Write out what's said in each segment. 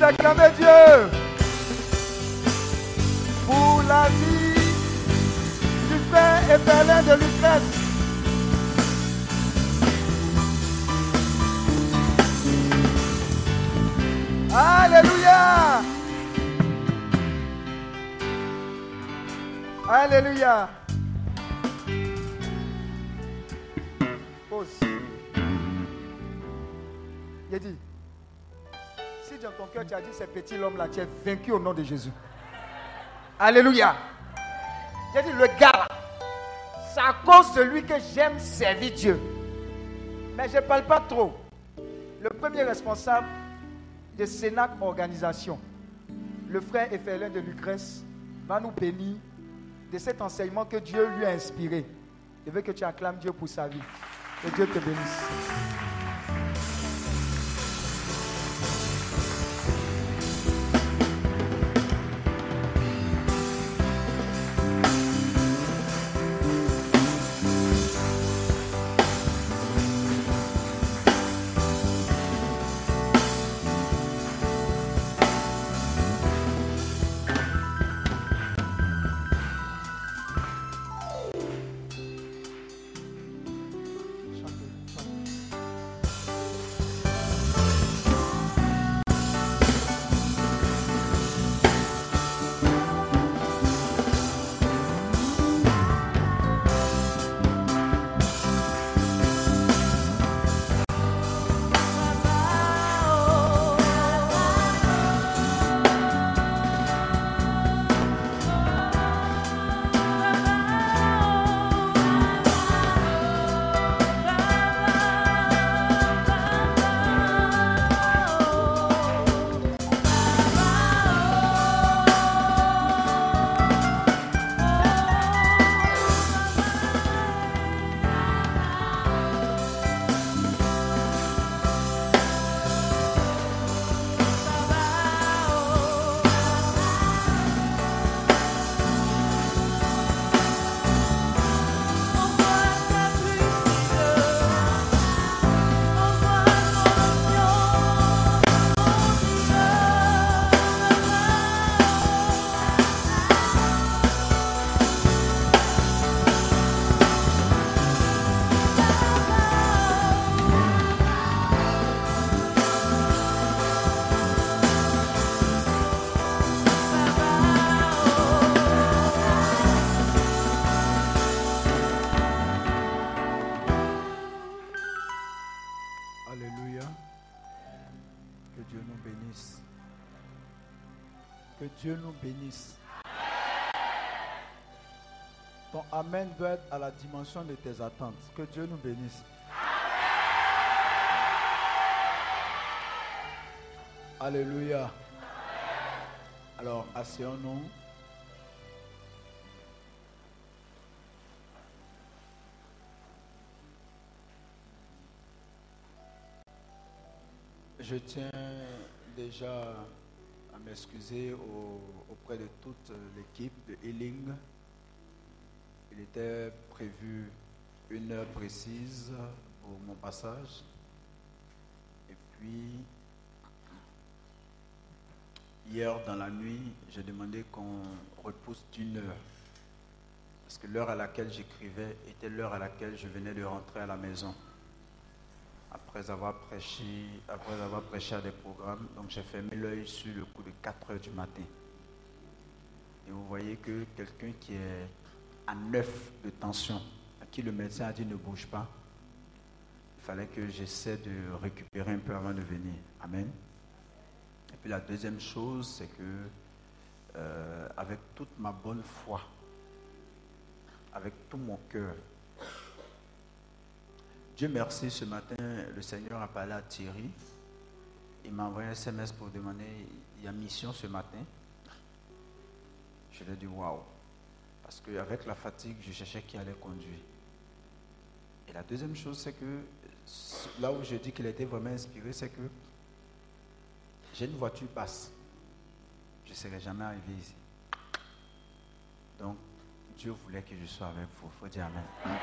D'acclamer Dieu pour la vie du frère et Berlin de Lucrèce. Alléluia. Alléluia. Cœur tu as dit ce petit homme-là, tu es vaincu au nom de Jésus. Alléluia. J'ai dit, le gars, c'est à cause de lui que j'aime servir Dieu. Mais je ne parle pas trop. Le premier responsable de Sénac Organisation, le frère Ephelin de Lucrèce, va nous bénir de cet enseignement que Dieu lui a inspiré. Je veux que tu acclames Dieu pour sa vie. Que Dieu te bénisse. Être à la dimension de tes attentes. Que Dieu nous bénisse. Alléluia. Alors, asseyons-nous. Je tiens déjà à m'excuser au- auprès de toute l'équipe de Healing. Il était prévu une heure précise pour mon passage. Et puis, hier dans la nuit, j'ai demandé qu'on repousse d'une heure. Parce que l'heure à laquelle j'écrivais était l'heure à laquelle je venais de rentrer à la maison après avoir prêché, après avoir prêché à des programmes, donc j'ai fermé l'œil sur le coup de 4 heures du matin. Et vous voyez que quelqu'un qui est à 9 de tension, à qui le médecin a dit ne bouge pas, il fallait que j'essaie de récupérer un peu avant de venir. Amen. Et puis la deuxième chose, c'est que euh, avec toute ma bonne foi, avec tout mon cœur, Dieu merci, ce matin, le Seigneur a parlé à Thierry. Il m'a envoyé un SMS pour demander, il y a mission ce matin. Je lui ai dit, waouh. Parce qu'avec la fatigue, je cherchais qui allait conduire. Et la deuxième chose, c'est que là où je dis qu'il était vraiment inspiré, c'est que j'ai une voiture basse. Je ne serais jamais arrivé ici. Donc, Dieu voulait que je sois avec vous. Il faut dire Amen.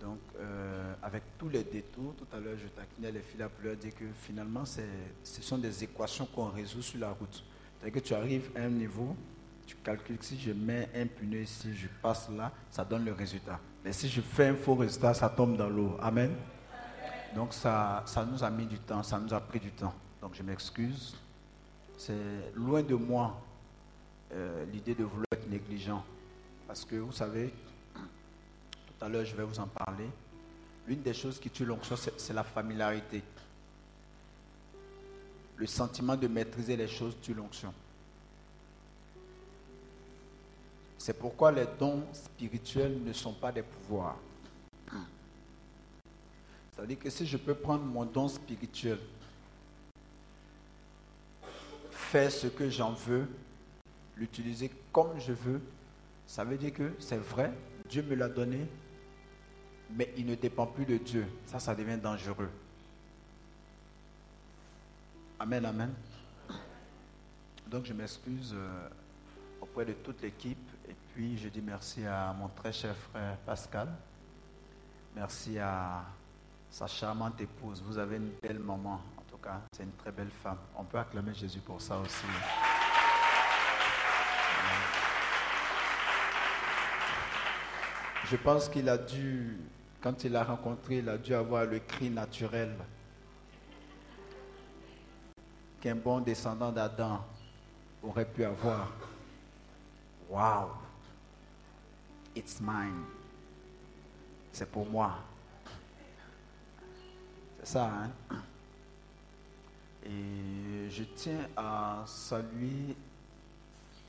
Donc, euh, avec tous les détours, tout à l'heure, je taquinais les filles pour leur dire que finalement, ce sont des équations qu'on résout sur la route. C'est-à-dire que tu arrives à un niveau, tu calcules que si je mets un pneu ici, je passe là, ça donne le résultat. Mais si je fais un faux résultat, ça tombe dans l'eau. Amen. Donc ça, nous a mis du temps, ça nous a pris du temps. Donc je m'excuse. C'est loin de moi euh, l'idée de vouloir être négligent. Parce que vous savez, tout à l'heure je vais vous en parler. L'une des choses qui tue l'onction, c'est la familiarité. Le sentiment de maîtriser les choses tue l'onction. C'est pourquoi les dons spirituels ne sont pas des pouvoirs. C'est-à-dire que si je peux prendre mon don spirituel, faire ce que j'en veux, l'utiliser comme je veux, ça veut dire que c'est vrai, Dieu me l'a donné, mais il ne dépend plus de Dieu. Ça, ça devient dangereux. Amen, amen. Donc je m'excuse euh, auprès de toute l'équipe je dis merci à mon très cher frère Pascal. Merci à sa charmante épouse. Vous avez une belle maman, en tout cas, c'est une très belle femme. On peut acclamer Jésus pour ça aussi. Je pense qu'il a dû, quand il l'a rencontré, il a dû avoir le cri naturel qu'un bon descendant d'Adam aurait pu avoir. Wow, it's mine. C'est pour moi. C'est ça, hein? Et je tiens à saluer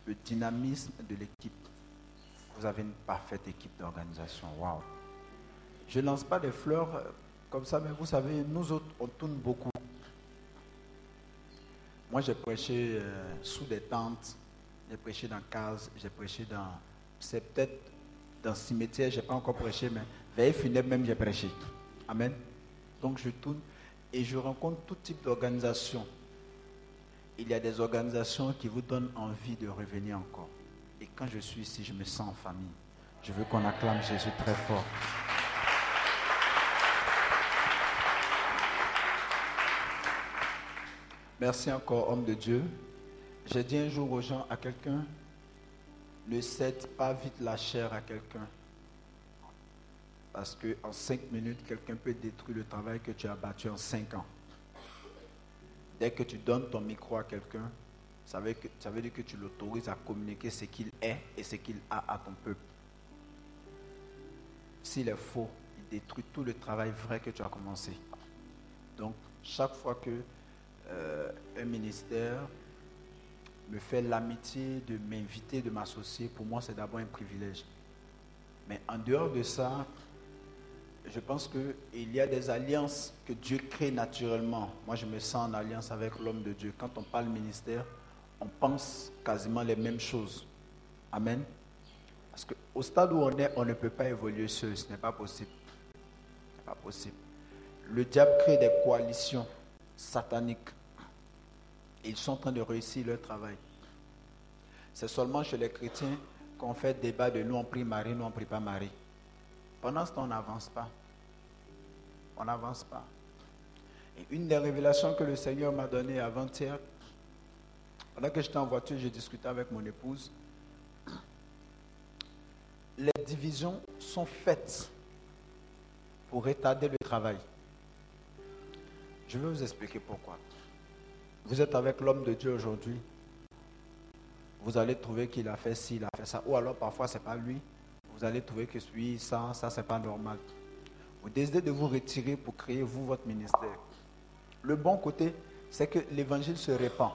le dynamisme de l'équipe. Vous avez une parfaite équipe d'organisation. Waouh! Je ne lance pas des fleurs euh, comme ça, mais vous savez, nous autres, on tourne beaucoup. Moi, j'ai prêché euh, sous des tentes, j'ai prêché dans cases, j'ai prêché dans. C'est peut-être dans cimetière, je n'ai pas encore prêché, mais veille funèbre même, j'ai prêché. Amen. Donc je tourne et je rencontre tout type d'organisation. Il y a des organisations qui vous donnent envie de revenir encore. Et quand je suis ici, je me sens en famille. Je veux qu'on acclame Jésus très fort. Merci encore, homme de Dieu. J'ai dit un jour aux gens, à quelqu'un, ne cède pas vite la chair à quelqu'un. Parce qu'en cinq minutes, quelqu'un peut détruire le travail que tu as battu en cinq ans. Dès que tu donnes ton micro à quelqu'un, ça veut, dire que tu l'autorises à communiquer ce qu'il est et ce qu'il a à ton peuple. S'il est faux, il détruit tout le travail vrai que tu as commencé. Donc, chaque fois que euh, un ministère me fait l'amitié de m'inviter, de m'associer, pour moi, c'est d'abord un privilège. Mais en dehors de ça, je pense qu'il y a des alliances que Dieu crée naturellement. Moi, je me sens en alliance avec l'homme de Dieu. Quand on parle ministère, on pense quasiment les mêmes choses. Amen. Parce qu'au stade où on est, on ne peut pas évoluer seul. Ce n'est pas possible. Ce n'est pas possible. Le diable crée des coalitions sataniques. Ils sont en train de réussir leur travail. C'est seulement chez les chrétiens qu'on fait débat de nous on prie Marie, nous on prie pas Marie. Pendant ce temps, on n'avance pas. On n'avance pas. Et une des révélations que le Seigneur m'a données avant-hier, pendant que j'étais en voiture, j'ai discuté avec mon épouse. Les divisions sont faites pour retarder le travail. Je vais vous expliquer pourquoi. Vous êtes avec l'homme de Dieu aujourd'hui. Vous allez trouver qu'il a fait ci, il a fait ça. Ou alors parfois ce n'est pas lui vous allez trouver que oui, ça, ça, c'est pas normal. Vous décidez de vous retirer pour créer, vous, votre ministère. Le bon côté, c'est que l'évangile se répand.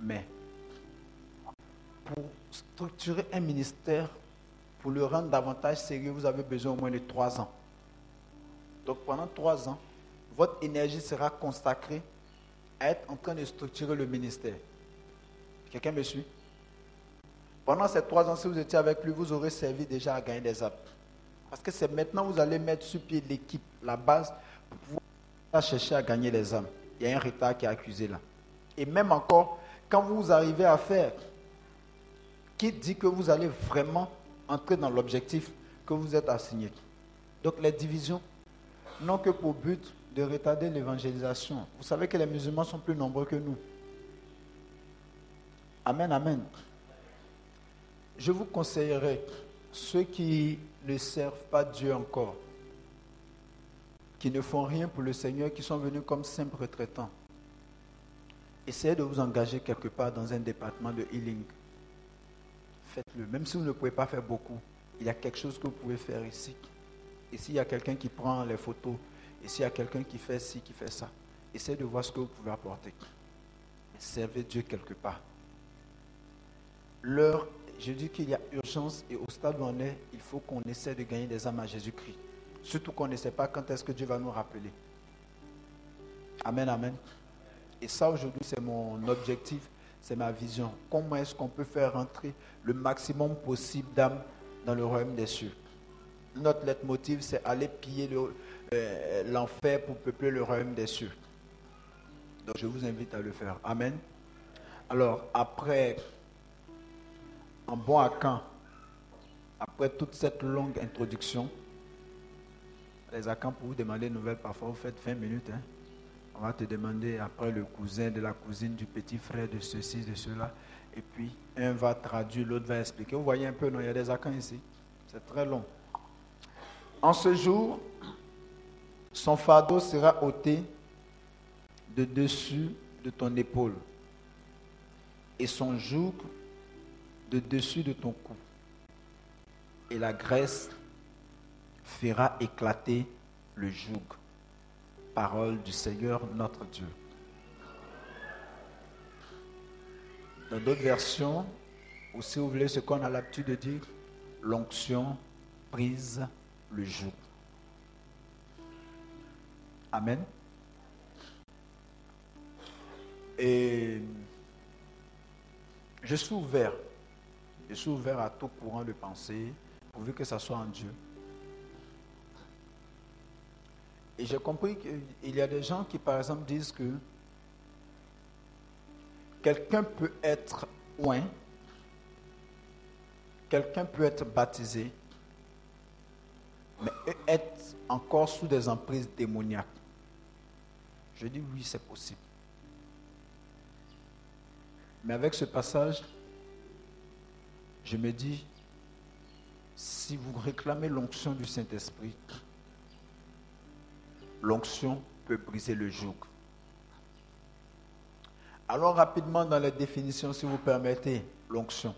Mais, pour structurer un ministère, pour le rendre davantage sérieux, vous avez besoin au moins de trois ans. Donc, pendant trois ans, votre énergie sera consacrée être en train de structurer le ministère. Quelqu'un me suit? Pendant ces trois ans, si vous étiez avec lui, vous aurez servi déjà à gagner des âmes. Parce que c'est maintenant que vous allez mettre sur pied l'équipe, la base, pour pouvoir chercher à gagner les âmes. Il y a un retard qui est accusé là. Et même encore, quand vous arrivez à faire, qui dit que vous allez vraiment entrer dans l'objectif que vous êtes assigné? Donc les divisions n'ont que pour but de retarder l'évangélisation. Vous savez que les musulmans sont plus nombreux que nous. Amen, amen. Je vous conseillerais, ceux qui ne servent pas Dieu encore, qui ne font rien pour le Seigneur, qui sont venus comme simples retraitants, essayez de vous engager quelque part dans un département de healing. Faites-le. Même si vous ne pouvez pas faire beaucoup, il y a quelque chose que vous pouvez faire ici. Ici, il y a quelqu'un qui prend les photos. Ici, il y a quelqu'un qui fait ci, qui fait ça. Essayez de voir ce que vous pouvez apporter. Servez Dieu quelque part. L'heure, je dis qu'il y a urgence et au stade où on est, il faut qu'on essaie de gagner des âmes à Jésus-Christ. Surtout qu'on ne sait pas quand est-ce que Dieu va nous rappeler. Amen, amen. Et ça, aujourd'hui, c'est mon objectif, c'est ma vision. Comment est-ce qu'on peut faire rentrer le maximum possible d'âmes dans le royaume des cieux? Notre leitmotiv, c'est aller piller euh, l'enfer pour peupler le royaume des cieux. Donc, je vous invite à le faire. Amen. Alors, après, en bon à après toute cette longue introduction, les Akans, pour vous demander une nouvelle, parfois vous faites 20 minutes. Hein. On va te demander après le cousin de la cousine, du petit frère, de ceci, de cela. Et puis, un va traduire, l'autre va expliquer. Vous voyez un peu, non, il y a des acans ici. C'est très long. En ce jour, son fardeau sera ôté de dessus de ton épaule et son joug de dessus de ton cou. Et la graisse fera éclater le joug parole du Seigneur notre Dieu. Dans d'autres versions, ou si vous voulez ce qu'on a l'habitude de dire, l'onction prise le joug. Amen. Et je suis ouvert. Je suis ouvert à tout courant de pensée, pourvu que ça soit en Dieu. Et j'ai compris qu'il y a des gens qui, par exemple, disent que quelqu'un peut être oint, quelqu'un peut être baptisé, mais être encore sous des emprises démoniaques. Je dis oui, c'est possible. Mais avec ce passage, je me dis, si vous réclamez l'onction du Saint-Esprit, l'onction peut briser le joug. Allons rapidement dans les définitions, si vous permettez, l'onction.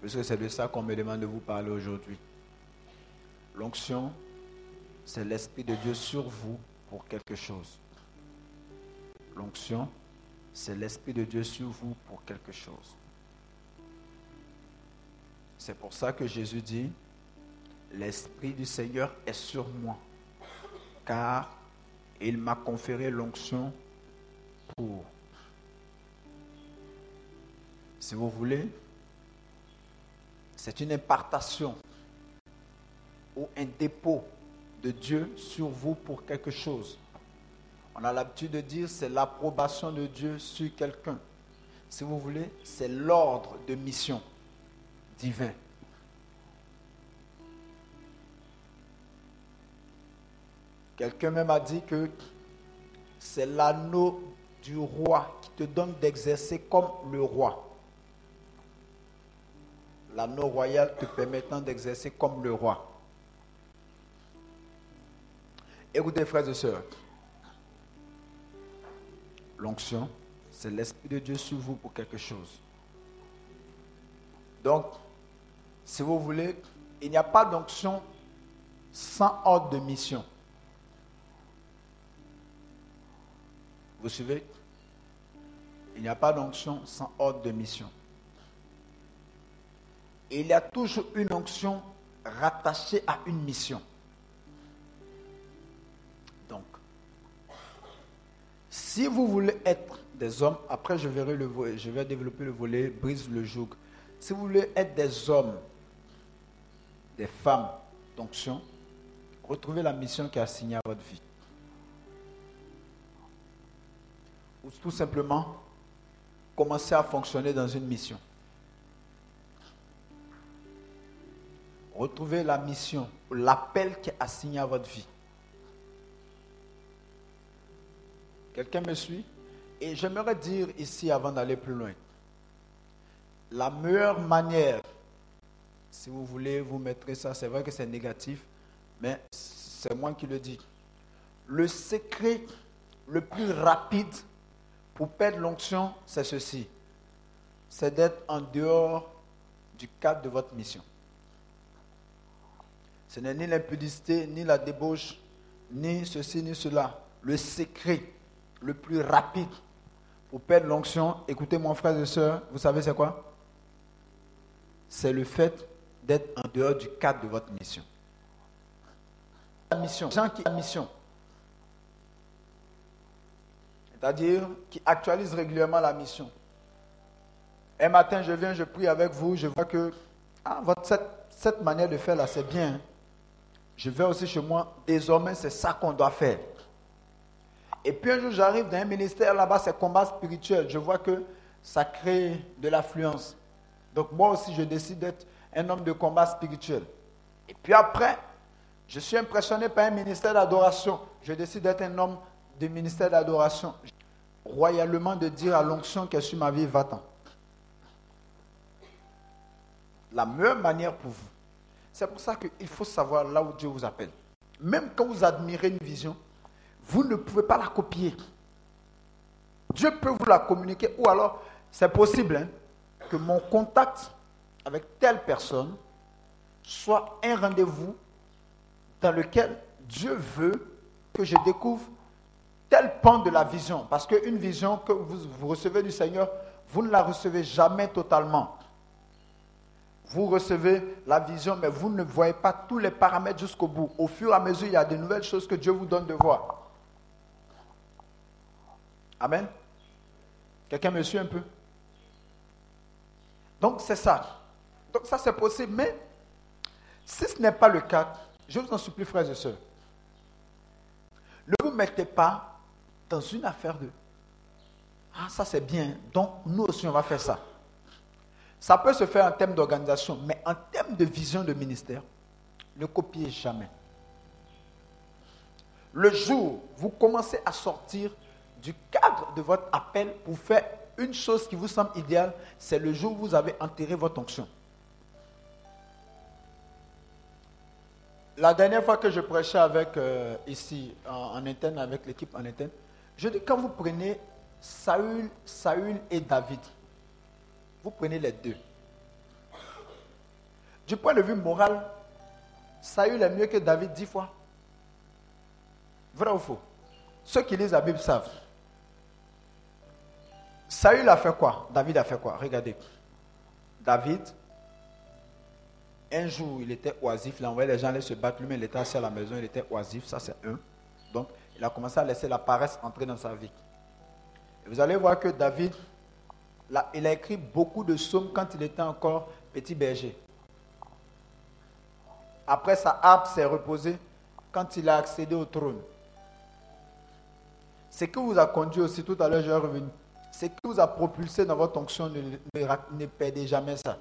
Parce que c'est de ça qu'on me demande de vous parler aujourd'hui. L'onction, c'est l'Esprit de Dieu sur vous pour quelque chose. L'onction, c'est l'Esprit de Dieu sur vous pour quelque chose. C'est pour ça que Jésus dit, l'Esprit du Seigneur est sur moi car il m'a conféré l'onction pour. Si vous voulez, c'est une impartation ou un dépôt de Dieu sur vous pour quelque chose. On a l'habitude de dire c'est l'approbation de Dieu sur quelqu'un. Si vous voulez, c'est l'ordre de mission divin. Quelqu'un même a dit que c'est l'anneau du roi qui te donne d'exercer comme le roi. L'anneau royal te permettant d'exercer comme le roi. Écoutez, frères et sœurs, l'onction, c'est l'Esprit de Dieu sur vous pour quelque chose. Donc, si vous voulez, il n'y a pas d'onction sans ordre de mission. Vous suivez? Il n'y a pas d'onction sans ordre de mission. Il y a toujours une onction rattachée à une mission. Si vous voulez être des hommes, après je, vais développer le volet brise le joug. Si vous voulez être des hommes, des femmes d'onction, retrouvez la mission qui a signé à votre vie. ou tout simplement commencer à fonctionner dans une mission. Retrouver la mission, l'appel qui est assigné à votre vie. Quelqu'un me suit? Et j'aimerais dire ici, avant d'aller plus loin, la meilleure manière, si vous voulez, vous mettrez ça, c'est vrai que c'est négatif, mais c'est moi qui le dis. Le secret le plus rapide pour perdre l'onction, c'est ceci. C'est d'être en dehors du cadre de votre mission. Ce n'est ni l'impudicité, ni la débauche, ni ceci, ni cela. Le secret le plus rapide pour perdre l'onction, écoutez mon frère et soeur, vous savez c'est quoi? C'est le fait d'être en dehors du cadre de votre mission. La mission, gens qui mission, c'est-à-dire qui actualisent régulièrement la mission. Un matin, je viens, je prie avec vous, je vois que ah, votre, cette, cette manière de faire là, c'est bien. Je vais aussi chez moi, désormais, c'est ça qu'on doit faire. Et puis un jour, j'arrive dans un ministère là-bas, c'est combat spirituel. Je vois que ça crée de l'affluence. Donc moi aussi, je décide d'être un homme de combat spirituel. Et puis après, je suis impressionné par un ministère d'adoration. Je décide d'être un homme de ministère d'adoration. Royalement de dire à l'onction qui est sur ma vie, va-t'en. La meilleure manière pour vous. C'est pour ça qu'il faut savoir là où Dieu vous appelle. Même quand vous admirez une vision, vous ne pouvez pas la copier. Dieu peut vous la communiquer ou alors c'est possible hein, que mon contact avec telle personne soit un rendez-vous dans lequel Dieu veut que je découvre tel pan de la vision. Parce qu'une vision que vous, vous recevez du Seigneur, vous ne la recevez jamais totalement. Vous recevez la vision, mais vous ne voyez pas tous les paramètres jusqu'au bout. Au fur et à mesure, il y a de nouvelles choses que Dieu vous donne de voir. Amen. Quelqu'un me suit un peu? Donc c'est ça. Donc ça c'est possible, mais si ce n'est pas le cas, je vous en supplie frères et sœurs, ne vous mettez pas dans une affaire de Ah ça c'est bien, donc nous aussi on va faire ça. Ça peut se faire en termes d'organisation, mais en termes de vision de ministère, ne copiez jamais. Le jour où vous commencez à sortir du cadre de votre appel pour faire une chose qui vous semble idéale, c'est le jour où vous avez enterré votre onction. La dernière fois que je prêchais avec euh, ici en, interne avec l'équipe en interne, je dis quand vous prenez Saül, Saül et David, vous prenez les deux. Du point de vue moral, Saül est mieux que David dix fois. Vrai ou faux? Ceux qui lisent la Bible savent. Saül a fait quoi? David a fait quoi? Regardez. David, un jour, il était oisif, il a envoyé les gens aller se battre, lui-même il était assis à la maison, il était oisif, ça c'est un. Donc, il a commencé à laisser la paresse entrer dans sa vie. Et vous allez voir que David, il a écrit beaucoup de psaumes quand il était encore petit berger. Après, sa harpe s'est reposée quand il a accédé au trône. Ce qui vous a conduit aussi, tout à l'heure, je vais revenir. Ce qui vous a propulsé dans votre onction, ne, perdez jamais ça.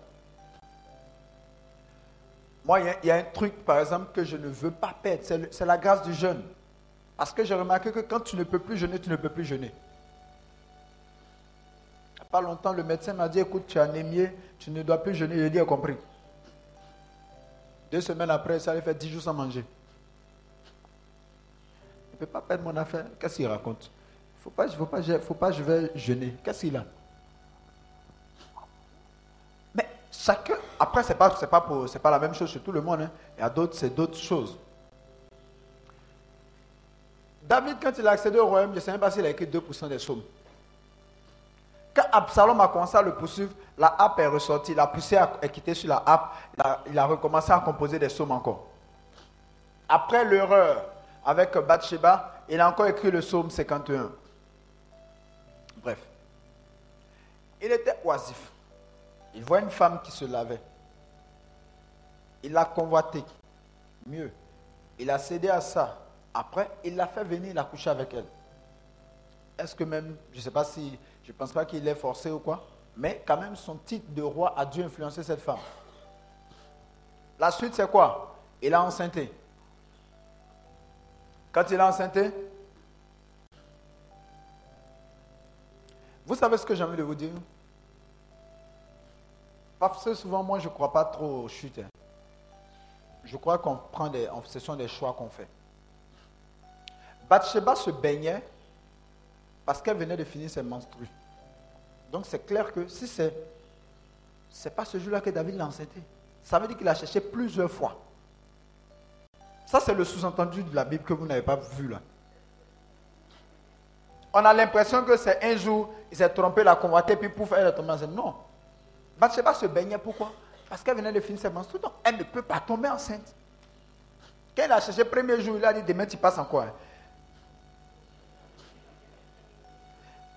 Moi, il y, a un truc, par exemple, que je ne veux pas perdre. C'est la grâce du jeûne. Parce que j'ai remarqué que quand tu ne peux plus jeûner, tu ne peux plus jeûner pas longtemps, le médecin m'a dit, écoute, tu es anémié, tu ne dois plus jeûner. J'ai dit, compris. Deux semaines après, ça allait faire dix jours sans manger. Il ne peut pas perdre mon affaire. Qu'est-ce qu'il raconte? Il faut pas, faut pas, faut pas, je vais jeûner. Qu'est-ce qu'il a? Mais chacun, après, ce n'est pas, pas, pas la même chose chez tout le monde. Hein. Il y a d'autres, c'est d'autres choses. David, quand il a accédé au royaume, je ne sais même pas s'il a écrit 2% des sommes. Quand Absalom a commencé à le poursuivre, la harpe est ressortie, la poussière est quittée sur la harpe, il a, recommencé à composer des psaumes encore. Après l'erreur avec Bathsheba, il a encore écrit le psaume 51. Il était oisif. Il voit une femme qui se lavait. Il l'a convoitée. Mieux, il a cédé à ça. Après, il l'a fait venir, il a couché avec elle. Est-ce que même, je ne sais pas si je ne pense pas qu'il est forcé ou quoi. Mais quand même, son titre de roi a dû influencer cette femme. La suite, c'est quoi? Il a enceinté. Quand il a enceinté, vous savez ce que j'ai envie de vous dire? Parce souvent, moi, je ne crois pas trop aux chutes. Hein. Je crois qu'on prend des, ce sont des choix qu'on fait. Bathsheba se baignait parce qu'elle venait de finir ses menstrues. Donc c'est clair que si c'est c'est pas ce jour-là que David l'a enceinté. Ça veut dire qu'il a cherché plusieurs fois. Ça, c'est le sous-entendu de la Bible que vous n'avez pas vu là. On a l'impression que c'est un jour, il s'est trompé, la convoité, puis pouf, elle est tombée enceinte. Non. Bathsheba se baignait, pourquoi? Parce qu'elle venait de finir ses menstrues. Donc, elle ne peut pas tomber enceinte. Quand il a cherché le premier jour, il a dit, demain tu passes en quoi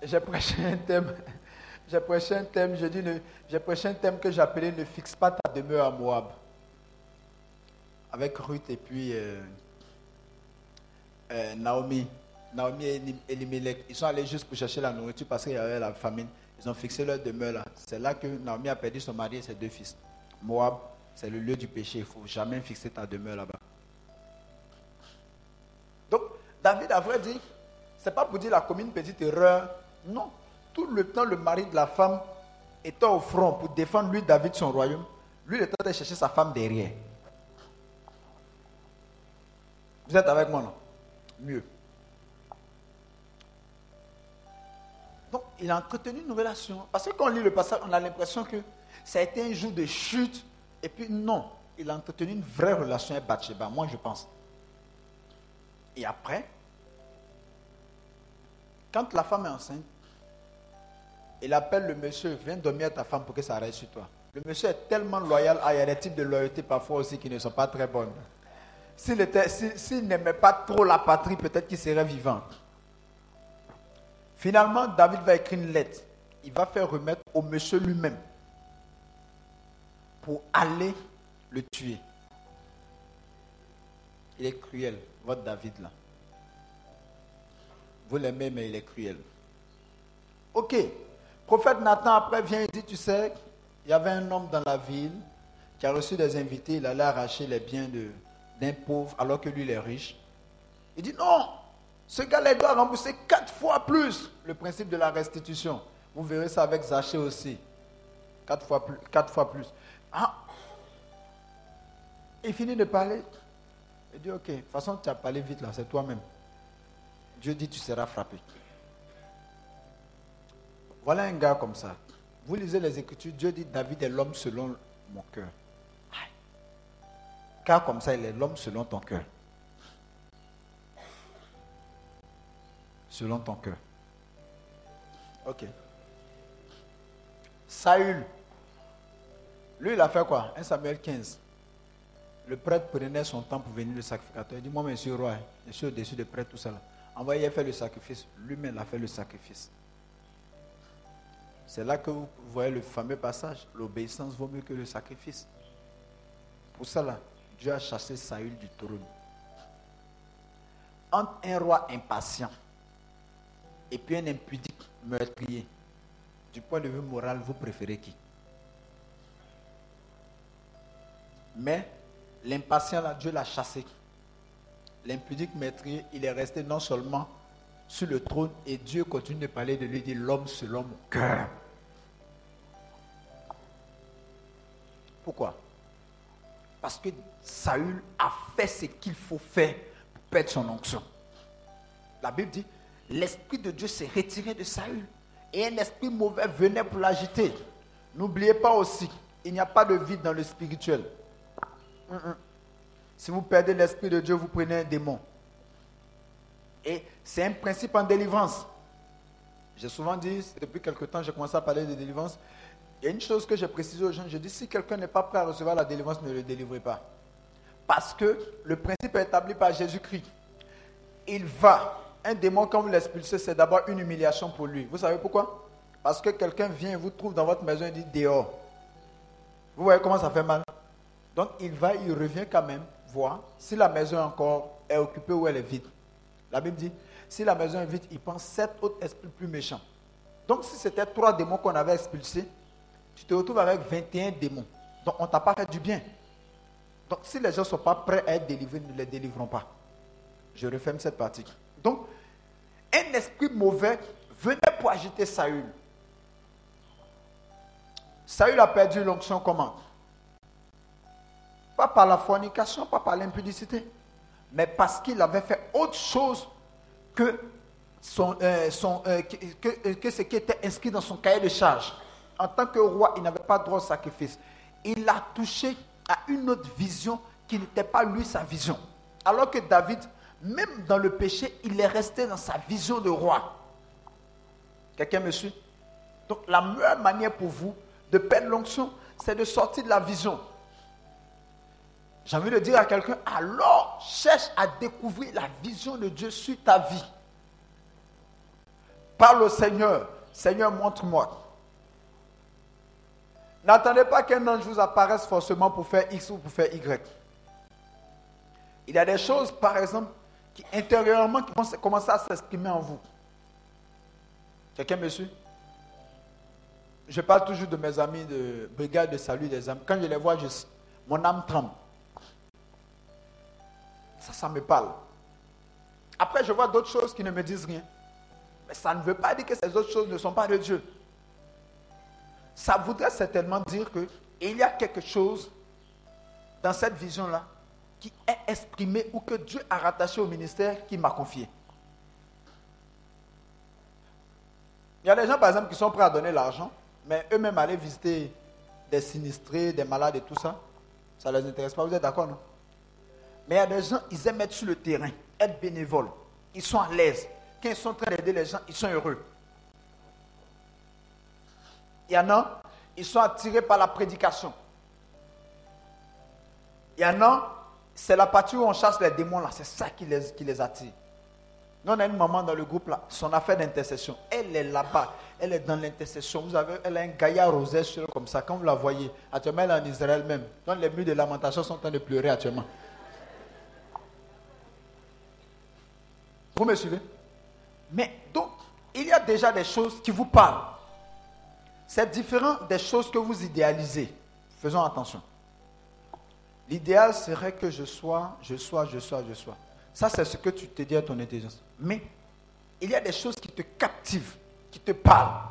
J'ai prêché un thème. J'ai prêché un thème, je dis, j'ai prêché un thème que j'appelais Ne fixe pas ta demeure à Moab. Avec Ruth et puis euh, euh, Naomi. Naomi et Elimelech. Ils sont allés juste pour chercher la nourriture parce qu'il y avait la famine. Ils ont fixé leur demeure là. C'est là que Naomi a perdu son mari et ses deux fils. Moab, c'est le lieu du péché. Il ne faut jamais fixer ta demeure là-bas. Donc, David a vrai dit, c'est pas pour dire la commune petite erreur. Non tout le temps, le mari de la femme était au front pour défendre lui, David, son royaume. Lui, il était en train de chercher sa femme derrière. Vous êtes avec moi, non? Mieux. Donc, il a entretenu une relation. Parce que quand on lit le passage, on a l'impression que ça a été un jour de chute. Et puis, non, il a entretenu une vraie relation avec Bathsheba, moi je pense. Et après, quand la femme est enceinte, il appelle le monsieur, viens dormir à ta femme pour que ça reste sur toi. Le monsieur est tellement loyal. Ah, il y a des types de loyauté parfois aussi qui ne sont pas très bonnes. S'il n'aimait pas trop la patrie, peut-être qu'il serait vivant. Finalement, David va écrire une lettre. Il va faire remettre au monsieur lui-même pour aller le tuer. Il est cruel, votre David là. Vous l'aimez, mais il est cruel. Ok, prophète Nathan après vient et dit, tu sais, il y avait un homme dans la ville qui a reçu des invités, il allait arracher les biens d'un pauvre alors que lui il est riche. Il dit, non, ce gars-là doit rembourser quatre fois plus le principe de la restitution. Vous verrez ça avec Zaché aussi. Quatre fois plus. Quatre fois plus. Ah. Il finit de parler. Il dit, ok, de toute façon, tu as parlé vite là, c'est toi-même. Dieu dit, tu seras frappé. Voilà un gars comme ça. Vous lisez les Écritures, Dieu dit David est l'homme selon mon cœur. Car comme ça, il est l'homme selon ton cœur. Selon ton cœur. Ok. Saül. Lui, il a fait quoi? 1 Samuel 15. Le prêtre prenait son temps pour venir le sacrificateur. Il dit Moi, monsieur roi, je suis au-dessus des prêtres, tout ça. Envoyez faire le sacrifice. Lui-même a fait le sacrifice. C'est là que vous voyez le fameux passage, l'obéissance vaut mieux que le sacrifice. Pour cela, Dieu a chassé Saül du trône. Entre un roi impatient et puis un impudique meurtrier, du point de vue moral, vous préférez qui? Mais l'impatient, là, Dieu l'a chassé. L'impudique meurtrier, il est resté non seulement sur le trône et Dieu continue de parler de lui, dit l'homme selon mon cœur. Pourquoi? Parce que Saül a fait ce qu'il faut faire pour perdre son onction. La Bible dit, l'Esprit de Dieu s'est retiré de Saül et un esprit mauvais venait pour l'agiter. N'oubliez pas aussi, il n'y a pas de vide dans le spirituel. Si vous perdez l'Esprit de Dieu, vous prenez un démon. Et c'est un principe en délivrance. J'ai souvent dit, depuis quelque temps, j'ai commencé à parler de délivrance. Il y a une chose que j'ai précisé aux gens, je dis, si quelqu'un n'est pas prêt à recevoir la délivrance, ne le délivrez pas. Parce que le principe est établi par Jésus-Christ. Il va. Un démon, quand vous l'expulsez, c'est d'abord une humiliation pour lui. Vous savez pourquoi? Parce que quelqu'un vient, vous trouve dans votre maison et dit dehors. Vous voyez comment ça fait mal? Donc il va, il revient quand même voir si la maison encore est occupée ou elle est vide. La Bible dit, si la maison est vide, il pense sept autres esprits plus méchants. Donc si c'était trois démons qu'on avait expulsés, tu te retrouves avec 21 démons. Donc on ne t'a pas fait du bien. Donc, si les gens ne sont pas prêts à être délivrés, ne les délivrons pas. Je referme cette partie. Donc, un esprit mauvais venait pour agiter Saül. Saül a perdu l'onction comment? Pas par la fornication, pas par l'impudicité, mais parce qu'il avait fait autre chose euh, euh, que, que, ce qui était inscrit dans son cahier de charge. En tant que roi, il n'avait pas droit au sacrifice. Il a touché à une autre vision qui n'était pas lui sa vision. Alors que David, même dans le péché, il est resté dans sa vision de roi. Quelqu'un me suit? Donc la meilleure manière pour vous de perdre l'onction, c'est de sortir de la vision. J'ai envie de dire à quelqu'un, alors cherche à découvrir la vision de Dieu sur ta vie. Parle au Seigneur. Seigneur, montre-moi. N'attendez pas qu'un ange vous apparaisse forcément pour faire X ou pour faire Y. Il y a des choses, par exemple, qui intérieurement qui vont commencer à s'exprimer en vous. Quelqu'un me suit? Je parle toujours de mes amis de brigade de salut des âmes. Quand je les vois, mon âme tremble. Ça, ça me parle. Après, je vois d'autres choses qui ne me disent rien. Mais ça ne veut pas dire que ces autres choses ne sont pas de Dieu. Ça voudrait certainement dire qu'il y a quelque chose dans cette vision-là qui est exprimé ou que Dieu a rattaché au ministère qui m'a confié. Il y a des gens, par exemple, qui sont prêts à donner l'argent, mais eux-mêmes aller visiter des sinistrés, des malades et tout ça, ça ne les intéresse pas. Vous êtes d'accord, non? Mais il y a des gens, ils aiment être sur le terrain, être bénévoles. Ils sont à l'aise. Quand ils sont en train d'aider les gens, ils sont heureux. Il y en a, ils sont attirés par la prédication. Il y en a, c'est la partie où on chasse les démons là, c'est ça qui les, qui les attire. Nous, on a une maman dans le groupe là, son affaire d'intercession. Elle est là-bas, elle est dans l'intercession. Vous avez, elle a un gaillard rosé sur comme ça. Quand vous la voyez, actuellement elle est en Israël même. Donc les murs de lamentation sont en train de pleurer actuellement. Vous me suivez? Mais donc, il y a déjà des choses qui vous parlent. C'est différent des choses que vous idéalisez. Faisons attention. L'idéal serait que je sois, je sois, je sois, je sois. Ça, c'est ce que tu te dis à ton intelligence. Mais il y a des choses qui te captivent, qui te parlent.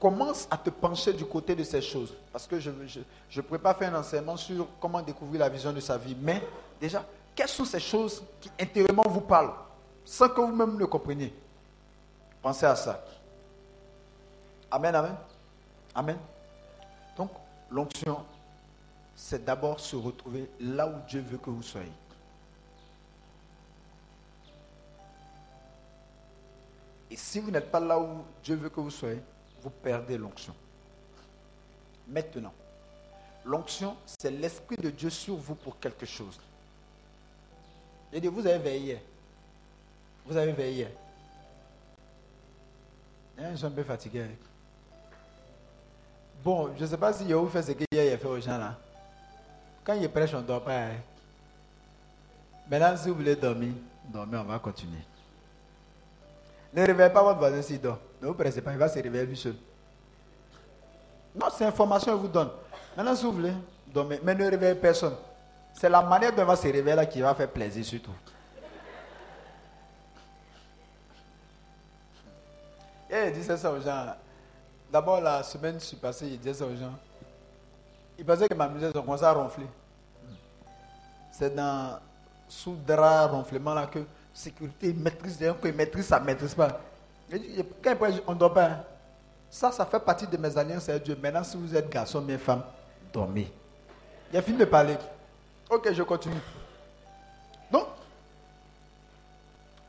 Commence à te pencher du côté de ces choses. Parce que je ne pourrais pas faire un enseignement sur comment découvrir la vision de sa vie. Mais déjà, quelles sont ces choses qui intérieurement vous parlent, sans que vous-même le compreniez Pensez à ça. Amen, amen. Amen. Donc, l'onction, c'est d'abord se retrouver là où Dieu veut que vous soyez. Et si vous n'êtes pas là où Dieu veut que vous soyez, vous perdez l'onction. Maintenant, l'onction, c'est l'Esprit de Dieu sur vous pour quelque chose. J'ai dit, vous avez veillé. Vous avez veillé. Hein, je suis un peu fatigué. Bon, je ne sais pas si Yahoo fait ce qu'il a fait aux gens là. Quand il prêche, on ne dort pas. Hein. Maintenant, si vous voulez dormir, dormez, on va continuer. Ne réveillez pas votre voisin s'il dort. Ne vous pressez pas, il va se réveiller lui seul. Non, c'est information qu'il vous donne. Maintenant, si vous voulez, dormez. Mais ne réveillez personne. C'est la manière dont il va se réveiller là qui va faire plaisir surtout. Et il disait ça aux gens. D'abord, la semaine je suis passé, il disait ça aux gens. Il pensait que ma musique a commencé à ronfler. C'est dans sous drap ronflement là que sécurité maîtrise des gens, qu'il maîtrise, ça ne maîtrise pas. Quand on ne dort pas, hein. ça, ça fait partie de mes alliances avec Dieu. Maintenant, si vous êtes garçon, bien femme, dormez. Il a fini de parler. Ok, je continue. Donc,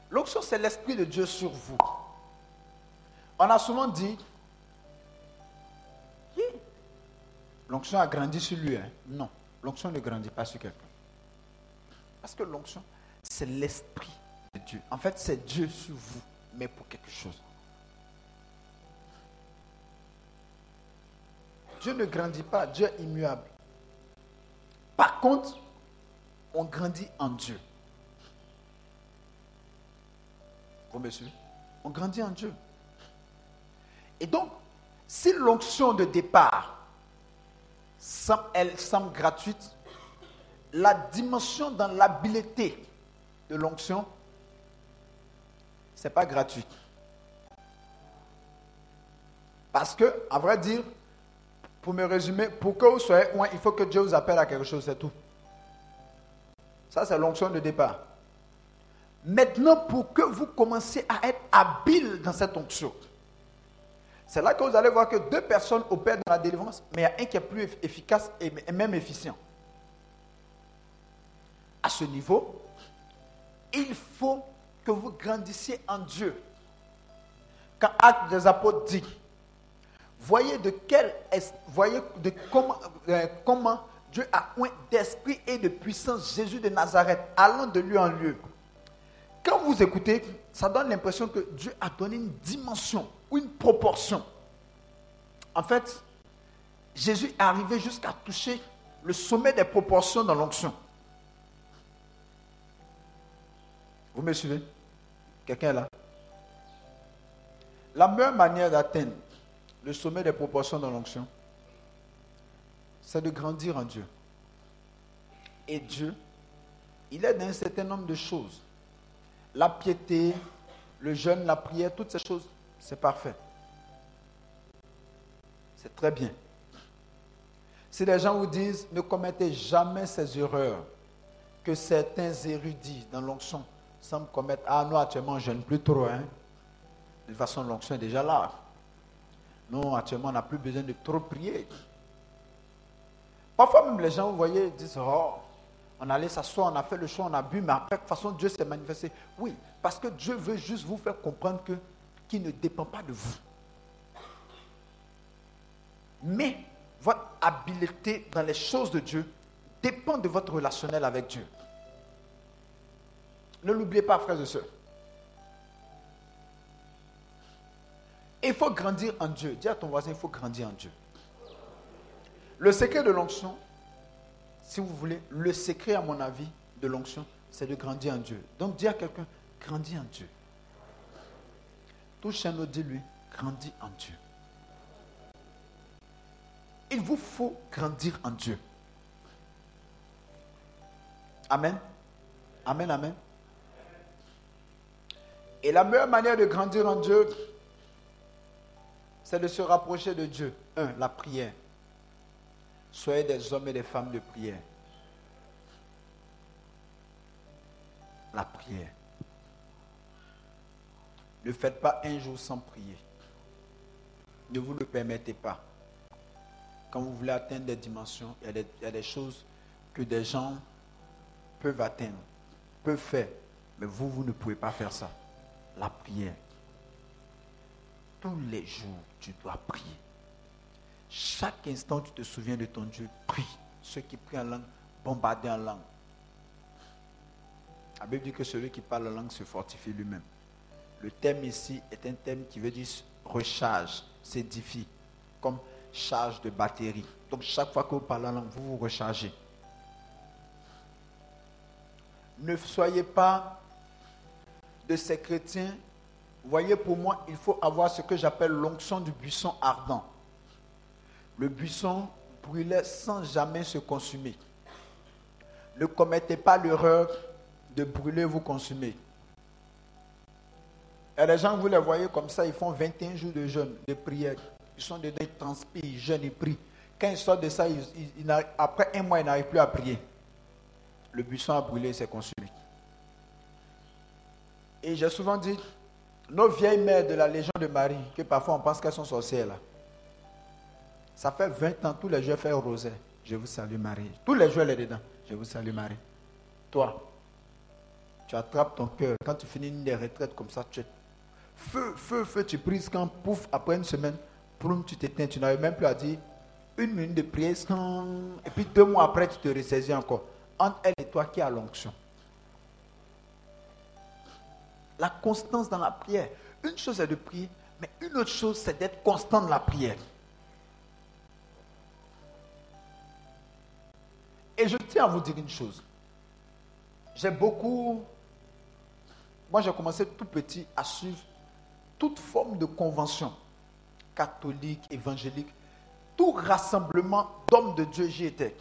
l'onction, c'est l'Esprit de Dieu sur vous. On a souvent dit, L'onction a grandi sur lui. Hein? Non, l'onction ne grandit pas sur quelqu'un. Parce que l'onction, c'est l'esprit de Dieu. En fait, c'est Dieu sur vous, mais pour quelque chose. Dieu ne grandit pas, Dieu est immuable. Par contre, on grandit en Dieu. Vous monsieur, On grandit en Dieu. Et donc, si l'onction de départ elle semble gratuite, la dimension dans l'habileté de l'onction, ce n'est pas gratuit. Parce que, à vrai dire, pour me résumer, pour que vous soyez loin, il faut que Dieu vous appelle à quelque chose, c'est tout. Ça, c'est l'onction de départ. Maintenant, pour que vous commenciez à être habile dans cette onction, c'est là que vous allez voir que deux personnes opèrent dans la délivrance, mais il y a un qui est plus efficace et même efficient. À ce niveau, il faut que vous grandissiez en Dieu. Quand Acte des Apôtres dit, voyez de quel, voyez de comment, euh, comment Dieu a point d'esprit et de puissance Jésus de Nazareth, allant de lieu en lieu. Quand vous écoutez, ça donne l'impression que Dieu a donné une dimension ou une proportion. En fait, Jésus est arrivé jusqu'à toucher le sommet des proportions dans l'onction. Vous me suivez? Quelqu'un là? La meilleure manière d'atteindre le sommet des proportions dans l'onction, c'est de grandir en Dieu. Et Dieu, il est un certain nombre de choses. La piété, le jeûne, la prière, toutes ces choses, c'est parfait. C'est très bien. Si les gens vous disent ne commettez jamais ces erreurs que certains érudits dans l'onction semblent commettre, ah non, actuellement, je ne plus trop. Hein. De toute façon, l'onction est déjà là. Non, actuellement, on n'a plus besoin de trop prier. Parfois même les gens, vous voyez, disent, oh, on allait s'asseoir, on a fait le choix, on a bu, mais après, de toute façon, Dieu s'est manifesté. Oui, parce que Dieu veut juste vous faire comprendre que qui ne dépend pas de vous. Mais votre habileté dans les choses de Dieu dépend de votre relationnel avec Dieu. Ne l'oubliez pas, frères et sœurs. Il faut grandir en Dieu. Dis à ton voisin, il faut grandir en Dieu. Le secret de l'onction, si vous voulez, le secret, à mon avis, de l'onction, c'est de grandir en Dieu. Donc, dis à quelqu'un, grandis en Dieu. Touche un autre, dis-lui, grandis en Dieu. Il vous faut grandir en Dieu. Amen. Amen, amen. Et la meilleure manière de grandir en Dieu, c'est de se rapprocher de Dieu. Un, la prière. Soyez des hommes et des femmes de prière. La prière. Ne faites pas un jour sans prier. Ne vous le permettez pas. Quand vous voulez atteindre des dimensions, il y, a des, choses que des gens peuvent atteindre, peuvent faire. Mais vous, vous ne pouvez pas faire ça. La prière. Tous les jours, tu dois prier. Chaque instant, tu te souviens de ton Dieu, prie. Ceux qui prient en langue, bombardez en langue. La Bible dit que celui qui parle en langue se fortifie lui-même. Le thème ici est un thème qui veut dire recharge, s'édifie, comme charge de batterie. Donc chaque fois que vous parlez en langue, vous vous rechargez. Ne soyez pas de ces chrétiens voyez, pour moi, il faut avoir ce que j'appelle l'onction du buisson ardent. Le buisson brûlait sans jamais se consumer. Ne commettez pas l'erreur de brûler, vous consumer. Et les gens, vous les voyez comme ça, ils font 21 jours de jeûne, de prière. Ils sont dedans, ils transpirent, ils jeûnent, ils prient. Quand ils sortent de ça, après un mois, ils n'arrivent plus à prier. Le buisson a brûlé, s'est consumé. Et j'ai souvent dit, nos vieilles mères de la Légion de Marie, que parfois on pense qu'elles sont sorcières là. Ça fait 20 ans, tous les jours, faire rosaire. Je vous salue Marie. Tous les jours, elle est dedans. Je vous salue Marie. Toi, tu attrapes ton cœur. Quand tu finis une des retraites comme ça, tu feu, feu, feu, tu prises quand, pouf, après une semaine, poum, tu t'éteins. Tu n'arrives même plus à dire une minute de prière, et puis deux mois après, tu te ressaisis encore. Entre elle et toi qui a l'onction? La constance dans la prière. Une chose est de prier, mais une autre chose, c'est d'être constant dans la prière. Et je tiens à vous dire une chose. J'ai beaucoup... Moi, j'ai commencé tout petit à suivre toute forme de convention, catholique, évangélique. tout rassemblement d'hommes de Dieu, j'y étais.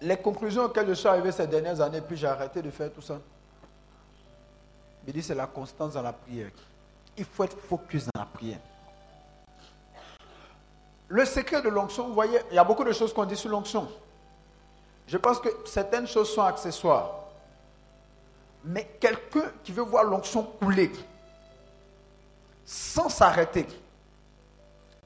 Les conclusions auxquelles je suis arrivé ces dernières années, puis j'ai arrêté de faire tout ça. Il dit c'est la constance dans la prière. Il faut être focus dans la prière. Le secret de l'onction, vous voyez, il y a beaucoup de choses qu'on dit sur l'onction. Je pense que certaines choses sont accessoires. Mais quelqu'un qui veut voir l'onction couler sans s'arrêter.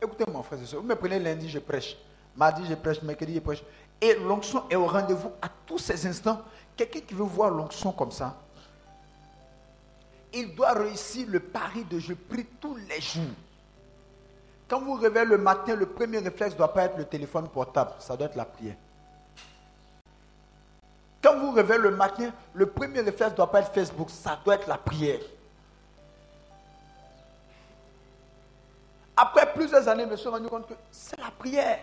Écoutez mon frère vous me prenez lundi, je prêche. Mardi, je prêche. Mercredi, je prêche. Et l'onction est au rendez-vous à tous ces instants. Quelqu'un qui veut voir l'onction comme ça, il doit réussir le pari de je prie tous les jours. Quand vous réveillez le matin, le premier réflexe ne doit pas être le téléphone portable, ça doit être la prière. Quand vous réveillez le matin, le premier réflexe ne doit pas être Facebook, ça doit être la prière. Après plusieurs années, je me suis rendu compte que c'est la prière.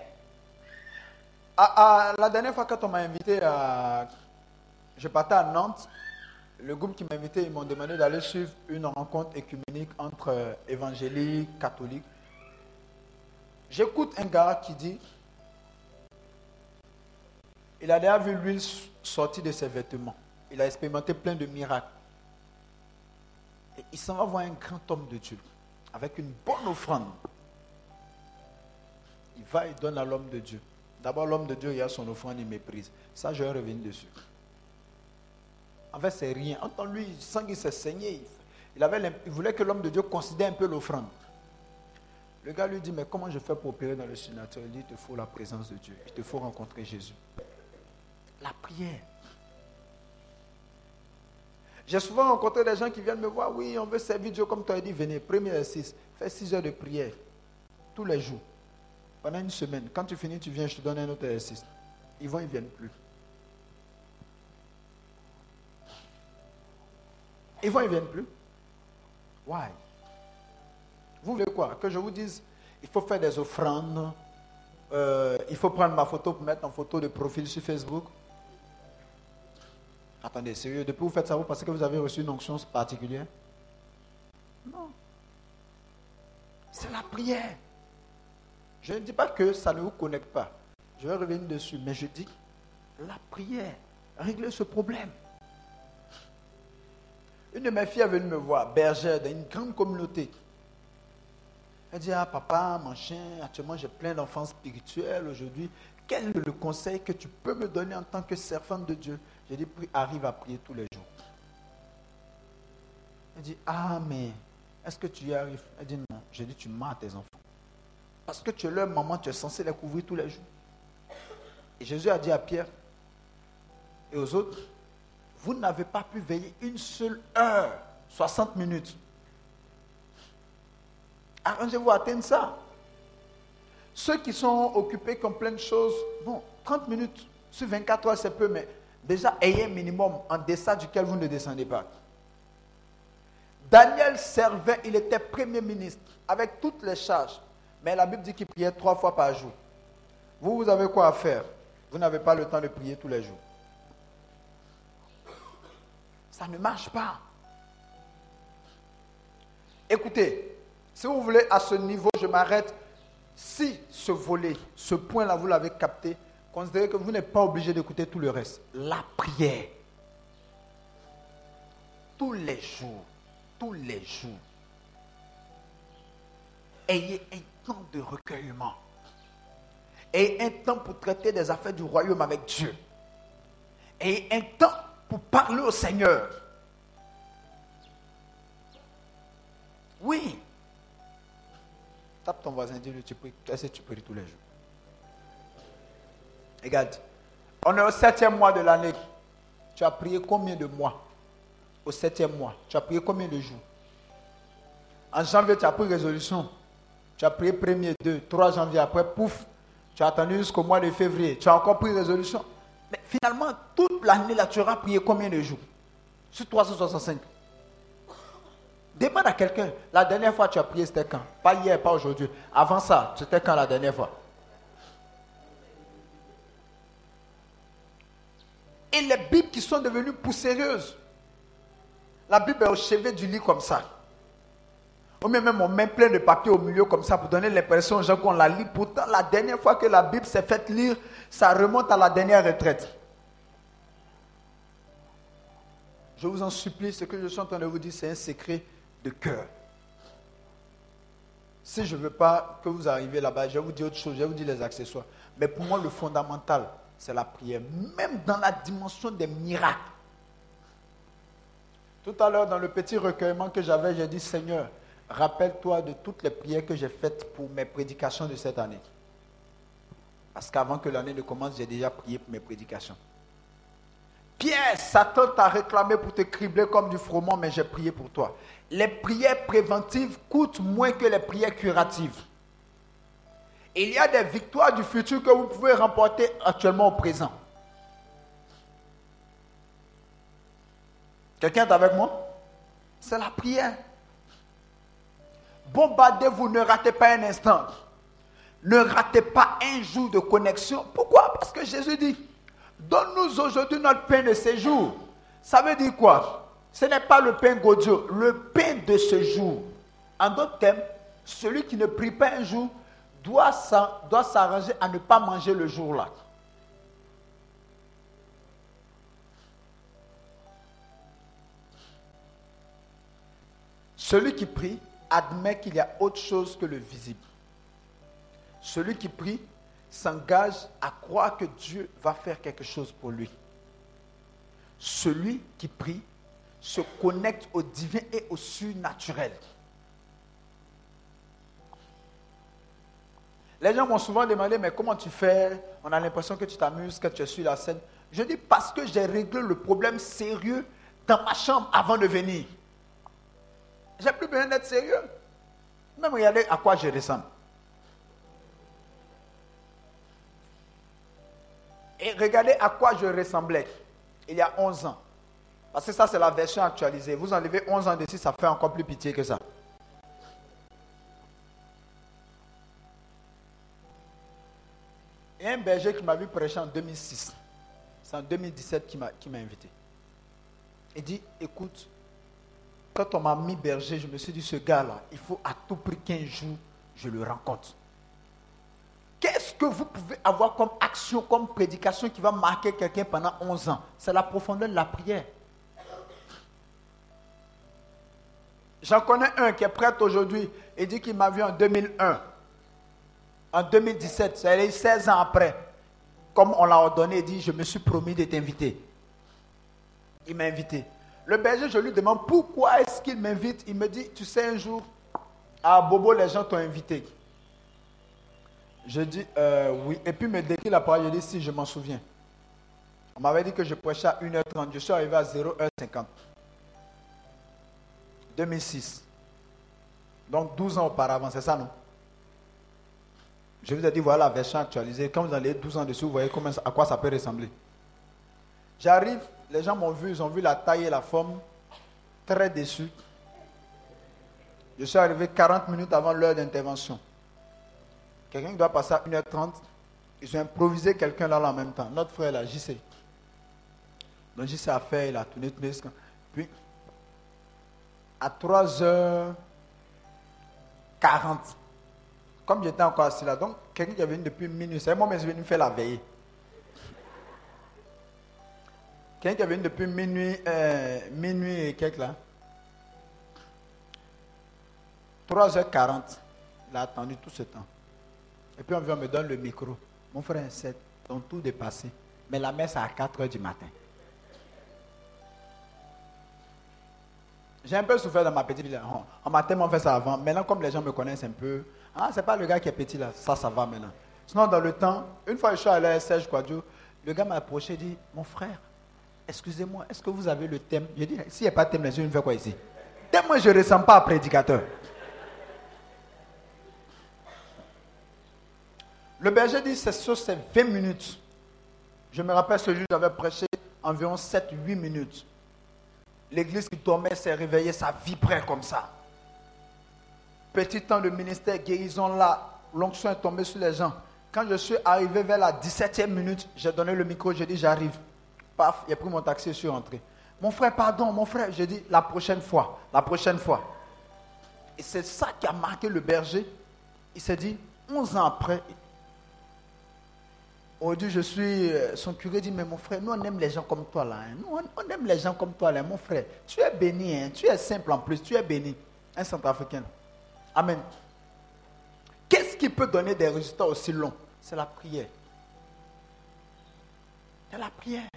la dernière fois quand on m'a invité à... Je partais à Nantes, le groupe qui m'a invité, ils m'ont demandé d'aller suivre une rencontre écuménique entre évangéliques, catholiques. J'écoute un gars qui dit, il a déjà vu l'huile sortir de ses vêtements. Il a expérimenté plein de miracles. Et il s'en va voir un grand homme de Dieu, avec une bonne offrande. Il va et donne à l'homme de Dieu. D'abord, l'homme de Dieu, il a son offrande, il méprise. Ça, je vais revenir dessus. En fait, c'est rien. En lui, il sent qu'il s'est saigné. Il voulait que l'homme de Dieu considère un peu l'offrande. Le gars lui dit, mais comment je fais pour opérer dans le sénateur? Il dit, il te faut la présence de Dieu. Il te faut rencontrer Jésus. La prière. J'ai souvent rencontré des gens qui viennent me voir, oui, on veut servir Dieu comme tu as dit, venez, premier exercice, fais six heures de prière, tous les jours, pendant une semaine. Quand tu finis, tu viens, je te donne un autre exercice. Ils vont, ils ne viennent plus. Ils vont, ils ne viennent plus. Why? Vous voulez quoi? Que je vous dise, il faut faire des offrandes, euh, il faut prendre ma photo pour mettre en photo de profil sur Facebook. Attendez, sérieux, depuis vous faites ça, vous pensez que vous avez reçu une onction particulière? Non. C'est la prière. Je ne dis pas que ça ne vous connecte pas. Je vais revenir dessus, mais je dis la prière. Régler ce problème. Une de mes filles est venue me voir, bergère d'une grande communauté. Elle dit, ah papa, mon chien, actuellement j'ai plein d'enfants spirituels aujourd'hui. Quel est le conseil que tu peux me donner en tant que servante de Dieu? J'ai dit, arrive à prier tous les jours. Elle dit, ah mais est-ce que tu y arrives? Elle dit, non. J'ai dit, tu mens à tes enfants. Parce que tu es leur maman, tu es censé les couvrir tous les jours. Et Jésus a dit à Pierre et aux autres, vous n'avez pas pu veiller une seule heure, 60 minutes. Arrangez-vous à atteindre ça. Ceux qui sont occupés comme plein de choses, bon, 30 minutes sur 24 heures, c'est peu, mais déjà ayez un minimum en deçà duquel vous ne descendez pas. Daniel servait, il était premier ministre, avec toutes les charges. Mais la Bible dit qu'il priait trois fois par jour. Vous, vous avez quoi à faire? Vous n'avez pas le temps de prier tous les jours. Ça ne marche pas. Écoutez, si vous voulez, à ce niveau, je m'arrête. Si ce volet, ce point-là, vous l'avez capté, considérez que vous n'êtes pas obligé d'écouter tout le reste. La prière. Tous les jours, tous les jours. Ayez un temps de recueillement. Ayez un temps pour traiter des affaires du royaume avec Dieu. Ayez un temps pour parler au Seigneur. Oui. Tape ton voisin, dis-lui, tu pries, tu pries tous les jours? Regarde, on est au septième mois de l'année. Tu as prié combien de mois? Au septième mois. Tu as prié combien de jours? En janvier, tu as pris résolution. Tu as prié premier, deux, trois janvier. Après, pouf, tu as attendu jusqu'au mois de février. Tu as encore pris résolution. Mais finalement, toute l'année, là, tu auras prié combien de jours? Sur 365. Demande à quelqu'un, la dernière fois tu as prié, c'était quand? Pas hier, pas aujourd'hui. Avant ça, c'était quand la dernière fois? Et les Bibles qui sont devenues poussiéreuses. La Bible est au chevet du lit comme ça. On met même mon main plein de papier au milieu comme ça pour donner l'impression aux gens qu'on la lit. Pourtant, la dernière fois que la Bible s'est faite lire, ça remonte à la dernière retraite. Je vous en supplie, ce que je suis en train de vous dire, c'est un secret de cœur. Si je ne veux pas que vous arriviez là-bas, je vais vous dire autre chose, je vais vous dire les accessoires. Mais pour moi, le fondamental, c'est la prière, même dans la dimension des miracles. Tout à l'heure, dans le petit recueillement que j'avais, j'ai dit, Seigneur, rappelle-toi de toutes les prières que j'ai faites pour mes prédications de cette année. Parce qu'avant que l'année ne commence, j'ai déjà prié pour mes prédications. Pierre, Satan t'a réclamé pour te cribler comme du froment, mais j'ai prié pour toi. Les prières préventives coûtent moins que les prières curatives. Il y a des victoires du futur que vous pouvez remporter actuellement au présent. Quelqu'un est avec moi? C'est la prière. Bombardez-vous, ne ratez pas un instant. Ne ratez pas un jour de connexion. Pourquoi? Parce que Jésus dit, donne-nous aujourd'hui notre pain de séjour. Ça veut dire quoi? Ce n'est pas le pain Godio, le pain de ce jour. En d'autres termes, celui qui ne prie pas un jour doit s'arranger à ne pas manger le jour-là. Celui qui prie admet qu'il y a autre chose que le visible. Celui qui prie s'engage à croire que Dieu va faire quelque chose pour lui. Celui qui prie se connecte au divin et au surnaturel. Les gens m'ont souvent demandé, mais comment tu fais? On a l'impression que tu t'amuses, que tu es sur la scène. Je dis, parce que j'ai réglé le problème sérieux dans ma chambre avant de venir. J'ai plus besoin d'être sérieux. Même regardez à quoi je ressemble. Et regardez à quoi je ressemblais il y a 11 ans. Parce que ça, c'est la version actualisée. Vous enlevez 11 ans dessus, ça fait encore plus pitié que ça. Il y a un berger qui m'a vu prêcher en 2006. C'est en 2017 qui m'a invité. Il dit, écoute, quand on m'a mis berger, je me suis dit, ce gars-là, il faut à tout prix qu'un jour, je le rencontre. Qu'est-ce que vous pouvez avoir comme action, comme prédication qui va marquer quelqu'un pendant 11 ans? C'est la profondeur de la prière. J'en connais un qui est prêt aujourd'hui et dit qu'il m'a vu en 2001. En 2017, c'est 16 ans après. Comme on l'a ordonné, il dit, je me suis promis de t'inviter. Il m'a invité. Le berger, je lui demande pourquoi est-ce qu'il m'invite? Il me dit, tu sais, un jour, à Bobo, les gens t'ont invité. Je dis, euh, oui. Et puis, il me décrit la parole. Je dis, si, je m'en souviens. On m'avait dit que je prêchais à 1h30. Je suis arrivé à 0h50. 2006. Donc, 12 ans auparavant, c'est ça, non? Je vous ai dit, voilà la version actualisée. Quand vous allez 12 ans dessus, vous voyez à quoi ça peut ressembler. J'arrive, les gens m'ont vu, ils ont vu la taille et la forme, très déçus. Je suis arrivé 40 minutes avant l'heure d'intervention. Quelqu'un doit passer à 1h30, ils ont improvisé quelqu'un là, en même temps. Notre frère là, JC. Donc JC a fait, il a tourné, tourné. Puis, à 3h40, comme j'étais encore assis là, donc quelqu'un qui est venu depuis minuit, c'est moi, mais je suis venu faire la veille. Quelqu'un qui est venu depuis minuit, euh, minuit et quelques là. 3h40. Il a attendu tout ce temps. Et puis on vient me donne le micro. Mon frère, c'est ton tout dépassé. Mais la messe à 4h du matin. J'ai un peu souffert dans ma petite vie. On m'a tellement fait ça avant. Maintenant, comme les gens me connaissent un peu, ah, c'est pas le gars qui est petit là. Ça, ça va maintenant. Sinon, dans le temps, une fois je suis allé à Serge Quadio, le gars m'a approché et dit Mon frère, excusez-moi, est-ce que vous avez le thème? Je dis, s'il n'y a pas de thème, je ne fais quoi ici? Moi, je ne ressemble pas à prédicateur. Le berger dit, c'est sur ces 20 minutes. Je me rappelle ce jour, j'avais prêché environ 7-8 minutes. L'église qui dormait s'est réveillée, ça vibrait comme ça. Petit temps de ministère, guérison là, l'onction est tombée sur les gens. Quand je suis arrivé vers la 17e minute, j'ai donné le micro, j'ai dit j'arrive. Paf, a pris mon taxi, je suis rentré. Mon frère, pardon, mon frère, j'ai dit la prochaine fois, la prochaine fois. Et c'est ça qui a marqué le berger. Il s'est dit, 11 ans après, aujourd'hui je suis, euh, son curé dit, mais mon frère, nous on aime les gens comme toi là. Hein. Nous on, aime les gens comme toi là, mon frère. Tu es béni, hein. tu es simple en plus, tu es béni. Un centrafricain. Amen. Qu'est-ce qui peut donner des résultats aussi longs? C'est la prière. C'est la prière.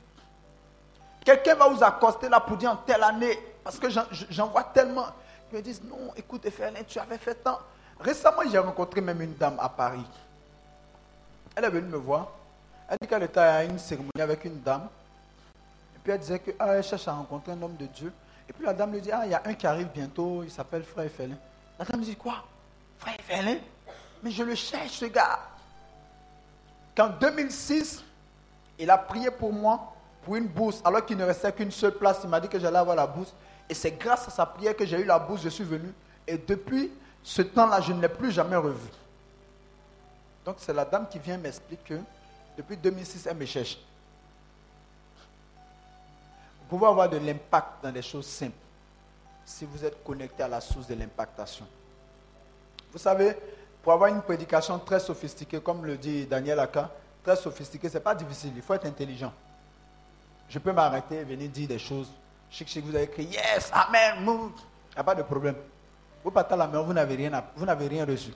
Quelqu'un va vous accoster là pour dire en telle année, parce que j'en vois tellement. Ils me disent, non, écoute, Ferlin, tu avais fait tant. Récemment, j'ai rencontré même une dame à Paris. Elle est venue me voir. Elle dit qu'elle était à une cérémonie avec une dame. Et puis elle disait qu'elle ah, cherche à rencontrer un homme de Dieu. Et puis la dame lui dit, ah, il y a un qui arrive bientôt, il s'appelle Frère Ferlin. La dame dit, quoi? Frère Ferlin Mais je le cherche, ce gars. Qu'en 2006, il a prié pour moi, pour une bourse, alors qu'il ne restait qu'une seule place. Il m'a dit que j'allais avoir la bourse. Et c'est grâce à sa prière que j'ai eu la bourse, je suis venu. Et depuis ce temps-là, je ne l'ai plus jamais revu. Donc c'est la dame qui vient m'expliquer que depuis 2006, elle me cherche. Vous pouvez avoir de l'impact dans des choses simples si vous êtes connecté à la source de l'impactation. Vous savez, pour avoir une prédication très sophistiquée, comme le dit Daniel Aka, très sophistiquée, ce n'est pas difficile, il faut être intelligent. Je peux m'arrêter et venir dire des choses Chic, chic, vous avez écrit Yes, Amen. Il n'y a pas de problème. Vous partez à la main, vous n'avez rien, vous n'avez rien reçu.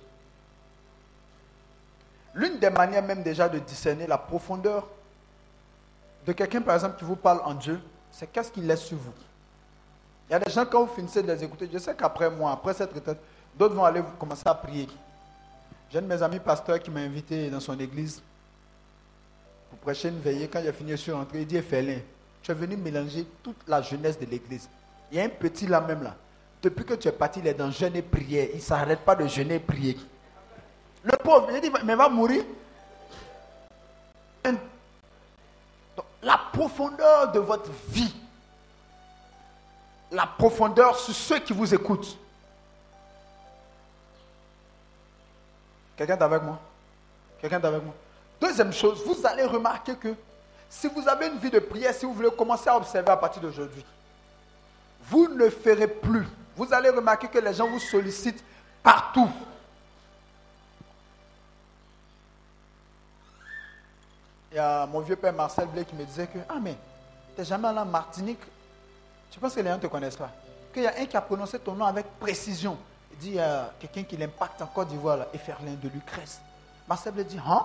L'une des manières même déjà de discerner la profondeur de quelqu'un, par exemple, qui vous parle en Dieu, c'est qu'est-ce qu'il laisse sur vous. Il y a des gens, quand vous finissez de les écouter, je sais qu'après moi, après cette retraite, d'autres vont aller commencer à prier. J'ai un de mes amis pasteurs qui m'a invité dans son église pour prêcher une veillée. Quand a fini, je suis rentré, il dit Félin, tu es venu mélanger toute la jeunesse de l'église. Il y a un petit là même là. Depuis que tu es parti, il est dans jeûne et prière. Il ne s'arrête pas de jeûner et prier. Le pauvre, il dit, mais va mourir. la profondeur de votre vie, la profondeur sur ceux qui vous écoutent. Quelqu'un est avec moi? Quelqu'un est avec moi? Deuxième chose, vous allez remarquer que si vous avez une vie de prière, si vous voulez commencer à observer à partir d'aujourd'hui, vous ne ferez plus. Vous allez remarquer que les gens vous sollicitent partout. Il y a mon vieux père Marcel Blé qui me disait que, ah mais, tu n'es jamais allé en Martinique. Tu penses que les gens ne te connaissent pas. Qu'il y a un qui a prononcé ton nom avec précision. Il dit, a quelqu'un qui l'impacte en Côte d'Ivoire, Eferlin de Lucrèce. Marcel Blé dit, hein?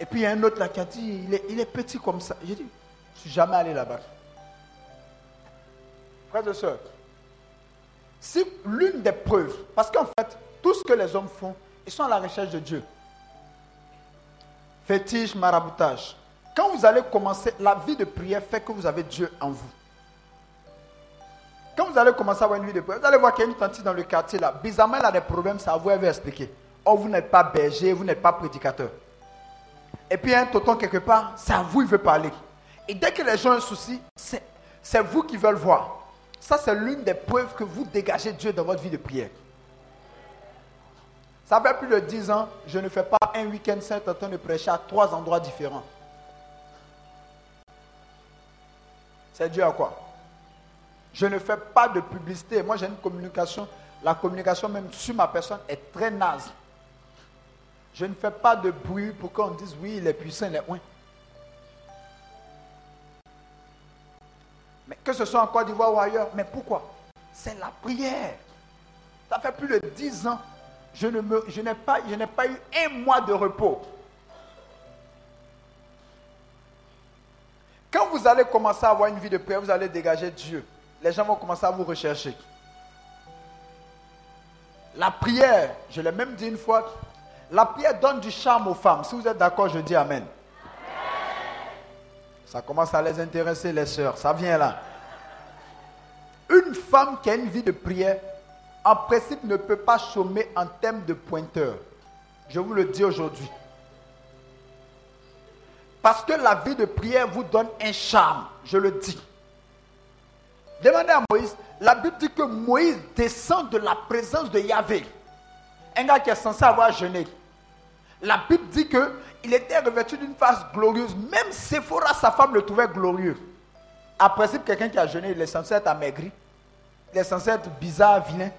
Et puis il y a un autre là qui a dit, il est, petit comme ça. J'ai dit, je ne suis jamais allé là-bas. Frères et sœurs, si l'une des preuves, parce qu'en fait, tout ce que les hommes font, ils sont à la recherche de Dieu. Fétiche, maraboutage. Quand vous allez commencer, la vie de prière fait que vous avez Dieu en vous. Quand vous allez commencer à avoir une vie de prière, vous allez voir qu'il y a une tante dans le quartier là. Bizarrement, elle a des problèmes, ça vous avait expliqué. Oh, vous n'êtes pas berger, vous n'êtes pas prédicateur. Et puis un tonton quelque part, c'est à vous il veut parler. Et dès que les gens ont un souci, c'est vous qui veulent voir. Ça, c'est l'une des preuves que vous dégagez Dieu dans votre vie de prière. Ça fait plus de 10 ans, je ne fais pas un week-end saint en train de prêcher à trois endroits différents. C'est Dieu à quoi? Je ne fais pas de publicité. Moi, j'ai une communication. La communication, même sur ma personne, est très naze. Je ne fais pas de bruit pour qu'on dise oui, il est puissant, il est loin. Mais que ce soit en Côte d'Ivoire ou ailleurs, mais pourquoi? C'est la prière. Ça fait plus de dix ans. Je, n'ai pas, n'ai pas eu un mois de repos. Quand vous allez commencer à avoir une vie de prière, vous allez dégager Dieu. Les gens vont commencer à vous rechercher. La prière, je l'ai même dit une fois, la prière donne du charme aux femmes. Si vous êtes d'accord, je dis Amen. Ça commence à les intéresser, les sœurs. Ça vient là. Une femme qui a une vie de prière, en principe, ne peut pas chômer en termes de pointeur. Je vous le dis aujourd'hui. Parce que la vie de prière vous donne un charme. Je le dis. Demandez à Moïse. La Bible dit que Moïse descend de la présence de Yahvé. Un gars qui est censé avoir jeûné. La Bible dit qu'il était revêtu d'une face glorieuse. Même Sephora, sa femme, le trouvait glorieux. Après, principe, quelqu'un qui a jeûné, il est censé être amaigri. Il est censé être bizarre, vilain.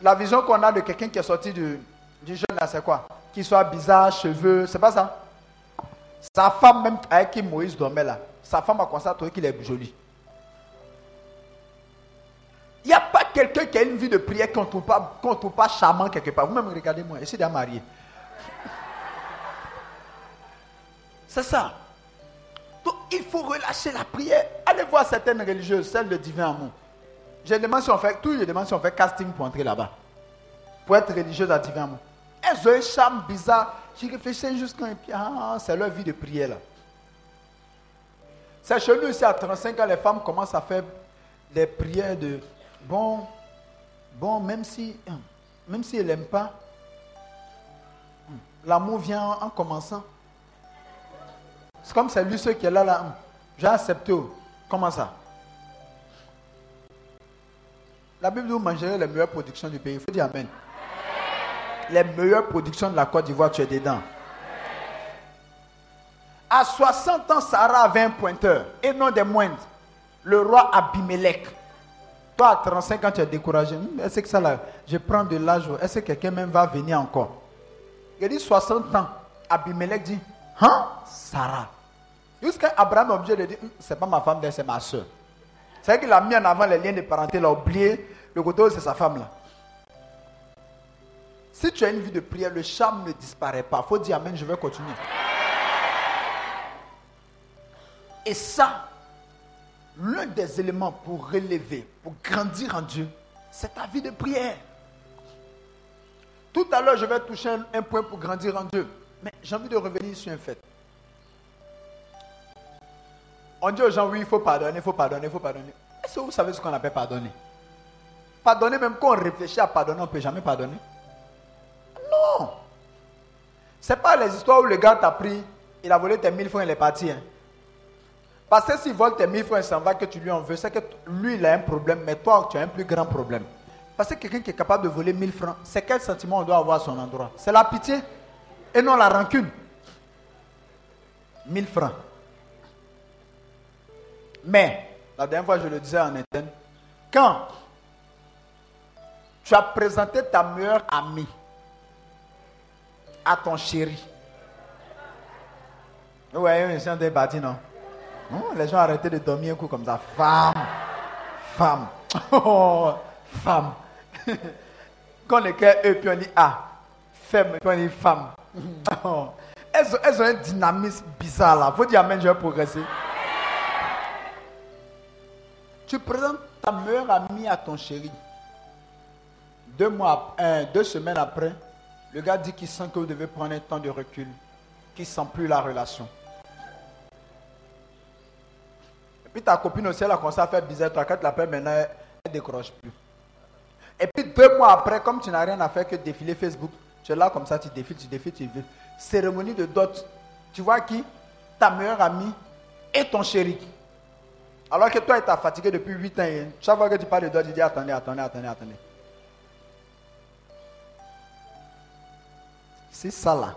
La vision qu'on a de quelqu'un qui est sorti du, du jeûne, là, c'est quoi? Qu'il soit bizarre, cheveux, c'est pas ça? Sa femme, même avec qui Moïse dormait là, sa femme a constaté qu'il est joli. Il n'y a pas quelqu'un qui a une vie de prière qu'on ne trouve pas, qu'on trouve pas charmant quelque part. Vous-même, regardez-moi, suis déjà marié. C'est ça. Donc, il faut relâcher la prière. Allez voir certaines religieuses, celles de divin amour. Je demande si on fait, si on fait casting pour entrer là-bas. Pour être religieuse à divin amour. Elles ont un charme bizarre. J'y réfléchis jusqu'à un. Ah, c'est leur vie de prière là. C'est chez nous ici à 35 ans, les femmes commencent à faire des prières de bon, bon, même si, même si elle n'aime pas, l'amour vient en commençant. C'est comme c'est lui, ceux qui est là, là. J'ai accepté. Oh. Comment ça? La Bible dit vous mangerez les meilleures productions du pays. Il faut dire Amen. Les meilleures productions de la Côte d'Ivoire, tu es dedans. À 60 ans, Sarah avait un pointeur, et non des moindres. Le roi Abimelech. Toi, à 35 ans, tu es découragé. Hmm, est-ce que ça là, je prends de l'âge, est-ce que quelqu'un même va venir encore? Il dit 60 ans. Abimelech dit, hein, Sarah. Jusqu'à Abraham est obligé de dire, hmm, c'est pas ma femme, c'est ma soeur. C'est qu'il a mis en avant les liens de parenté, il a oublié le où c'est sa femme là. Si tu as une vie de prière, le charme ne disparaît pas. Il faut dire Amen, je vais continuer. Et ça, l'un des éléments pour relever, pour grandir en Dieu, c'est ta vie de prière. Tout à l'heure, je vais toucher un, point pour grandir en Dieu. Mais j'ai envie de revenir sur un fait. On dit aux gens, oui, il faut pardonner, il faut pardonner, il faut pardonner. Est-ce que vous savez ce qu'on appelle pardonner? Pardonner, même quand on réfléchit à pardonner, on ne peut jamais pardonner. Non. Ce n'est pas les histoires où le gars t'a pris, il a volé tes mille francs et il est parti. Hein. Parce que s'il vole tes mille francs et s'en va, que tu lui en veux, c'est que lui, il a un problème, mais toi, tu as un plus grand problème. Parce que quelqu'un qui est capable de voler mille francs, c'est quel sentiment on doit avoir à son endroit? C'est la pitié et non la rancune. Mille francs. Mais, la dernière fois, je le disais en interne, quand tu as présenté ta meilleure amie à ton chéri, voyez, je suis parti, non? Les gens arrêtaient de dormir un coup comme ça. Femme, femme, oh, femme. Quand les cœurs, eux, puis on dit ah, femme, puis on dit femme. Oh. Elles, ont, elles, ont, un dynamisme bizarre là. Faut dire Amen, je vais progresser. Tu présentes ta meilleure amie à ton chéri. Deux, mois, deux semaines après, le gars dit qu'il sent que vous devez prendre un temps de recul, qu'il ne sent plus la relation. Et puis ta copine aussi, elle a commencé à faire bizarre. Toi, quand tu l'appelles maintenant, elle ne décroche plus. Et puis deux mois après, comme tu n'as rien à faire que défiler Facebook, tu es là comme ça, tu défiles, tu défiles, tu défiles. Cérémonie de dot. Tu vois qui? Ta meilleure amie et ton chéri. Alors que toi, tu es fatigué depuis 8 ans. chaque fois que tu parles de dot, tu dis attendez, attendez, attendez, attendez. C'est ça là,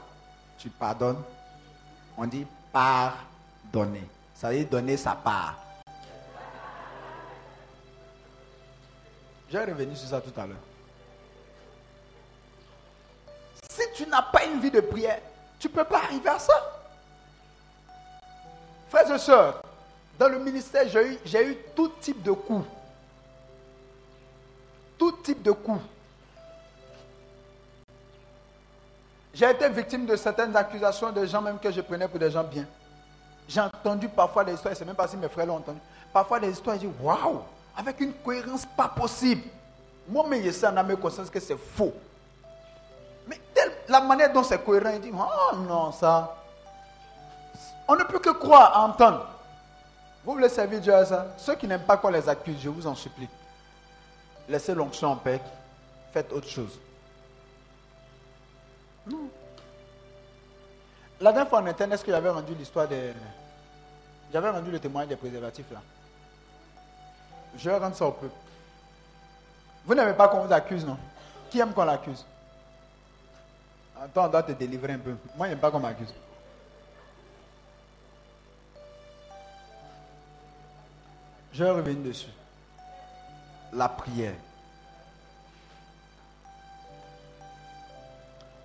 tu pardonnes, on dit pardonner. Ça veut dire donner sa part. J'ai revenu sur ça tout à l'heure. Si tu n'as pas une vie de prière, tu ne peux pas arriver à ça. Frères et sœurs, dans le ministère, j'ai eu, eu tout type de coups. Tout type de coups. J'ai été victime de certaines accusations de gens même que je prenais pour des gens bien. J'ai entendu parfois des histoires, c'est même pas si mes frères l'ont entendu. Parfois des histoires, je dis waouh, avec une cohérence pas possible. Moi-même, je sais en âme conscience que c'est faux. Mais la manière dont c'est cohérent, il dit oh non, ça. On ne peut que croire, entendre. Vous voulez servir Dieu à ça? Ceux qui n'aiment pas qu'on les accuse, je vous en supplie. Laissez l'onction en paix. Faites autre chose. La dernière fois en interne, est-ce que j'avais rendu l'histoire des. J'avais rendu le témoignage des préservatifs là. Je rendre ça au peuple. Vous n'aimez pas qu'on vous accuse, non? Qui aime qu'on l'accuse? Attends, on doit te délivrer un peu. Moi, je n'aime pas qu'on m'accuse. Je vais revenir dessus. La prière.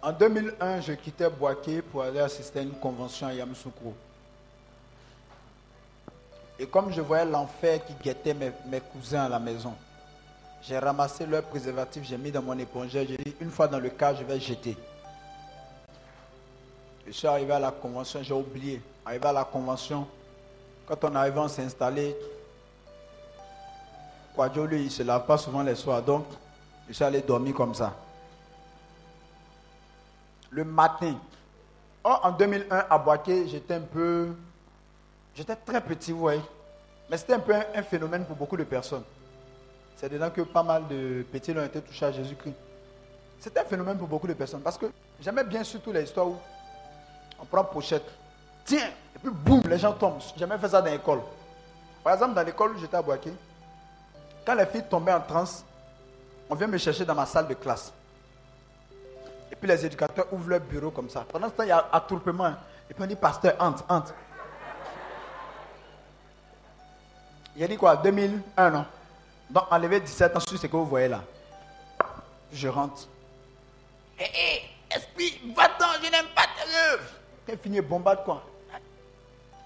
En 2001, je quittais Boaké pour aller assister à une convention à Yamoussoukro. Et comme je voyais l'enfer qui guettait mes, cousins à la maison, j'ai ramassé leur préservatif, j'ai mis dans mon épongeur, j'ai dit une fois dans le cas, je vais jeter. Je suis arrivé à la convention, j'ai oublié. Arrivé à la convention, quand on arrive, on s'est installé. Lui, il ne se lave pas souvent les soirs, donc je suis allé dormir comme ça. Le matin, oh, en 2001, à Boaké, j'étais un peu. J'étais très petit, vous voyez. Mais c'était un peu un, phénomène pour beaucoup de personnes. C'est dedans que pas mal de petits ont été touchés à Jésus-Christ. C'était un phénomène pour beaucoup de personnes. Parce que j'aimais bien surtout les histoires où on prend pochette. Tiens, et puis boum, les gens tombent. J'ai jamais fait ça dans l'école. Par exemple, dans l'école où j'étais à Boaké, quand les filles tombaient en transe, on vient me chercher dans ma salle de classe. Puis les éducateurs ouvrent leur bureau comme ça. Pendant ce temps, il y a attroupement. Et puis on dit, pasteur, entre, entre. Il a dit quoi? 2001, non Donc enlever 17 ans sur ce que vous voyez là. Je rentre. Hé, hé, esprit, va-t'en, je n'aime pas tes œuvres. Elle finit bombarde quoi.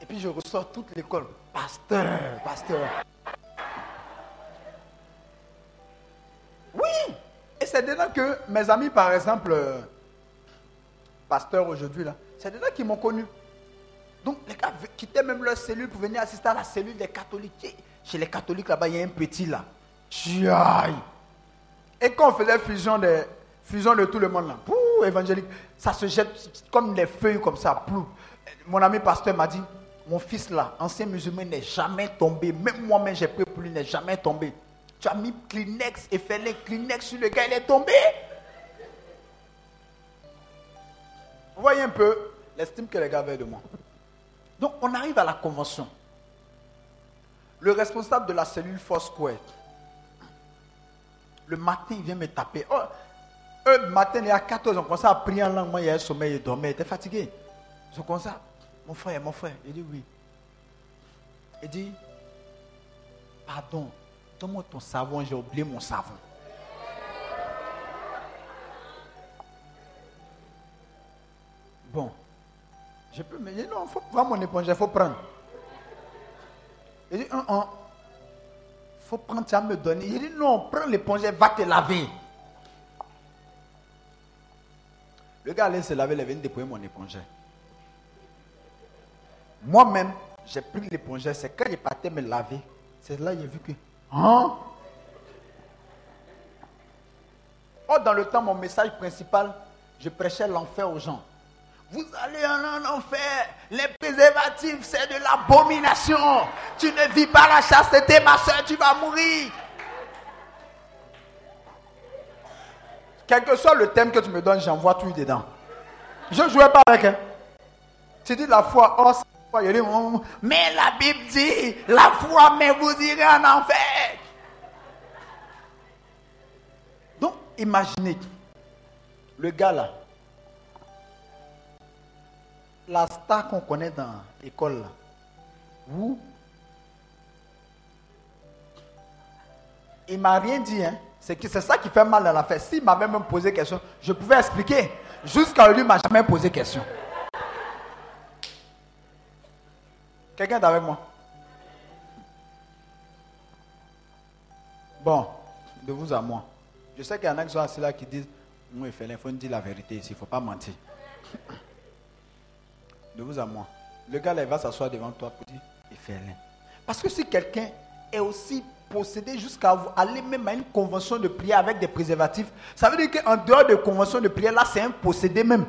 Et puis je ressors toute l'école. Pasteur, pasteur. Et c'est dedans que mes amis, par exemple, euh, pasteur aujourd'hui, là, c'est dedans qu'ils m'ont connu. Donc les gars quittaient même leur cellule pour venir assister à la cellule des catholiques. Chez les catholiques là-bas, il y a un petit là. Et quand on faisait fusion de, fusion de tout le monde là, pou, évangélique, ça se jette comme des feuilles comme ça. Mon ami pasteur m'a dit, mon fils là, ancien musulman, n'est jamais tombé. Même moi-même, j'ai pris pour lui, n'est jamais tombé. Tu as mis Kleenex et fait les Kleenex sur le gars, il est tombé. Vous voyez un peu l'estime que les gars avaient de moi. Donc on arrive à la convention. Le responsable de la cellule Foursquare, le matin, il vient me taper. Oh, le matin, il y a 14 ans, on commence à prier en langue. Moi, il y a un sommeil, il dormait, il était fatigué. Je commence à, mon frère, mon frère. Il dit oui. Il dit, pardon, donne-moi ton savon, j'ai oublié mon savon. Bon, je peux me dire, non, faut voir mon éponge, il faut prendre. Il dit, il faut prendre, ça me donner. Il dit, non, prends l'éponge, va te laver. Le gars allait se laver, il vient déployer mon éponge. Moi-même, j'ai pris l'éponge, c'est quand il partait me laver, c'est là que j'ai vu que, hein? Oh, dans le temps, mon message principal, je prêchais l'enfer aux gens. Vous allez en enfer. Les préservatifs, c'est de l'abomination. Tu ne vis pas la chasteté, ma soeur, tu vas mourir. Quel que soit le thème que tu me donnes, j'envoie tout dedans. Je ne jouais pas avec. Hein. Tu dis la foi, oh. Mais la Bible dit, la foi, mais vous irez en enfer. Donc, imaginez, le gars là, la star qu'on connaît dans l'école, vous, il m'a rien dit. Hein. C'est ça qui fait mal dans l'affaire. S'il m'avait même posé question, je pouvais expliquer. Jusqu'à lui, il m'a jamais posé question. Quelqu'un est avec moi Bon, de vous à moi. Je sais qu'il y en a qui sont assis là qui disent, moi, il faut dire la vérité ici, il ne faut pas mentir de vous à moi. Le gars là, il va s'asseoir devant toi pour dire, rien. Parce que si quelqu'un est aussi possédé jusqu'à aller même à une convention de prière avec des préservatifs, ça veut dire qu'en dehors de convention de prière, là, c'est un possédé même.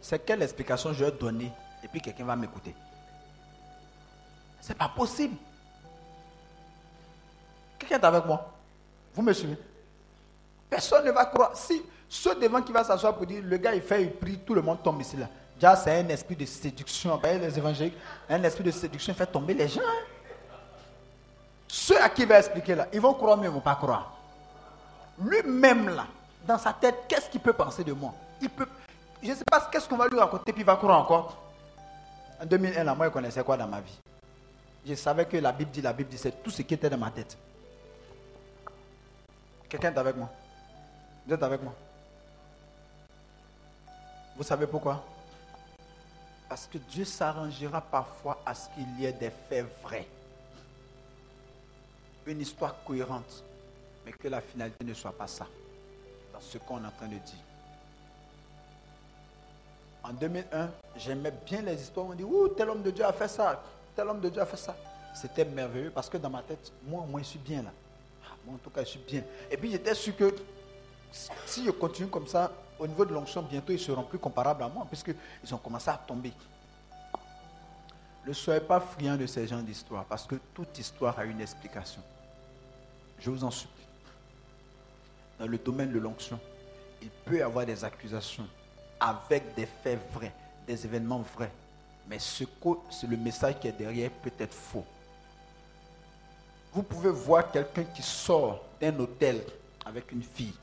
C'est quelle explication je vais donner et puis quelqu'un va m'écouter. C'est pas possible. Quelqu'un est avec moi Vous me suivez Personne ne va croire. Si ceux devant qui va s'asseoir pour dire, le gars il fait, il prie, tout le monde tombe ici là. Déjà, c'est un esprit de séduction. les évangéliques, un esprit de séduction fait tomber les gens. Ceux à qui il va expliquer là, ils vont croire mais ils ne vont pas croire. Lui-même là, dans sa tête, qu'est-ce qu'il peut penser de moi? Il peut, Je ne sais pas qu'est-ce qu'on va lui raconter, puis il va croire encore. En 2001, là, moi, je connaissais quoi dans ma vie? Je savais que la Bible dit, la Bible dit, c'est tout ce qui était dans ma tête. Quelqu'un est avec moi? Vous êtes avec moi? Vous savez pourquoi? Parce que Dieu s'arrangera parfois à ce qu'il y ait des faits vrais. Une histoire cohérente. Mais que la finalité ne soit pas ça. Dans ce qu'on est en train de dire. En 2001, j'aimais bien les histoires. On dit, ouh, tel homme de Dieu a fait ça. Tel homme de Dieu a fait ça. C'était merveilleux parce que dans ma tête, moi, moi, je suis bien là. Ah, moi, en tout cas, je suis bien. Et puis, j'étais sûr que si je continue comme ça, au niveau de l'onction, bientôt, ils seront plus comparables à moi, puisqu'ils ont commencé à tomber. Ne soyez pas friand de ces gens d'histoire, parce que toute histoire a une explication. Je vous en supplie. Dans le domaine de l'onction, il peut y avoir des accusations avec des faits vrais, des événements vrais. Mais ce que, le message qui est derrière peut être faux. Vous pouvez voir quelqu'un qui sort d'un hôtel avec une fille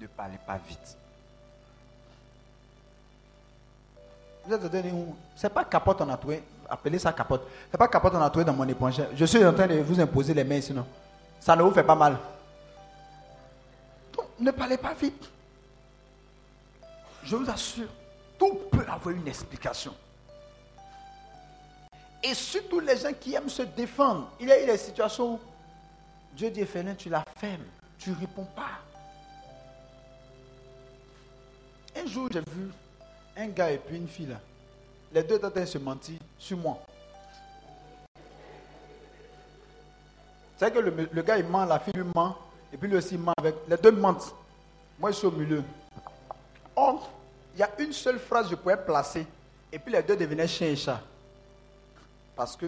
ne parlez pas vite. Vous êtes c'est pas capote a trouvé, appelez ça capote. C'est pas capote a trouvé dans mon éponge. Je suis en train de vous imposer les mains sinon. Ça ne vous fait pas mal. Donc, ne parlez pas vite. Je vous assure, tout peut avoir une explication. Et surtout les gens qui aiment se défendre. Il y a eu des situations où Dieu dit, Félin, tu la fermes, tu ne réponds pas. Un jour, j'ai vu un gars et puis une fille là. Les deux se mentir sur moi. C'est que le, gars il ment, la fille lui ment, et puis lui aussi ment avec. Les deux mentent. Moi je suis au milieu. Or, il y a une seule phrase que je pouvais placer, et puis les deux devenaient chien et chat. Parce que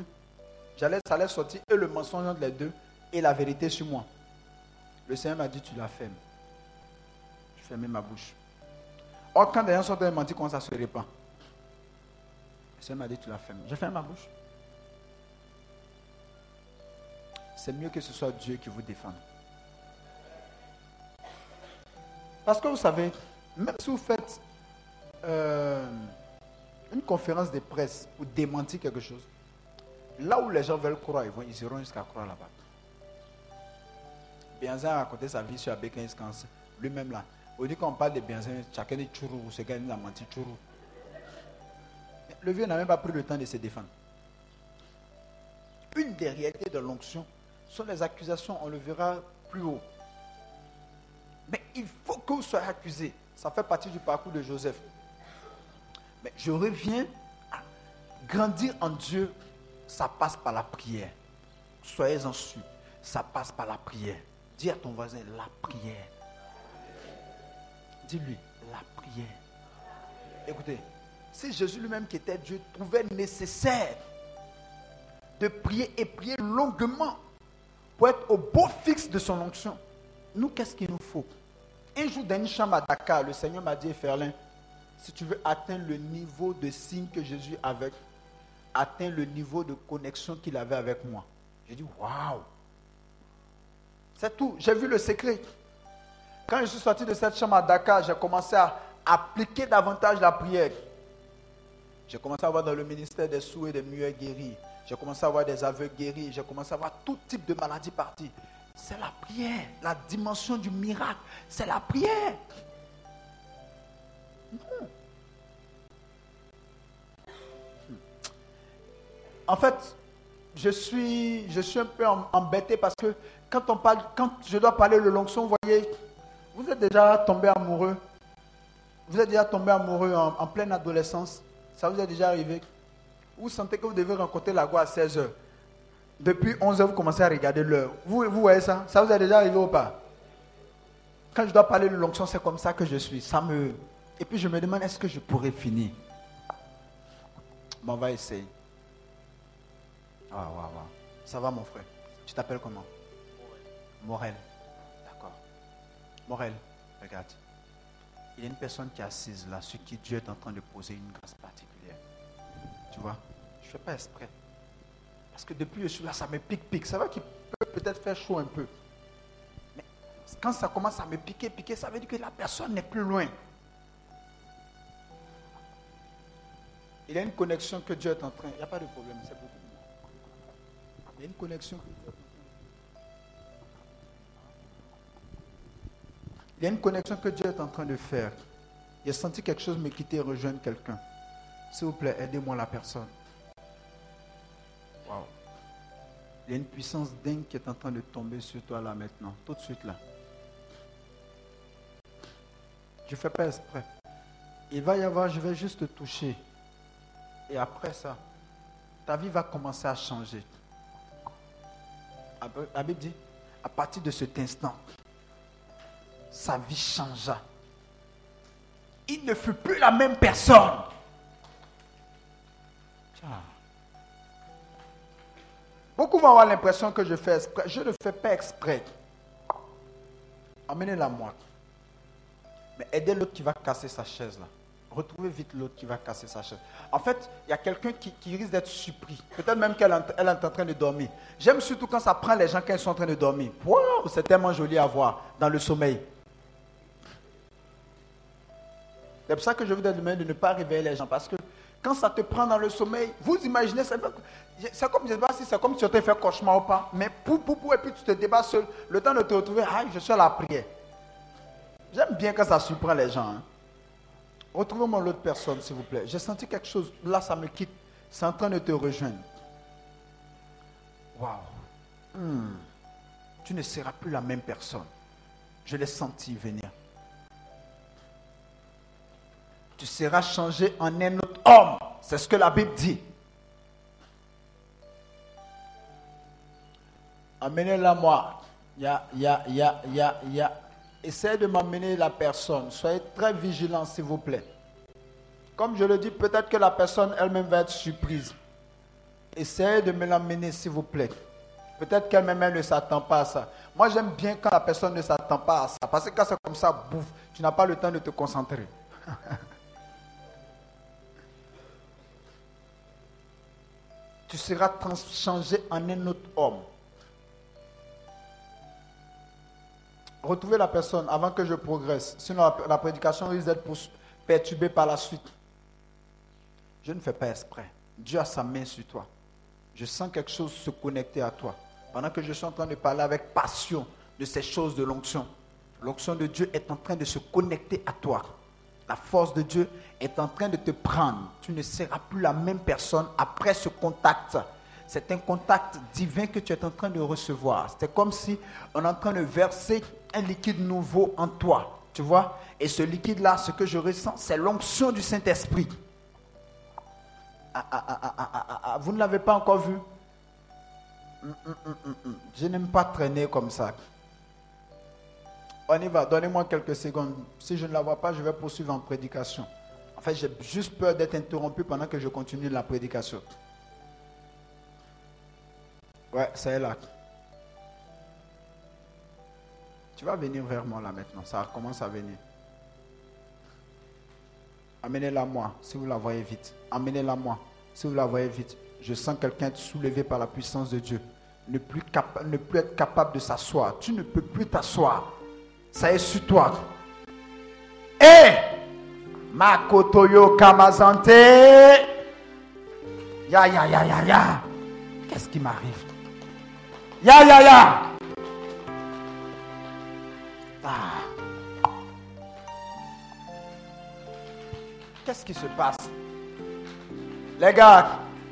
j'allais, ça allait sortir et le mensonge entre les deux et la vérité sur moi. Le Seigneur m'a dit Tu la fermes. Je fermais ma bouche. Or, quand des gens sont en mentir, comment ça se répand? Le Seigneur m'a dit, tu la fermes. J'ai fermé ma bouche. C'est mieux que ce soit Dieu qui vous défende. Parce que vous savez, même si vous faites euh, une conférence de presse pour démentir quelque chose, là où les gens veulent croire, ils, vont, ils iront jusqu'à croire là-bas. Bianzin a raconté sa vie sur Abékin Lui-même là, on dit qu'on parle de Bienzin, chacun est chourou, ce gars a menti chourou. Le vieux n'a même pas pris le temps de se défendre. Une des réalités de l'onction sont les accusations, on le verra plus haut. Mais il faut que vous soyez accusé. Ça fait partie du parcours de Joseph. Mais je reviens à grandir en Dieu, ça passe par la prière. Soyez-en sûrs, ça passe par la prière. Dis à ton voisin, la prière. Dis-lui, la prière. Écoutez, si Jésus lui-même qui était Dieu trouvait nécessaire de prier et prier longuement pour être au beau fixe de son onction, nous, qu'est-ce qu'il nous faut? Un jour dans une chambre à Dakar, le Seigneur m'a dit, Ferlin, si tu veux atteindre le niveau de signe que Jésus avait, atteins le niveau de connexion qu'il avait avec moi. J'ai dit, waouh! C'est tout. J'ai vu le secret. Quand je suis sorti de cette chambre à Dakar, j'ai commencé à appliquer davantage la prière. J'ai commencé à voir dans le ministère des sous et des muets guéris. J'ai commencé à voir des aveugles guéris. J'ai commencé à voir tout type de maladies parties. C'est la prière. La dimension du miracle, c'est la prière. En fait, je suis, je suis un peu embêté parce que quand on parle, quand je dois parler le l'onction, vous voyez, vous êtes déjà tombé amoureux. Vous êtes déjà tombé amoureux en, pleine adolescence. Ça vous est déjà arrivé. Vous sentez que vous devez rencontrer la gloire à 16 h Depuis 11 h vous commencez à regarder l'heure. Vous, vous voyez ça? Ça vous est déjà arrivé ou pas? Quand je dois parler de l'onction, c'est comme ça que je suis. Ça me... Et puis je me demande, est-ce que je pourrais finir? Bon, on va essayer. Ah, ouais, ouais. Ça va, mon frère Tu t'appelles comment? Morel. Morel, regarde. Il y a une personne qui est assise là, sur qui Dieu est en train de poser une grâce particulière. Tu vois? Je ne fais pas exprès. Parce que depuis que je suis là, ça me pique-pique. Ça va qu'il peut peut-être faire chaud un peu. Mais quand ça commence à me piquer, piquer, ça veut dire que la personne n'est plus loin. Il y a une connexion que Dieu est en train. Il n'y a pas de problème. Il y a une connexion que Dieu est en train Il y a une connexion que Dieu est en train de faire. J'ai senti quelque chose me quitter et rejoindre quelqu'un. S'il vous plaît, aidez-moi la personne. Wow. Il y a une puissance dingue qui est en train de tomber sur toi là maintenant, tout de suite là. Je ne fais pas exprès. Il va y avoir, je vais juste te toucher. Et après ça, ta vie va commencer à changer. La Bible dit, à partir de cet instant, sa vie changea. Il ne fut plus la même personne. Beaucoup vont avoir l'impression que je fais exprès. Je ne fais pas exprès. Amenez-la moi. Mais aidez l'autre qui va casser sa chaise là. Retrouvez vite l'autre qui va casser sa chaise. En fait, il y a quelqu'un qui, risque d'être surpris. Peut-être même qu'elle est en train de dormir. J'aime surtout quand ça prend les gens quand ils sont en train de dormir. Wow, c'est tellement joli à voir dans le sommeil. C'est pour ça que je vous demande de ne pas réveiller les gens. Parce que quand ça te prend dans le sommeil, vous imaginez, c'est comme, je pas si comme tu t'es fait cauchemar ou pas, mais pou, pou, pou, et puis tu te débats seul, le temps de te retrouver, ah, je suis à la prière. J'aime bien quand ça surprend les gens. Hein. Retrouvez-moi l'autre personne, s'il vous plaît. J'ai senti quelque chose, là, ça me quitte. C'est en train de te rejoindre. Waouh. Hmm. Tu ne seras plus la même personne. Je l'ai senti venir. tu seras changé en un autre homme. C'est ce que la Bible dit. Amenez-la moi. Ya, ya, ya, ya, ya. Essayez de m'amener la personne. Soyez très vigilant, s'il vous plaît. Comme je le dis, peut-être que la personne elle-même va être surprise. Essayez de me l'amener, s'il vous plaît. Peut-être qu'elle-même ne s'attend pas à ça. Moi, j'aime bien quand la personne ne s'attend pas à ça. Parce que quand c'est comme ça, bouffe, tu n'as pas le temps de te concentrer. tu seras changé en un autre homme. Retrouvez la personne avant que je progresse. Sinon, la, prédication risque d'être perturbée par la suite. Je ne fais pas exprès. Dieu a sa main sur toi. Je sens quelque chose se connecter à toi. Pendant que je suis en train de parler avec passion de ces choses de l'onction, l'onction de Dieu est en train de se connecter à toi. La force de Dieu est en train de te prendre. Tu ne seras plus la même personne après ce contact. C'est un contact divin que tu es en train de recevoir. C'est comme si on est en train de verser un liquide nouveau en toi. Tu vois Et ce liquide-là, ce que je ressens, c'est l'onction du Saint-Esprit. Ah, ah, ah, vous ne l'avez pas encore vu? Hum, hum, hum, Je n'aime pas traîner comme ça. On y va, donnez-moi quelques secondes. Si je ne la vois pas, je vais poursuivre en prédication. En fait, j'ai juste peur d'être interrompu pendant que je continue la prédication. Ouais, ça est là. Tu vas venir vers moi là maintenant. Ça commence à venir. Amenez-la moi, si vous la voyez vite. Amenez-la moi, si vous la voyez vite. Je sens quelqu'un être soulevé par la puissance de Dieu. Ne plus, ne plus être capable de s'asseoir. Tu ne peux plus t'asseoir ça est sur toi. Et Makotoyo Kamazante. Ya ya ya ya ya. Qu'est-ce qui m'arrive? Ya ya ya. Qu'est-ce qui se passe? Les gars,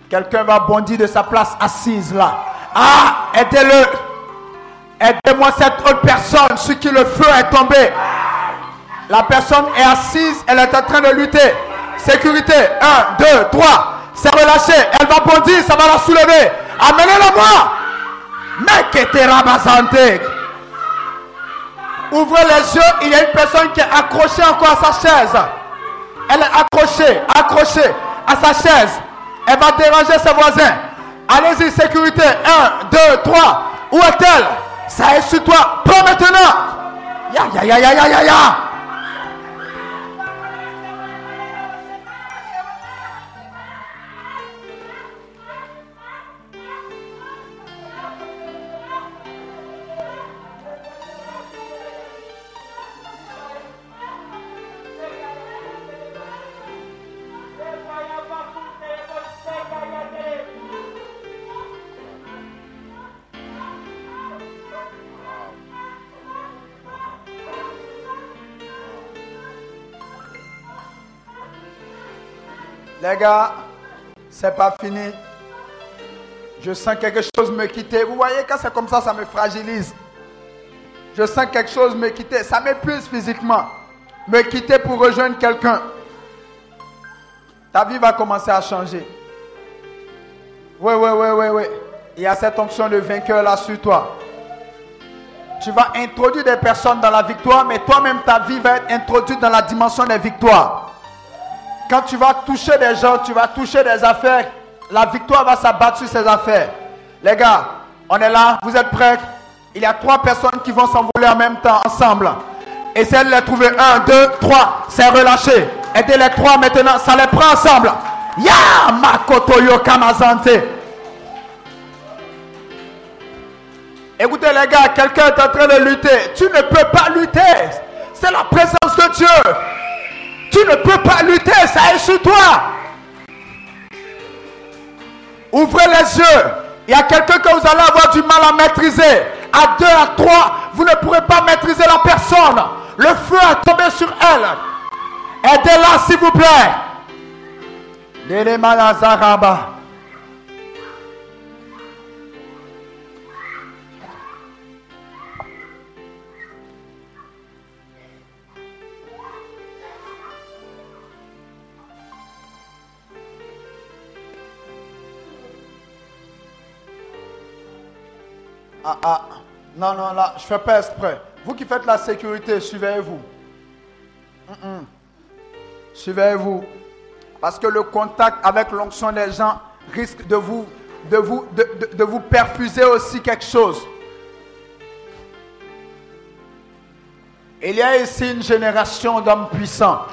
quelqu'un va bondir de sa place assise là. Ah, aidez-le. Aidez-moi cette autre personne sur qui le feu est tombé. La personne est assise, elle est en train de lutter. Sécurité, 1, 2, 3. C'est relâché, elle va bondir, ça va la soulever. Amenez-le moi. Mec, santé. Ouvrez les yeux, il y a une personne qui est accrochée encore à sa chaise. Elle est accrochée, accrochée à sa chaise. Elle va déranger ses voisins. Allez-y, sécurité. 1, 2, 3. Où est-elle? Ça est sur toi. Prends maintenant. Ya, ya, ya, ya, ya, ya, ya. Les gars, c'est pas fini. Je sens quelque chose me quitter. Vous voyez, quand c'est comme ça, ça me fragilise. Je sens quelque chose me quitter. Ça m'épuise physiquement. Me quitter pour rejoindre quelqu'un. Ta vie va commencer à changer. Oui, oui, oui, oui, oui. Il y a cette onction de vainqueur là sur toi. Tu vas introduire des personnes dans la victoire, mais toi-même, ta vie va être introduite dans la dimension des victoires. Quand tu vas toucher des gens, tu vas toucher des affaires, la victoire va s'abattre sur ces affaires. Les gars, on est là, vous êtes prêts? Il y a trois personnes qui vont s'envoler en même temps, ensemble. Essayez de les trouver. Un, deux, trois. C'est relâché. Aidez les trois maintenant. Ça les prend ensemble. Ya Makoto Yokamazante. Écoutez les gars, quelqu'un est en train de lutter. Tu ne peux pas lutter. C'est la présence de Dieu. Tu ne peux pas lutter, ça est sur toi. Ouvrez les yeux. Il y a quelqu'un que vous allez avoir du mal à maîtriser. À deux, à trois, vous ne pourrez pas maîtriser la personne. Le feu a tombé sur elle. Aidez-la, s'il vous plaît. Ah, ah. Non, non, là, je ne fais pas exprès. Vous qui faites la sécurité, suivez-vous. Suivez-vous. Parce que le contact avec l'onction des gens risque de vous, de, vous, de vous perfuser aussi quelque chose. Il y a ici une génération d'hommes puissants.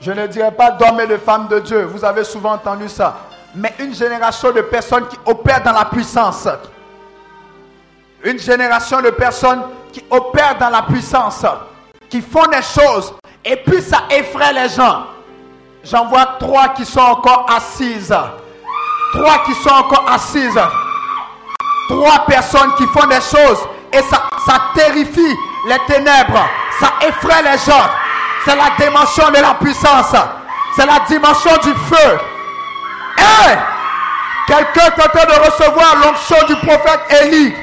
Je ne dirais pas d'hommes et de femmes de Dieu. Vous avez souvent entendu ça. Mais une génération de personnes qui opèrent dans la puissance. Une génération de personnes qui opèrent dans la puissance, qui font des choses, et puis ça effraie les gens. J'en vois trois qui sont encore assises. Trois qui sont encore assises. Trois personnes qui font des choses, et ça, terrifie les ténèbres. Ça effraie les gens. C'est la dimension de la puissance. C'est la dimension du feu. Hé! Quelqu'un est en train de recevoir l'onction du prophète Élie.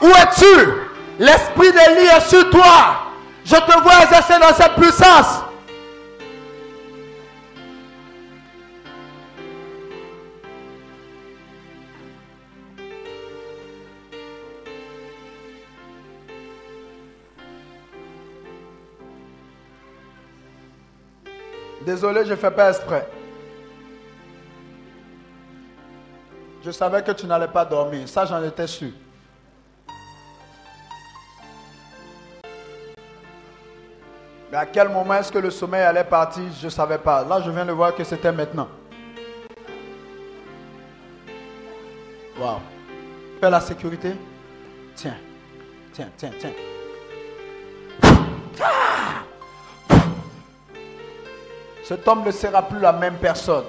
Où es-tu? L'esprit d'Élie est sur toi. Je te vois exercer dans cette puissance. Désolé, je ne fais pas exprès. Je savais que tu n'allais pas dormir. Ça, j'en étais sûr. Mais à quel moment est-ce que le sommeil allait partir Je ne savais pas. Là, je viens de voir que c'était maintenant. Waouh. Fais la sécurité. Tiens, tiens, tiens, tiens. Cet homme ne sera plus la même personne.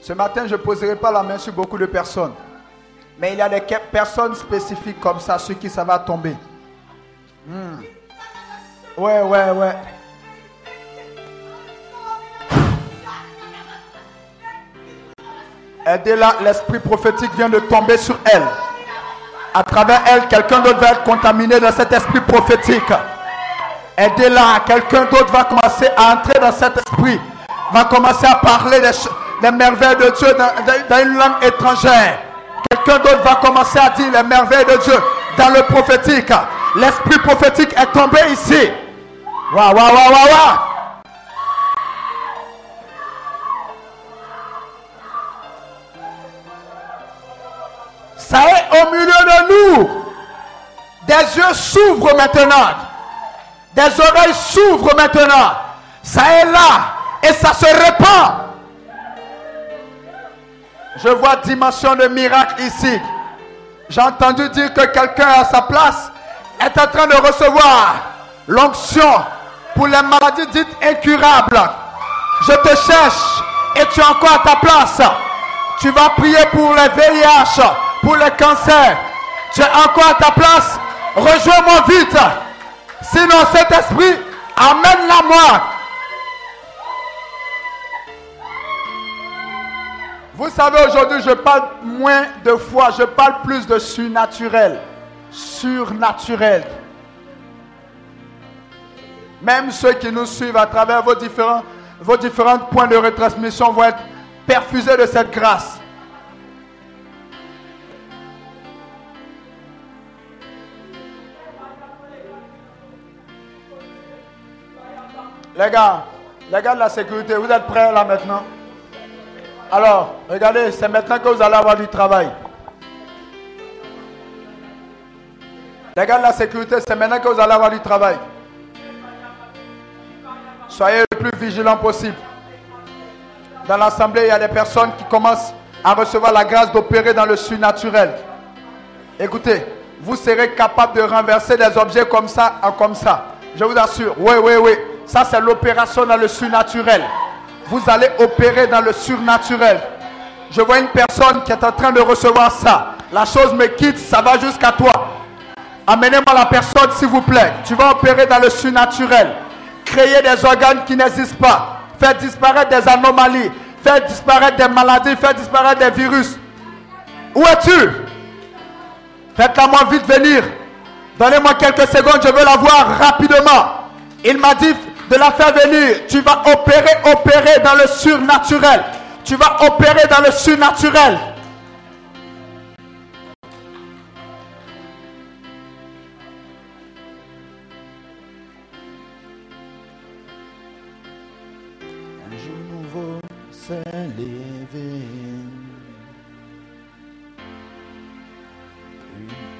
Ce matin, je ne poserai pas la main sur beaucoup de personnes. Mais il y a des personnes spécifiques comme ça sur qui ça va tomber. Hmm. Ouais, ouais, ouais. Aidez-la, l'esprit prophétique vient de tomber sur elle. À travers elle, quelqu'un d'autre va être contaminé dans cet esprit prophétique. Aidez-la, quelqu'un d'autre va commencer à entrer dans cet esprit, va commencer à parler des, merveilles de Dieu dans une langue étrangère. Quelqu'un d'autre va commencer à dire les merveilles de Dieu dans le prophétique. L'esprit prophétique est tombé ici. Waouh, waouh, waouh, waouh, waouh. Ça est au milieu de nous. Des yeux s'ouvrent maintenant. Des oreilles s'ouvrent maintenant. Ça est là et ça se répand. Je vois dimension de miracle ici. J'ai entendu dire que quelqu'un à sa place est en train de recevoir l'onction pour les maladies dites incurables. Je te cherche et tu es encore à ta place. Tu vas prier pour les VIH, pour les cancers. Tu es encore à ta place. Rejoins-moi vite. Sinon cet esprit, amène-la moi. Vous savez, aujourd'hui, je parle moins de foi, je parle plus de surnaturel. Surnaturel. Même ceux qui nous suivent à travers vos différents, vos différents points de retransmission vont être perfusés de cette grâce. Les gars, les gars de la sécurité, vous êtes prêts là maintenant? Alors, regardez, c'est maintenant que vous allez avoir du travail. Les gars de la sécurité, c'est maintenant que vous allez avoir du travail. Soyez le plus vigilant possible. Dans l'assemblée, il y a des personnes qui commencent à recevoir la grâce d'opérer dans le surnaturel. Écoutez, vous serez capable de renverser des objets comme ça en comme ça. Je vous assure. Oui, oui, oui. Ça, c'est l'opération dans le surnaturel. Vous allez opérer dans le surnaturel. Je vois une personne qui est en train de recevoir ça. La chose me quitte, ça va jusqu'à toi. Amenez-moi la personne, s'il vous plaît. Tu vas opérer dans le surnaturel. Créer des organes qui n'existent pas. Faire disparaître des anomalies. Faire disparaître des maladies. Faire disparaître des virus. Où es-tu? Faites-la moi vite venir. Donnez-moi quelques secondes, je veux la voir rapidement. Il m'a dit, de la faire venir. Tu vas opérer, opérer dans le surnaturel. Tu vas opérer dans le surnaturel.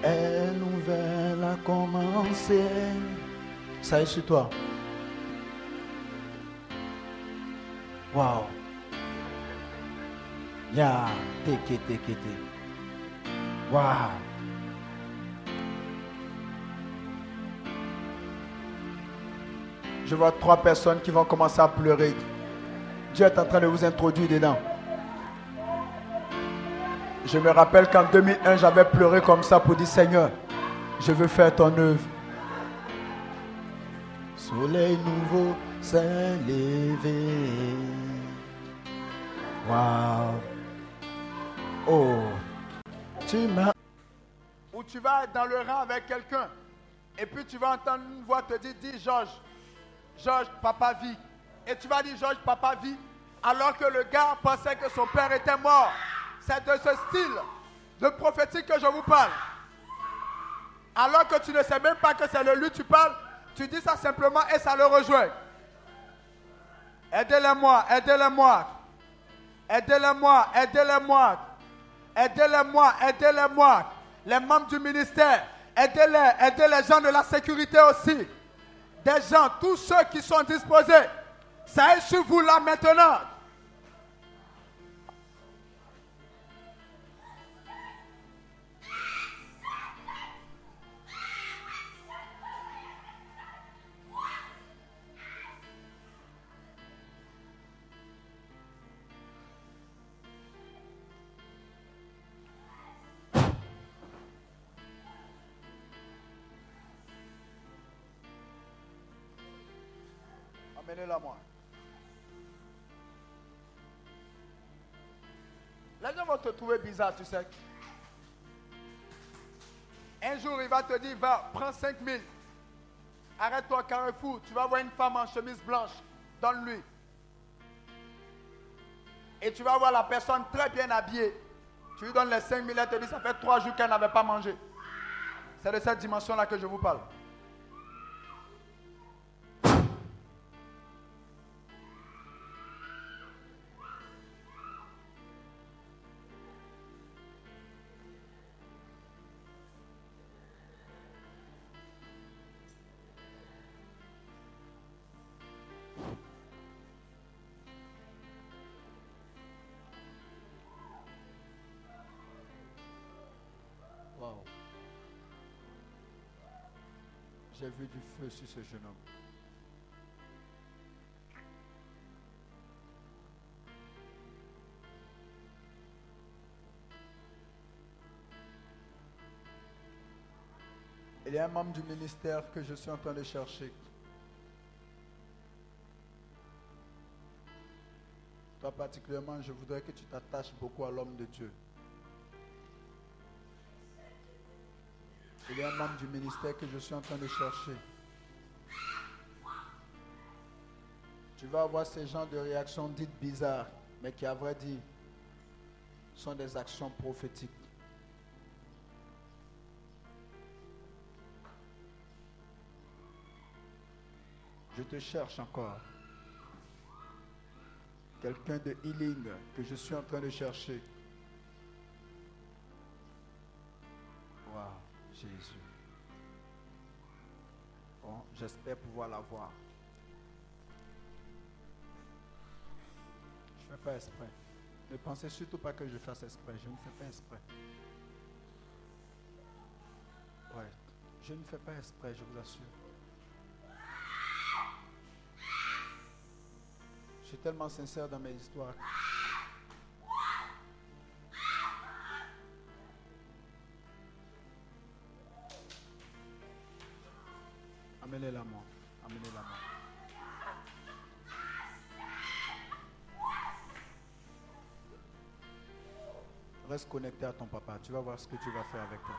Une nouvelle a commencé. Ça est sur toi. Wow. Ya, teke, teke, te. Wow. Je vois trois personnes qui vont commencer à pleurer. Dieu est en train de vous introduire dedans. Je me rappelle qu'en 2001, j'avais pleuré comme ça pour dire Seigneur, je veux faire ton œuvre. Soleil nouveau s'est levé. Wow. Oh. Tu m'as. Ou tu vas être dans le rang avec quelqu'un. Et puis tu vas entendre une voix te dire Dis Georges. Georges, papa vit. Et tu vas dire Georges, papa vit. Alors que le gars pensait que son père était mort. C'est de ce style de prophétique que je vous parle. Alors que tu ne sais même pas que c'est de lui tu parles, tu dis ça simplement et ça le rejoint. Aidez-les-moi, aidez-les-moi. Aidez-les-moi, aidez-les-moi. Aidez-les-moi, aidez-les-moi. Les membres du ministère, aidez-les, aidez les gens de la sécurité aussi. Des gens, tous ceux qui sont disposés. Ça est sur vous là maintenant. Amenez-la moi. Les gens vont te trouver bizarre, tu sais. Un jour, il va te dire, va, prends 5 000. Arrête-toi, Carrefour. Tu vas voir une femme en chemise blanche. Donne-lui. Et tu vas voir la personne très bien habillée. Tu lui donnes les 5 000, elle te dit, ça fait 3 jours qu'elle n'avait pas mangé. C'est de cette dimension-là que je vous parle. J'ai vu du feu sur ce jeune homme. Il y a un membre du ministère que je suis en train de chercher. Toi particulièrement, je voudrais que tu t'attaches beaucoup à l'homme de Dieu. Il y a un membre du ministère que je suis en train de chercher. Tu vas avoir ces genres de réactions dites bizarres, mais qui, à vrai dire, sont des actions prophétiques. Je te cherche encore. Quelqu'un de healing que je suis en train de chercher. Jésus. Bon, j'espère pouvoir l'avoir. Je ne fais pas exprès. Ne pensez surtout pas que je fasse exprès. Je ne fais pas exprès. Ouais, je ne fais pas exprès, je vous assure. Je suis tellement sincère dans mes histoires. Amenez-la moi. Reste connecté à ton papa. Tu vas voir ce que tu vas faire avec toi.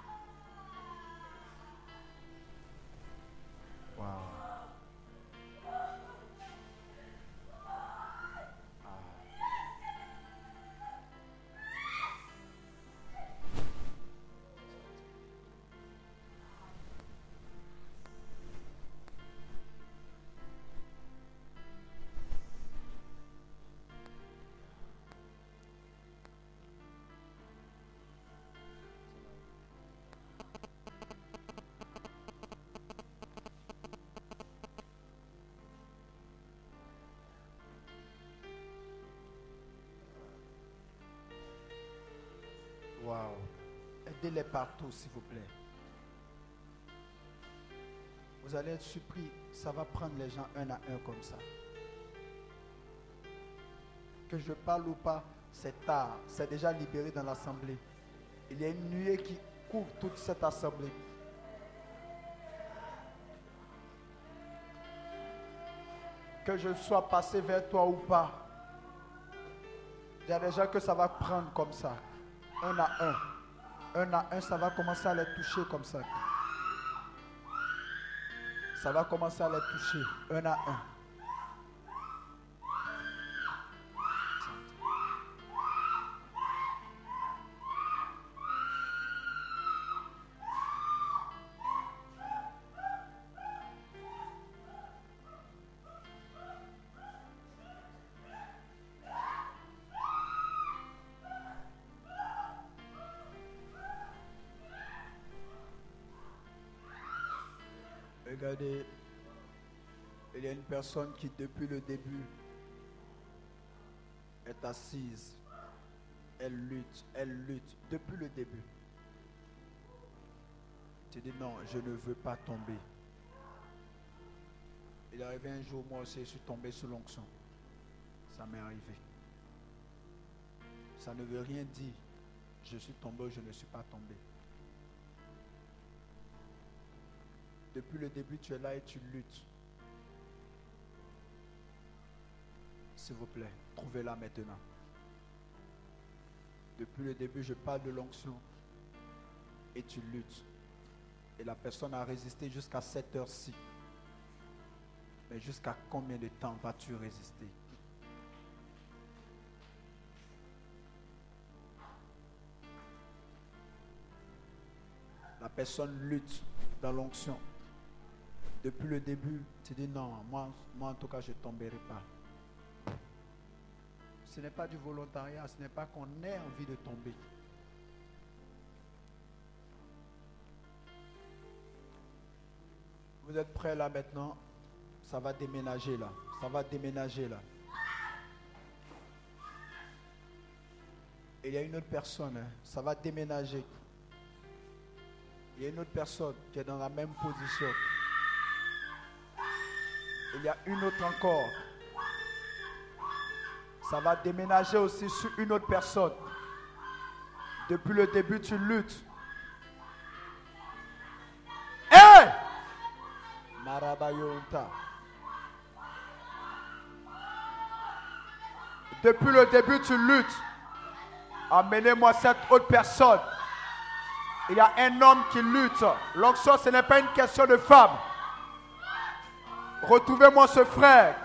Aidez-les partout, s'il vous plaît. Vous allez être surpris. Ça va prendre les gens un à un comme ça. Que je parle ou pas, c'est tard. C'est déjà libéré dans l'assemblée. Il y a une nuée qui couvre toute cette assemblée. Que je sois passé vers toi ou pas. Il y a des gens que ça va prendre comme ça un à un. Un à un, ça va commencer à les toucher comme ça. Ça va commencer à les toucher, un à un. Il y a une personne qui depuis le début est assise. Elle lutte, elle lutte depuis le début. Tu dis non, je ne veux pas tomber. Il est arrivé un jour, moi aussi, je suis tombé sous l'onction. Ça m'est arrivé. Ça ne veut rien dire. Je suis tombé je ne suis pas tombé. Depuis le début, tu es là et tu luttes. S'il vous plaît, trouvez-la maintenant. Depuis le début, je parle de l'onction et tu luttes. Et la personne a résisté jusqu'à cette heure-ci. Mais jusqu'à combien de temps vas-tu résister? La personne lutte dans l'onction. Depuis le début, tu dis non, moi, moi en tout cas, je ne tomberai pas. Ce n'est pas du volontariat, ce n'est pas qu'on ait envie de tomber. Vous êtes prêts là maintenant? Ça va déménager là. Ça va déménager là. il y a une autre personne, hein, ça va déménager. Il y a une autre personne qui est dans la même position. Il y a une autre encore. Ça va déménager aussi sur une autre personne. Depuis le début, tu luttes. Hé Marabayonta. Depuis le début, tu luttes. Amenez-moi cette autre personne. Il y a un homme qui lutte. L'onction, ce n'est pas une question de femme. Retrouvez-moi ce frère.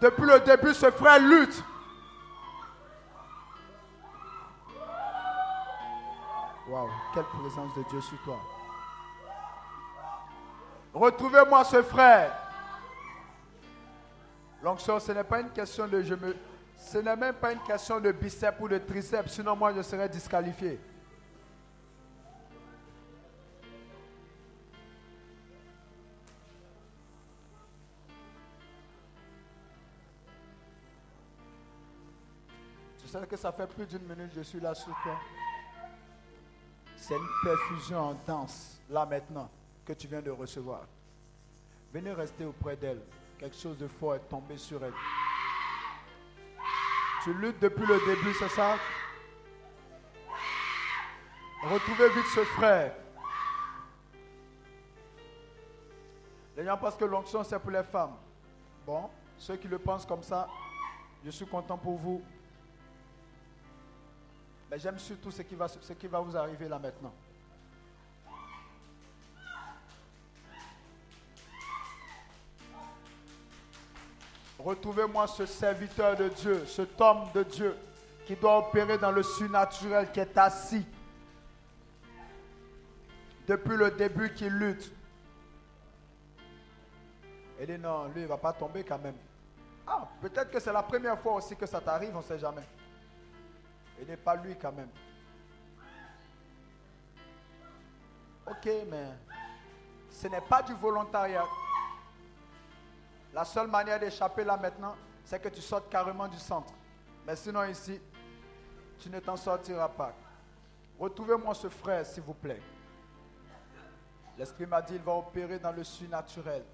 Depuis le début, ce frère lutte. Waouh, quelle présence de Dieu sur toi. Retrouvez-moi ce frère. L'onction, ce n'est pas une question de je me. Ce n'est même pas une question de biceps ou de triceps, sinon moi je serais disqualifié. Tu sais que ça fait plus d'une minute que je suis là sur toi. C'est une perfusion en danse, là maintenant, que tu viens de recevoir. Venez rester auprès d'elle. Quelque chose de fort est tombé sur elle. Tu luttes depuis le début, c'est ça? Retrouvez vite ce frère. Les gens pensent que l'onction, c'est pour les femmes. Bon, ceux qui le pensent comme ça, je suis content pour vous. Mais j'aime surtout ce qui, va, ce qui va vous arriver là maintenant. Retrouvez-moi ce serviteur de Dieu, cet homme de Dieu qui doit opérer dans le surnaturel, qui est assis depuis le début, qui lutte. Il dit non, lui, il ne va pas tomber quand même. Ah, peut-être que c'est la première fois aussi que ça t'arrive, on ne sait jamais. Il n'est pas lui quand même. Ok, mais ce n'est pas du volontariat. La seule manière d'échapper là maintenant, c'est que tu sortes carrément du centre. Mais sinon ici, tu ne t'en sortiras pas. Retrouvez-moi ce frère, s'il vous plaît. L'Esprit m'a dit, il va opérer dans le surnaturel.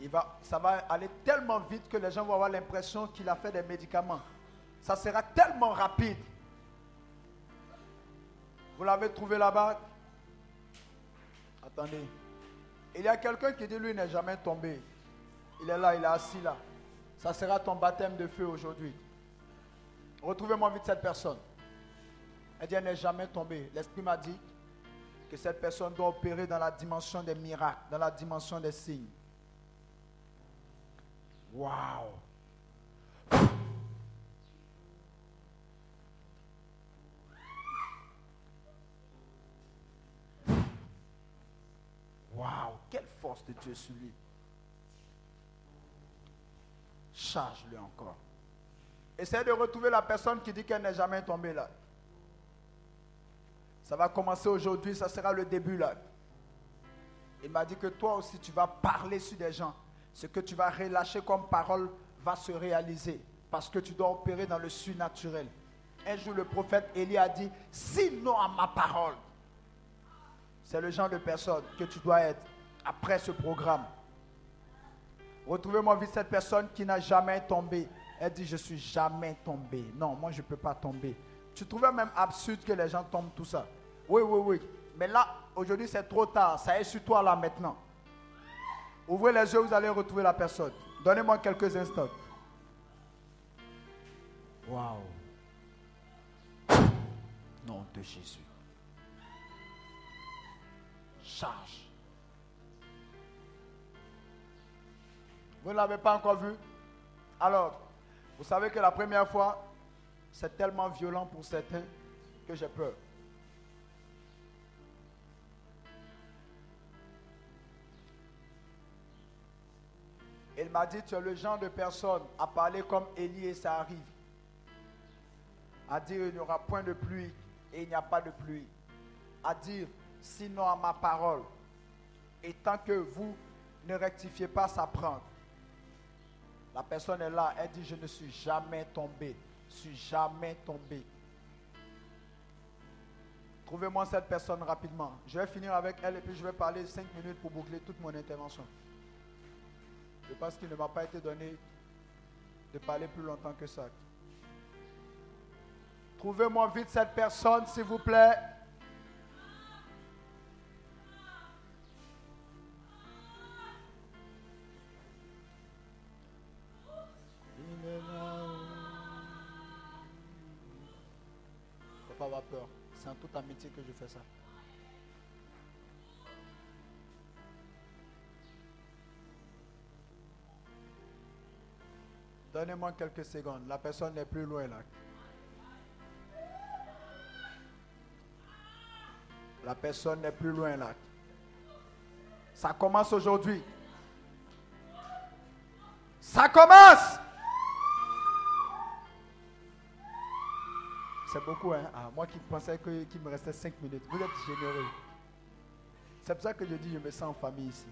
Il va, ça va aller tellement vite que les gens vont avoir l'impression qu'il a fait des médicaments. Ça sera tellement rapide. Vous l'avez trouvé là-bas? Attendez. Il y a quelqu'un qui dit lui n'est jamais tombé. Il est là, il est assis là. Ça sera ton baptême de feu aujourd'hui. Retrouvez-moi vite cette personne. Elle dit elle n'est jamais tombée. L'Esprit m'a dit que cette personne doit opérer dans la dimension des miracles, dans la dimension des signes. Waouh! Waouh, quelle force de Dieu sur lui. Charge-le encore. Essaye de retrouver la personne qui dit qu'elle n'est jamais tombée là. Ça va commencer aujourd'hui, ça sera le début là. Il m'a dit que toi aussi tu vas parler sur des gens. Ce que tu vas relâcher comme parole va se réaliser. Parce que tu dois opérer dans le surnaturel. Un jour, le prophète Élie a dit Sinon à ma parole. C'est le genre de personne que tu dois être après ce programme. Retrouvez-moi vite cette personne qui n'a jamais tombé. Elle dit, je suis jamais tombé. Non, moi, je ne peux pas tomber. Tu trouvais même absurde que les gens tombent tout ça. Oui, oui, oui. Mais là, aujourd'hui, c'est trop tard. Ça est sur toi là maintenant. Ouvrez les yeux, vous allez retrouver la personne. Donnez-moi quelques instants. Waouh. Nom de Jésus. Charge. Vous ne l'avez pas encore vu? Alors, vous savez que la première fois, c'est tellement violent pour certains que j'ai peur. Il m'a dit, tu es le genre de personne à parler comme Élie et ça arrive. À dire, il n'y aura point de pluie et il n'y a pas de pluie. À dire, sinon à ma parole. Et tant que vous ne rectifiez pas, ça prend. La personne est là, elle dit, je ne suis jamais tombé. Je suis jamais tombé. Trouvez-moi cette personne rapidement. Je vais finir avec elle et puis je vais parler 5 minutes pour boucler toute mon intervention. Je pense qu'il ne m'a pas été donné de parler plus longtemps que ça. Trouvez-moi vite cette personne, s'il vous plaît. Que je fais ça. Donnez-moi quelques secondes. La personne n'est plus loin là. La personne n'est plus loin là. Ça commence aujourd'hui. Ça commence. C'est beaucoup, hein? Ah, moi qui pensais qu'il me restait 5 minutes. Vous êtes généreux. C'est pour ça que je dis je me sens en famille ici.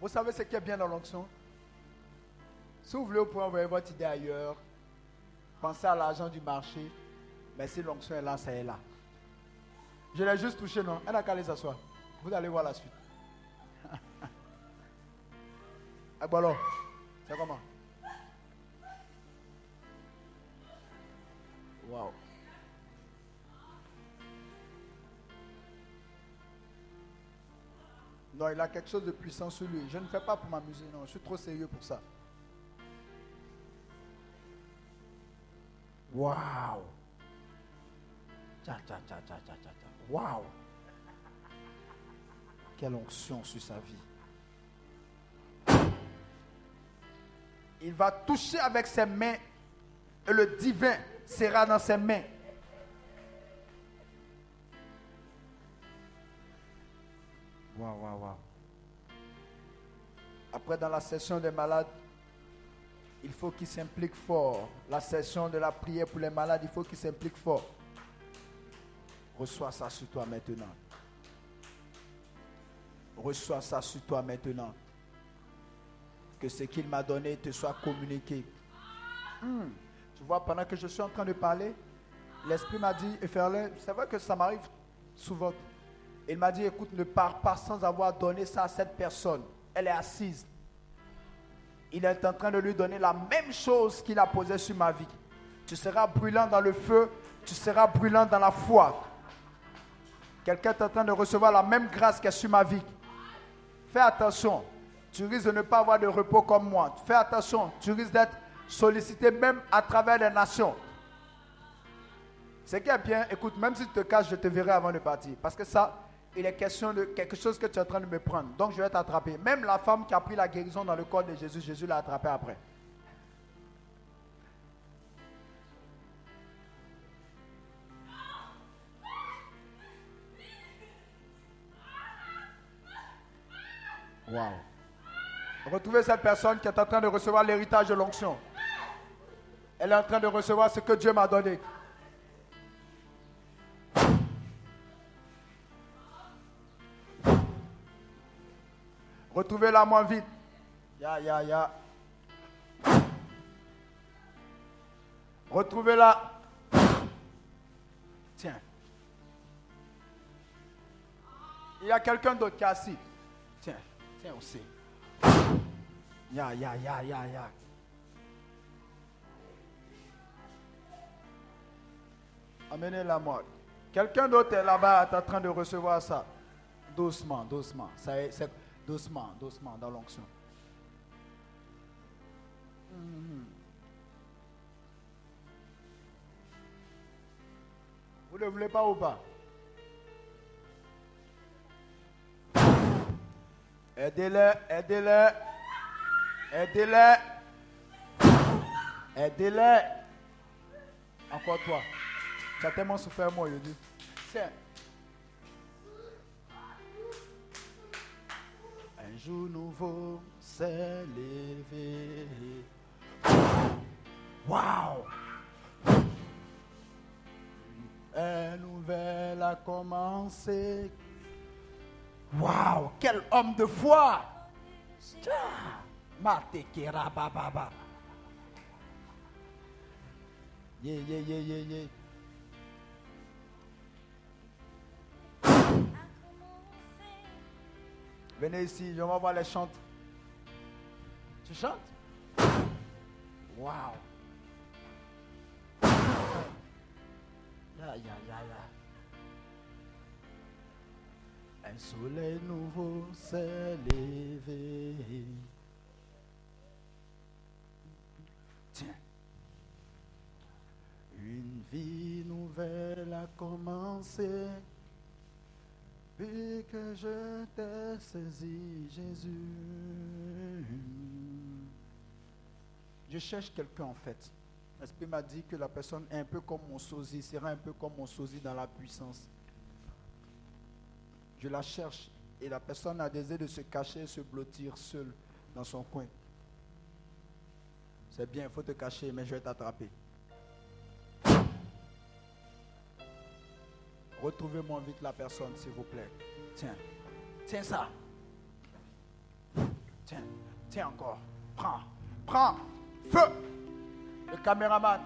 Vous savez ce qui est bien dans l'onction? Si vous voulez, vous pouvez envoyer votre idée ailleurs. Pensez à l'argent du marché. Mais si l'onction est là, ça est là. Je l'ai juste touché, non? Elle a qu'à aller s'asseoir. Vous allez voir la suite. Bon alors, c'est comment? Wow. Non, il a quelque chose de puissant sur lui. Je ne fais pas pour m'amuser, non. Je suis trop sérieux pour ça. Waouh. Waouh. Quelle onction sur sa vie. Il va toucher avec ses mains et le divin sera dans ses mains. Waouh, waouh, waouh. Après, dans la session des malades, il faut qu'il s'implique fort. La session de la prière pour les malades, il faut qu'il s'implique fort. Reçois ça sur toi maintenant. Reçois ça sur toi maintenant. Que ce qu'il m'a donné te soit communiqué. Hmm. Tu vois, pendant que je suis en train de parler, l'Esprit m'a dit, Ferlin, c'est vrai que ça m'arrive souvent. Il m'a dit, écoute, ne pars pas sans avoir donné ça à cette personne. Elle est assise. Il est en train de lui donner la même chose qu'il a posée sur ma vie. Tu seras brûlant dans le feu, tu seras brûlant dans la foi. Quelqu'un est en train de recevoir la même grâce est sur ma vie. Fais attention. Tu risques de ne pas avoir de repos comme moi. Fais attention. Tu risques d'être sollicité même à travers les nations. Ce qui est bien, écoute, même si tu te caches, je te verrai avant de partir. Parce que ça, il est question de quelque chose que tu es en train de me prendre. Donc je vais t'attraper. Même la femme qui a pris la guérison dans le corps de Jésus, Jésus l'a attrapé après. Wow. Retrouvez cette personne qui est en train de recevoir l'héritage de l'onction. Elle est en train de recevoir ce que Dieu m'a donné. Retrouvez-la moins vite. Ya, ya, ya. Retrouvez-la. Tiens. Il y a quelqu'un d'autre qui est assis. Tiens, tiens aussi. Ya, ya, ya, ya, ya. Amenez-la moi. Quelqu'un d'autre est là-bas, est en train de recevoir ça. Doucement, doucement. Ça Doucement, doucement, dans l'onction. Mhm. Vous ne voulez pas ou pas? Aidez-le, aidez-le, aidez-le, aidez-le. Encore toi. Tu as tellement souffert, moi, dis. Tiens. jour nouveau s'est levé. Wow! Un nouvelle a commencé. Wow! Quel homme de foi! Baba. Yeah, yeah, yeah, yeah, yeah. Venez ici, je voir les chantes. Tu chantes? Waouh ya. Un soleil nouveau s'est levé. Tiens. Une vie nouvelle a commencé. Puis que je t'ai saisi, Jésus. Je cherche quelqu'un en fait. L'Esprit m'a dit que la personne est un peu comme mon sosie, sera un peu comme mon sosie dans la puissance. Je la cherche et la personne a désiré de se cacher, se blottir seule dans son coin. C'est bien, il faut te cacher, mais je vais t'attraper. Retrouvez-moi vite la personne, s'il vous plaît. Tiens, tiens ça. Tiens, tiens encore. Prends, prends. Feu. Le caméraman.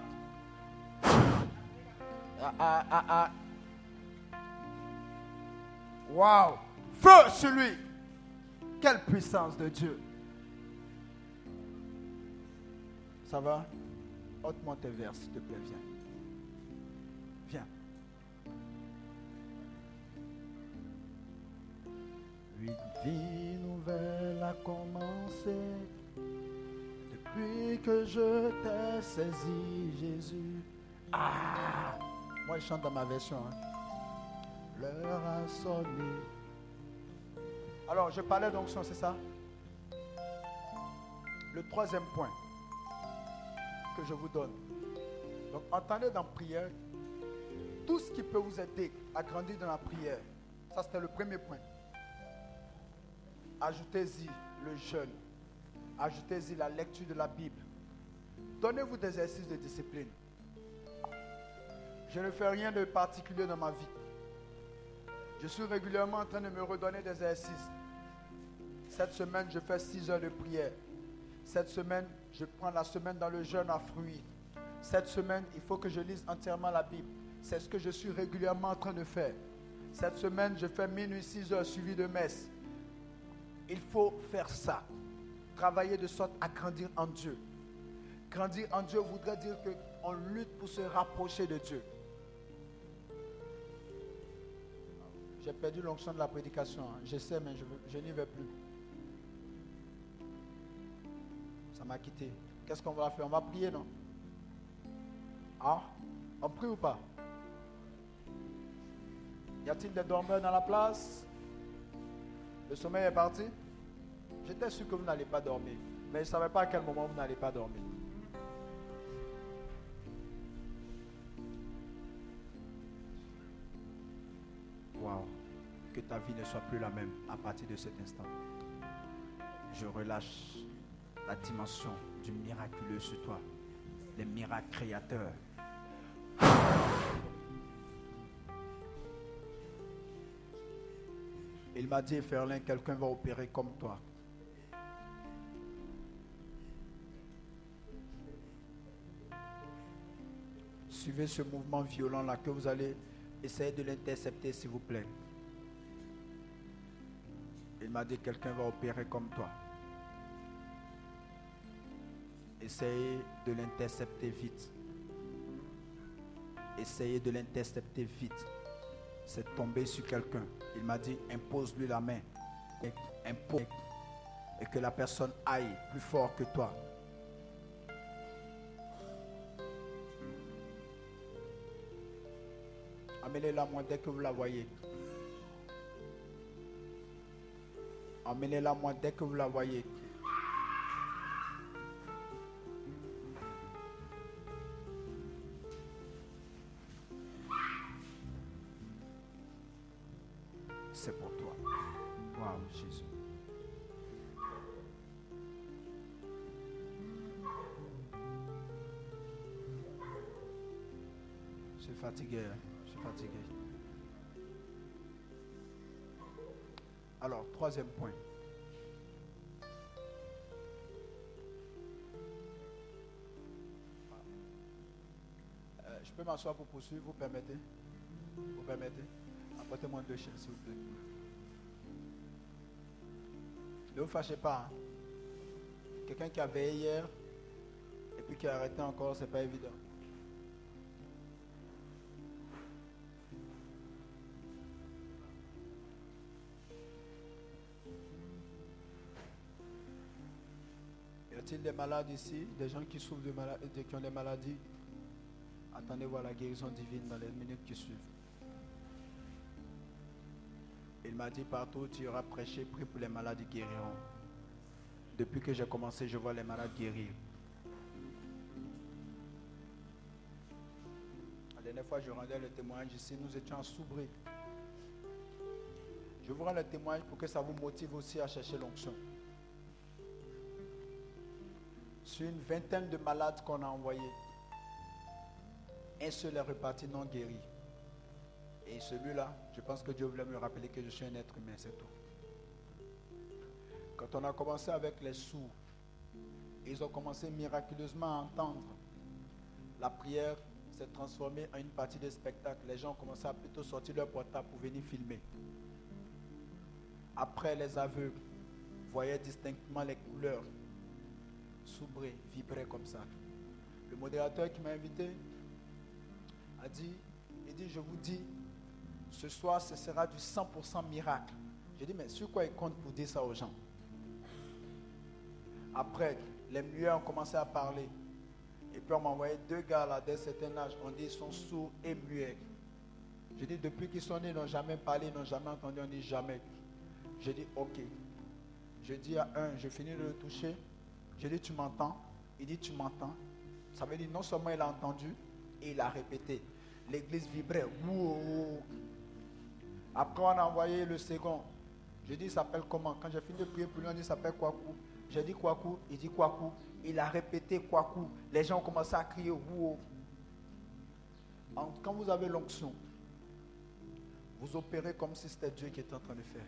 Ah, ah, ah, ah. Waouh. Feu sur lui. Quelle puissance de Dieu. Ça va? Ôte-moi tes verres, s'il te plaît, viens. Viens. Une vie nouvelle a commencé depuis que je t'ai saisi, Jésus. Ah Moi, je chante dans ma version. Hein. L'heure a. Alors, je parlais d'onction, c'est ça? Le troisième point que je vous donne. Donc, entendez dans prière tout ce qui peut vous aider à grandir dans la prière. Ça, c'était le premier point. Ajoutez-y le jeûne. Ajoutez-y la lecture de la Bible. Donnez-vous des exercices de discipline. Je ne fais rien de particulier dans ma vie. Je suis régulièrement en train de me redonner des exercices. Cette semaine, je fais 6 heures de prière. Cette semaine, je prends la semaine dans le jeûne à fruits. Cette semaine, il faut que je lise entièrement la Bible. C'est ce que je suis régulièrement en train de faire. Cette semaine, je fais minuit 6 heures suivi de messe. Il faut faire ça. Travailler de sorte à grandir en Dieu. Grandir en Dieu voudrait dire qu'on lutte pour se rapprocher de Dieu. J'ai perdu l'onction de la prédication. Je sais, mais je, n'y vais plus. Ça m'a quitté. Qu'est-ce qu'on va faire? On va prier, non? Ah On prie ou pas? Y a-t-il des dormeurs dans la place? Le sommeil est parti? J'étais sûr que vous n'allez pas dormir. Mais je ne savais pas à quel moment vous n'allez pas dormir. Que ta vie ne soit plus la même à partir de cet instant. Je relâche la dimension du miraculeux sur toi. Les miracles créateurs. Il m'a dit, Ferlin, quelqu'un va opérer comme toi. Suivez ce mouvement violent-là que vous allez essayer de l'intercepter, s'il vous plaît. Il m'a dit, quelqu'un va opérer comme toi. Essayez de l'intercepter vite. Essayez de l'intercepter vite c'est tombé sur quelqu'un. Il m'a dit, impose-lui la main. Impose. Et que la personne aille plus fort que toi. Amenez-la moi dès que vous la voyez. Amenez-la moi dès que vous la voyez. fatigué. Hein. Je suis fatigué. Alors, troisième point. Euh, je peux m'asseoir pour poursuivre, vous permettez? Vous permettez? Apportez-moi deux chiens, s'il vous plaît. Ne vous fâchez pas. Hein. Quelqu'un qui a veillé hier et puis qui a arrêté encore, c'est pas évident. A-t-il des malades ici Des gens qui souffrent de maladies, qui ont des maladies? Attendez voir la guérison divine dans les minutes qui suivent. Il m'a dit partout tu iras prêcher, prie pour les malades ils guériront. Depuis que j'ai commencé, je vois les malades guérir. La dernière fois, je rendais le témoignage ici, nous étions Soubré. Je vous rends le témoignage pour que ça vous motive aussi à chercher l'onction. Sur une vingtaine de malades qu'on a envoyés, un seul est reparti non guéri. Et celui-là, je pense que Dieu voulait me rappeler que je suis un être humain, c'est tout. Quand on a commencé avec les sourds, ils ont commencé miraculeusement à entendre. La prière s'est transformée en une partie de spectacle. Les gens ont commencé à plutôt sortir leur portable pour venir filmer. Après, les aveugles voyaient distinctement les couleurs s'ouvrir, vibrer comme ça. Le modérateur qui m'a invité a dit, il dit, je vous dis, ce soir, ce sera du 100% miracle. J'ai dit, mais sur quoi il compte pour dire ça aux gens? Après, les muets ont commencé à parler. Et puis on m'a envoyé deux gars là d'un certain âge. On dit ils sont sourds et muets. J'ai dit, depuis qu'ils sont nés, ils n'ont jamais parlé, ils n'ont jamais entendu, on dit jamais. J'ai dit, ok. Je dis à un, je finis de le toucher. J'ai dit, tu m'entends? Il dit, tu m'entends? Ça veut dire, non seulement il a entendu, et il a répété. L'église vibrait. Après, on a envoyé le second. Je dis, il s'appelle comment? Quand j'ai fini de prier pour lui, on dit, il s'appelle Kwaku. J'ai dit Kwaku, il dit Kwaku. Il a répété Kwaku. Les gens ont commencé à crier Quand vous avez l'onction, vous opérez comme si c'était Dieu qui était en train de faire.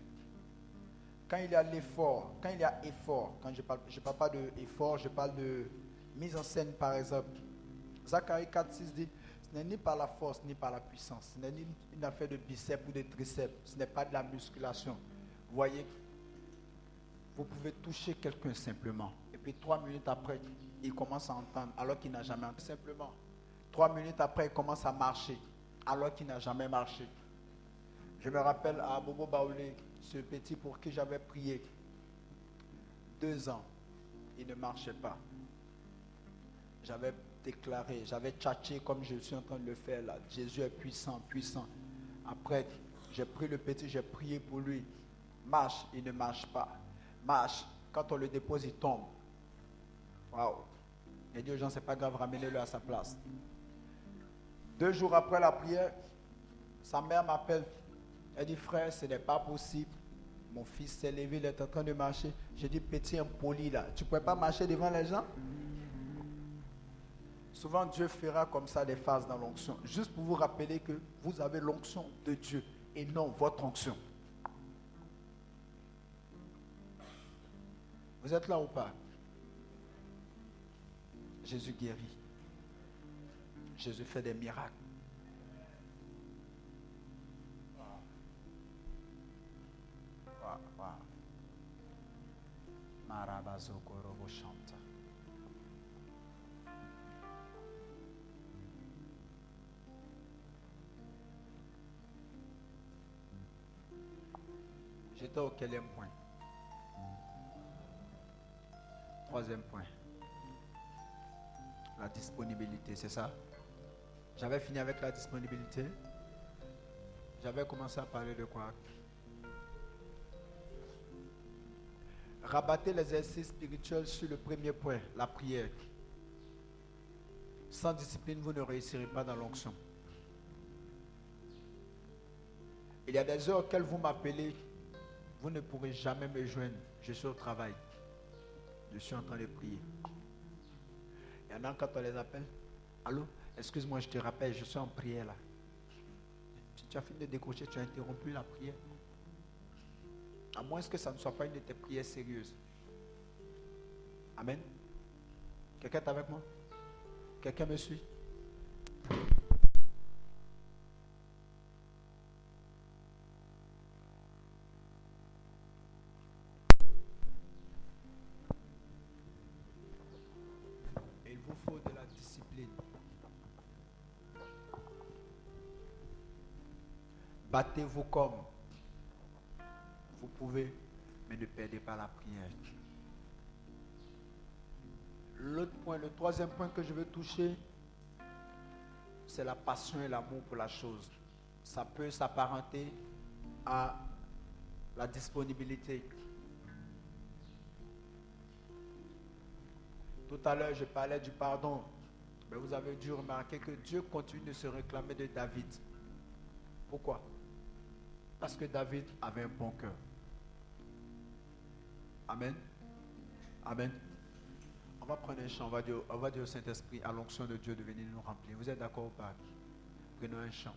Quand il y a l'effort, quand il y a effort, quand je parle, je parle pas de effort, je parle de mise en scène par exemple. Zacharie 4, 6 dit, ce n'est ni par la force ni par la puissance, ce n'est ni une affaire de biceps ou de triceps, ce n'est pas de la musculation. Vous voyez, vous pouvez toucher quelqu'un simplement, et puis trois minutes après, il commence à entendre alors qu'il n'a jamais entendu. Simplement, trois minutes après, il commence à marcher alors qu'il n'a jamais marché. Je me rappelle à Bobo Baoulé, ce petit pour qui j'avais prié deux ans, il ne marchait pas. J'avais déclaré, j'avais tchatché comme je suis en train de le faire là. Jésus est puissant, puissant. Après, j'ai pris le petit, j'ai prié pour lui. Marche, il ne marche pas. Marche, quand on le dépose, il tombe. Waouh. Et dit aux gens, c'est pas grave, ramenez-le à sa place. Deux jours après la prière, sa mère m'appelle. Elle dit, frère, ce n'est pas possible. Mon fils s'est levé, il est en train de marcher. J'ai dit, petit impoli là, tu ne peux pas marcher devant les gens? Souvent, Dieu fera comme ça des phases dans l'onction, juste pour vous rappeler que vous avez l'onction de Dieu et non votre onction. Vous êtes là ou pas? Jésus guérit. Jésus fait des miracles. J'étais au quatrième point Troisième point. La disponibilité, c'est ça? J'avais fini avec la disponibilité. J'avais commencé à parler de quoi? Rabattez l'exercice spirituel sur le premier point, la prière. Sans discipline, vous ne réussirez pas dans l'onction. Il y a des heures auxquelles vous m'appelez, vous ne pourrez jamais me joindre. Je suis au travail. Je suis en train de prier. Il y en a quand on les appelle. Allô, excuse-moi, je te rappelle, je suis en prière là. Tu as fini de décrocher, tu as interrompu la prière. À moins que ça ne soit pas une de tes prières sérieuses. Amen. Quelqu'un est avec moi? Quelqu'un me suit? Il vous faut de la discipline. Battez-vous comme pouvez, mais ne perdez pas la prière. L'autre point, le troisième point que je veux toucher, c'est la passion et l'amour pour la chose. Ça peut s'apparenter à la disponibilité. Tout à l'heure, je parlais du pardon. Mais vous avez dû remarquer que Dieu continue de se réclamer de David. Pourquoi? Parce que David avait un bon cœur. Amen. Amen. On va prendre un chant, on va dire, on va dire au Saint-Esprit, à l'onction de Dieu de venir nous remplir. Vous êtes d'accord ou pas? Prenons un chant.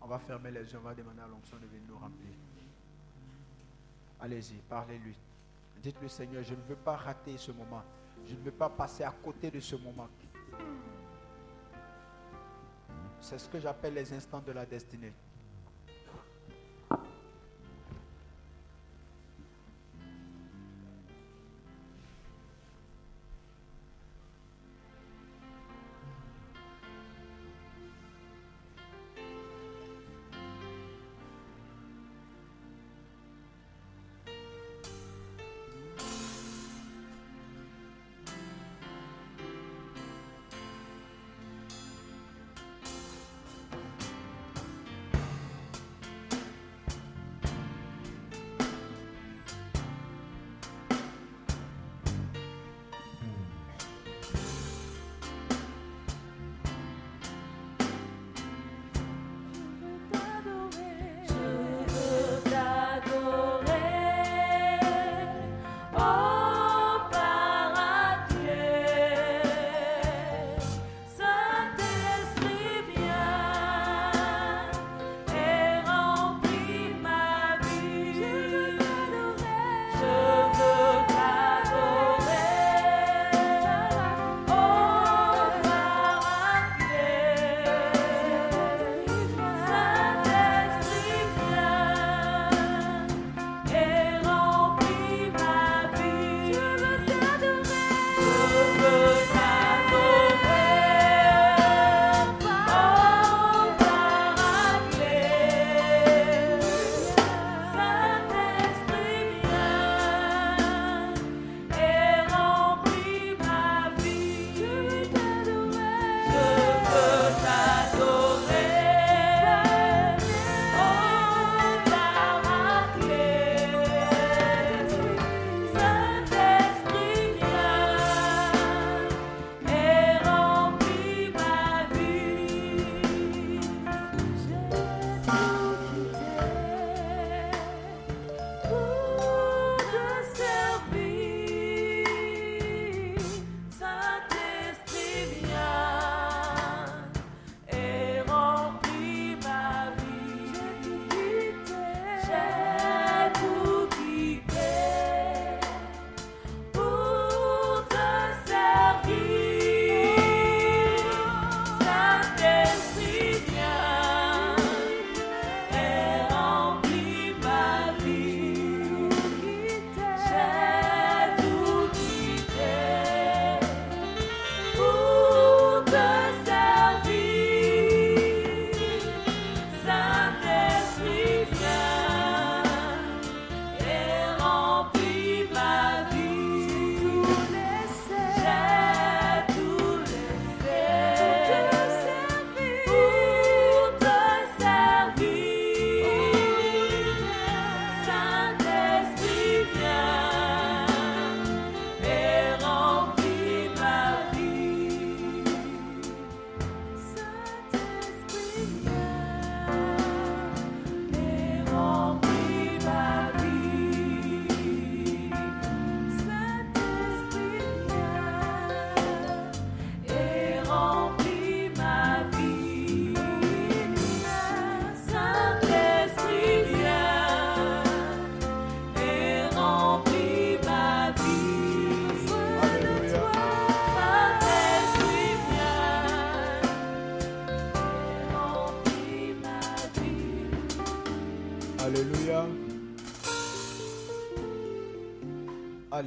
On va fermer les yeux, on va demander à l'onction de venir nous remplir. Allez-y, parlez-lui. Dites-lui, Seigneur, je ne veux pas rater ce moment. Je ne veux pas passer à côté de ce moment. C'est ce que j'appelle les instants de la destinée.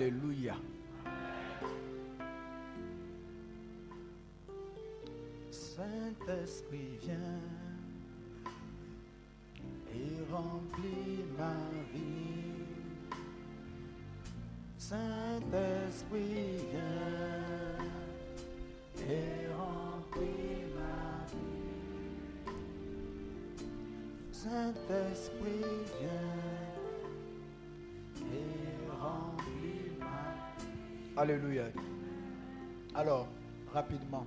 Alléluia. Saint-Esprit vient et remplit ma vie. Saint-Esprit, viens et remplis ma vie. Saint-Esprit, viens Alléluia. Alors, rapidement,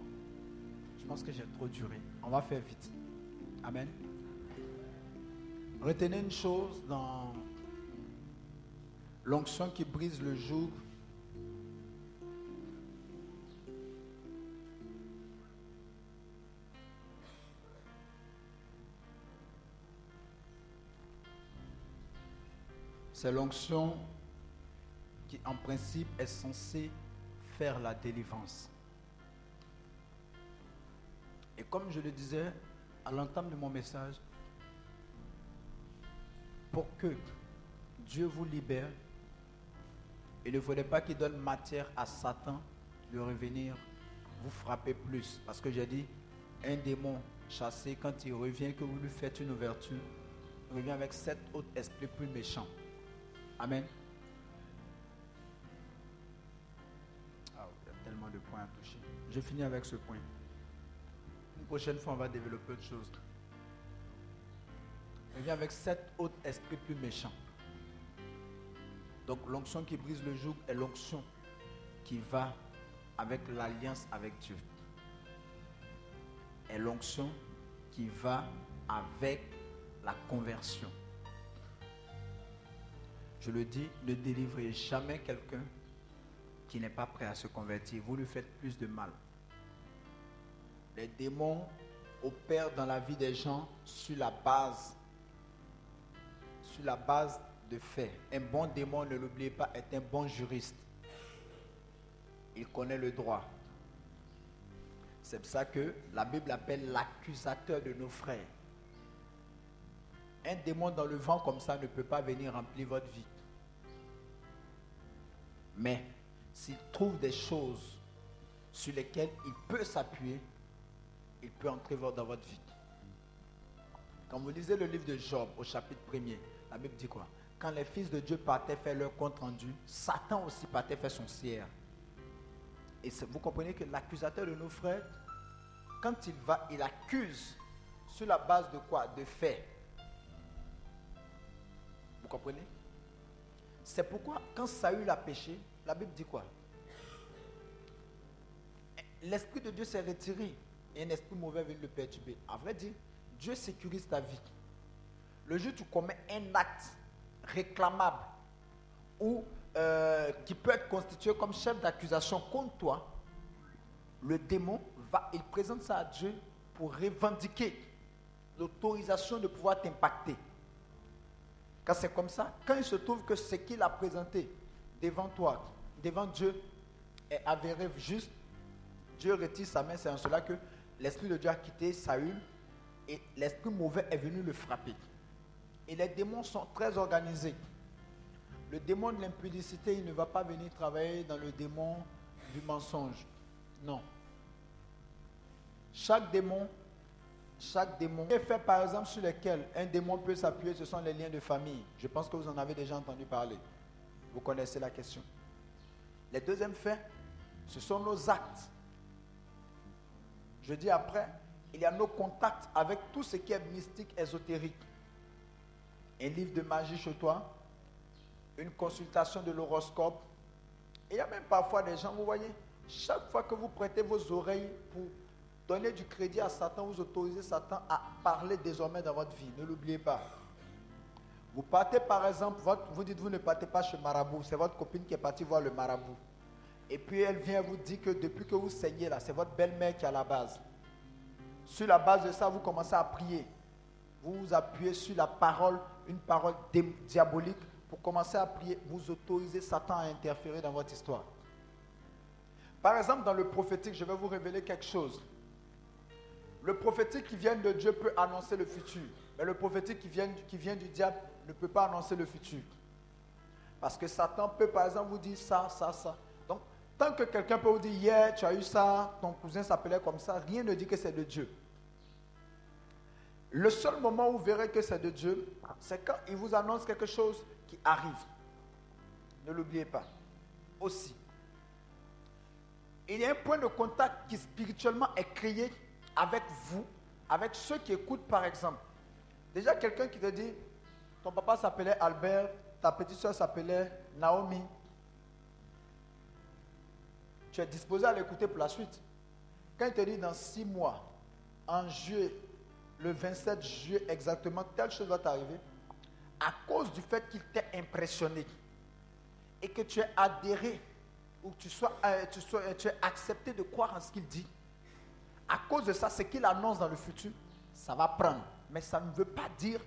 je pense que j'ai trop duré. On va faire vite. Amen. Retenez une chose dans l'onction qui brise le joug. C'est l'onction en principe, est censée faire la délivrance. Et comme je le disais à l'entame de mon message, pour que Dieu vous libère, il ne faudrait pas qu'il donne matière à Satan de revenir vous frapper plus. Parce que j'ai dit, un démon chassé, quand il revient, que vous lui faites une ouverture, il revient avec sept autres esprits plus méchants. Amen. À toucher. Je finis avec ce point. Une prochaine fois, on va développer autre chose. Il vient avec sept autres esprits plus méchants. Donc l'onction qui brise le joug est l'onction qui va avec l'alliance avec Dieu. Est l'onction qui va avec la conversion. Je le dis, ne délivrez jamais quelqu'un n'est pas prêt à se convertir. Vous lui faites plus de mal. Les démons opèrent dans la vie des gens sur la base sur la base de faits. Un bon démon, ne l'oubliez pas, est un bon juriste. Il connaît le droit. C'est pour ça que la Bible appelle l'accusateur de nos frères. Un démon dans le vent comme ça ne peut pas venir remplir votre vie. Mais s'il trouve des choses sur lesquelles il peut s'appuyer, il peut entrer dans votre vie. Quand vous lisez le livre de Job au chapitre 1er, la Bible dit quoi? Quand les fils de Dieu partaient faire leur compte rendu, Satan aussi partait faire son siège. Et vous comprenez que l'accusateur de nos frères, quand il va, il accuse sur la base de quoi? De faits. Vous comprenez? C'est pourquoi quand Saül a péché, la Bible dit quoi? L'Esprit de Dieu s'est retiré et un esprit mauvais vient le perturber. À vrai dire, Dieu sécurise ta vie le jour où tu commets un acte réclamable ou euh, qui peut être constitué comme chef d'accusation contre toi, le démon va, il présente ça à Dieu pour revendiquer l'autorisation de pouvoir t'impacter. Quand c'est comme ça, quand il se trouve que ce qu'il a présenté devant toi, devant Dieu, est avéré juste, Dieu retire sa main. C'est en cela que l'Esprit de Dieu a quitté Saül et l'Esprit mauvais est venu le frapper. Et les démons sont très organisés. Le démon de l'impudicité, il ne va pas venir travailler dans le démon du mensonge. Non. Chaque démon, chaque démon, fait par exemple sur lesquels un démon peut s'appuyer, ce sont les liens de famille. Je pense que vous en avez déjà entendu parler. Vous connaissez la question. Les deuxièmes faits, ce sont nos actes. Je dis après, il y a nos contacts avec tout ce qui est mystique, ésotérique un livre de magie chez toi, une consultation de l'horoscope. il y a même parfois des gens, vous voyez, chaque fois que vous prêtez vos oreilles pour donner du crédit à Satan, vous autorisez Satan à parler désormais dans votre vie. Ne l'oubliez pas. Vous partez par exemple, vous dites vous ne partez pas chez Marabout, c'est votre copine qui est partie voir le Marabout. Et puis elle vient vous dire que depuis que vous saignez là, c'est votre belle-mère qui à la base. Sur la base de ça, vous commencez à prier. Vous vous appuyez sur la parole une parole diabolique pour commencer à prier, vous autorisez Satan à interférer dans votre histoire. Par exemple, dans le prophétique, je vais vous révéler quelque chose. Le prophétique qui vient de Dieu peut annoncer le futur, mais le prophétique qui vient, qui vient du diable ne peut pas annoncer le futur. Parce que Satan peut, par exemple, vous dire ça, ça, ça. Donc, tant que quelqu'un peut vous dire, hier, tu as eu ça, ton cousin s'appelait comme ça, rien ne dit que c'est de Dieu. Le seul moment où vous verrez que c'est de Dieu, c'est quand il vous annonce quelque chose qui arrive. Ne l'oubliez pas. aussi. Il y a un point de contact qui spirituellement est créé avec vous, avec ceux qui écoutent par exemple. Déjà quelqu'un qui te dit, ton papa s'appelait Albert, ta petite soeur s'appelait Naomi. Tu es disposé à l'écouter pour la suite. Quand il te dit dans six mois, en juillet, le 27 juillet exactement, telle chose va t'arriver, à cause du fait qu'il t'ait impressionné et que tu aies adhéré ou que tu sois, euh, sois, tu aies accepté de croire en ce qu'il dit, à cause de ça, ce qu'il annonce dans le futur, ça va prendre. Mais ça ne veut pas dire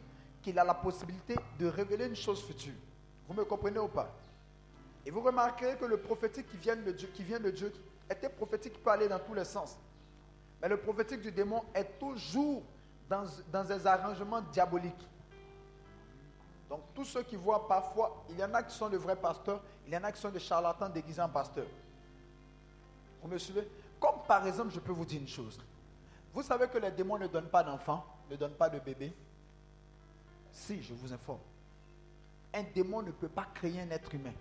qu'il a la possibilité de révéler une chose future. Vous me comprenez ou pas? Et vous remarquerez que le prophétique qui vient de Dieu, qui vient de Dieu était prophétique qui peut aller dans tous les sens. Mais le prophétique du démon est toujours dans, dans des arrangements diaboliques. Donc tous ceux qui voient parfois, il y en a qui sont de vrais pasteurs, il y en a qui sont des charlatans déguisés en pasteurs. Vous me suivez? Comme par exemple, je peux vous dire une chose. Vous savez que les démons ne donnent pas d'enfants, ne donnent pas de bébés? Si, je vous informe. Un démon ne peut pas créer un être humain.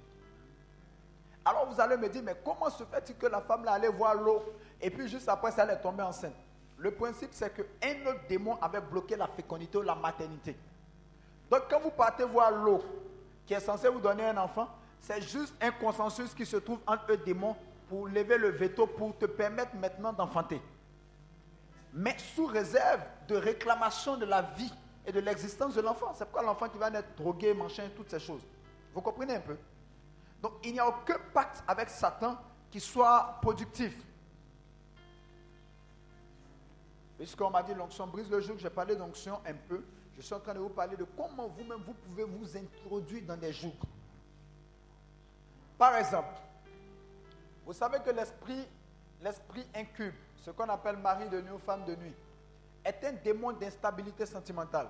Alors vous allez me dire, mais comment se fait-il que la femme là allait voir l'eau et puis juste après ça, elle est tombée enceinte? Le principe, c'est qu'un autre démon avait bloqué la fécondité ou la maternité. Donc quand vous partez voir l'eau qui est censée vous donner un enfant, c'est juste un consensus qui se trouve entre eux démons pour lever le veto pour te permettre maintenant d'enfanter. Mais sous réserve de réclamation de la vie et de l'existence de l'enfant. C'est pourquoi l'enfant qui va naître drogué, machin, toutes ces choses. Vous comprenez un peu? Donc il n'y a aucun pacte avec Satan qui soit productif. Puisqu'on m'a dit l'onction brise le jour, j'ai parlé d'onction un peu. Je suis en train de vous parler de comment vous-même vous pouvez vous introduire dans des jours. Par exemple, vous savez que l'esprit, l'esprit incube, ce qu'on appelle mari de nuit ou femme de nuit, est un démon d'instabilité sentimentale.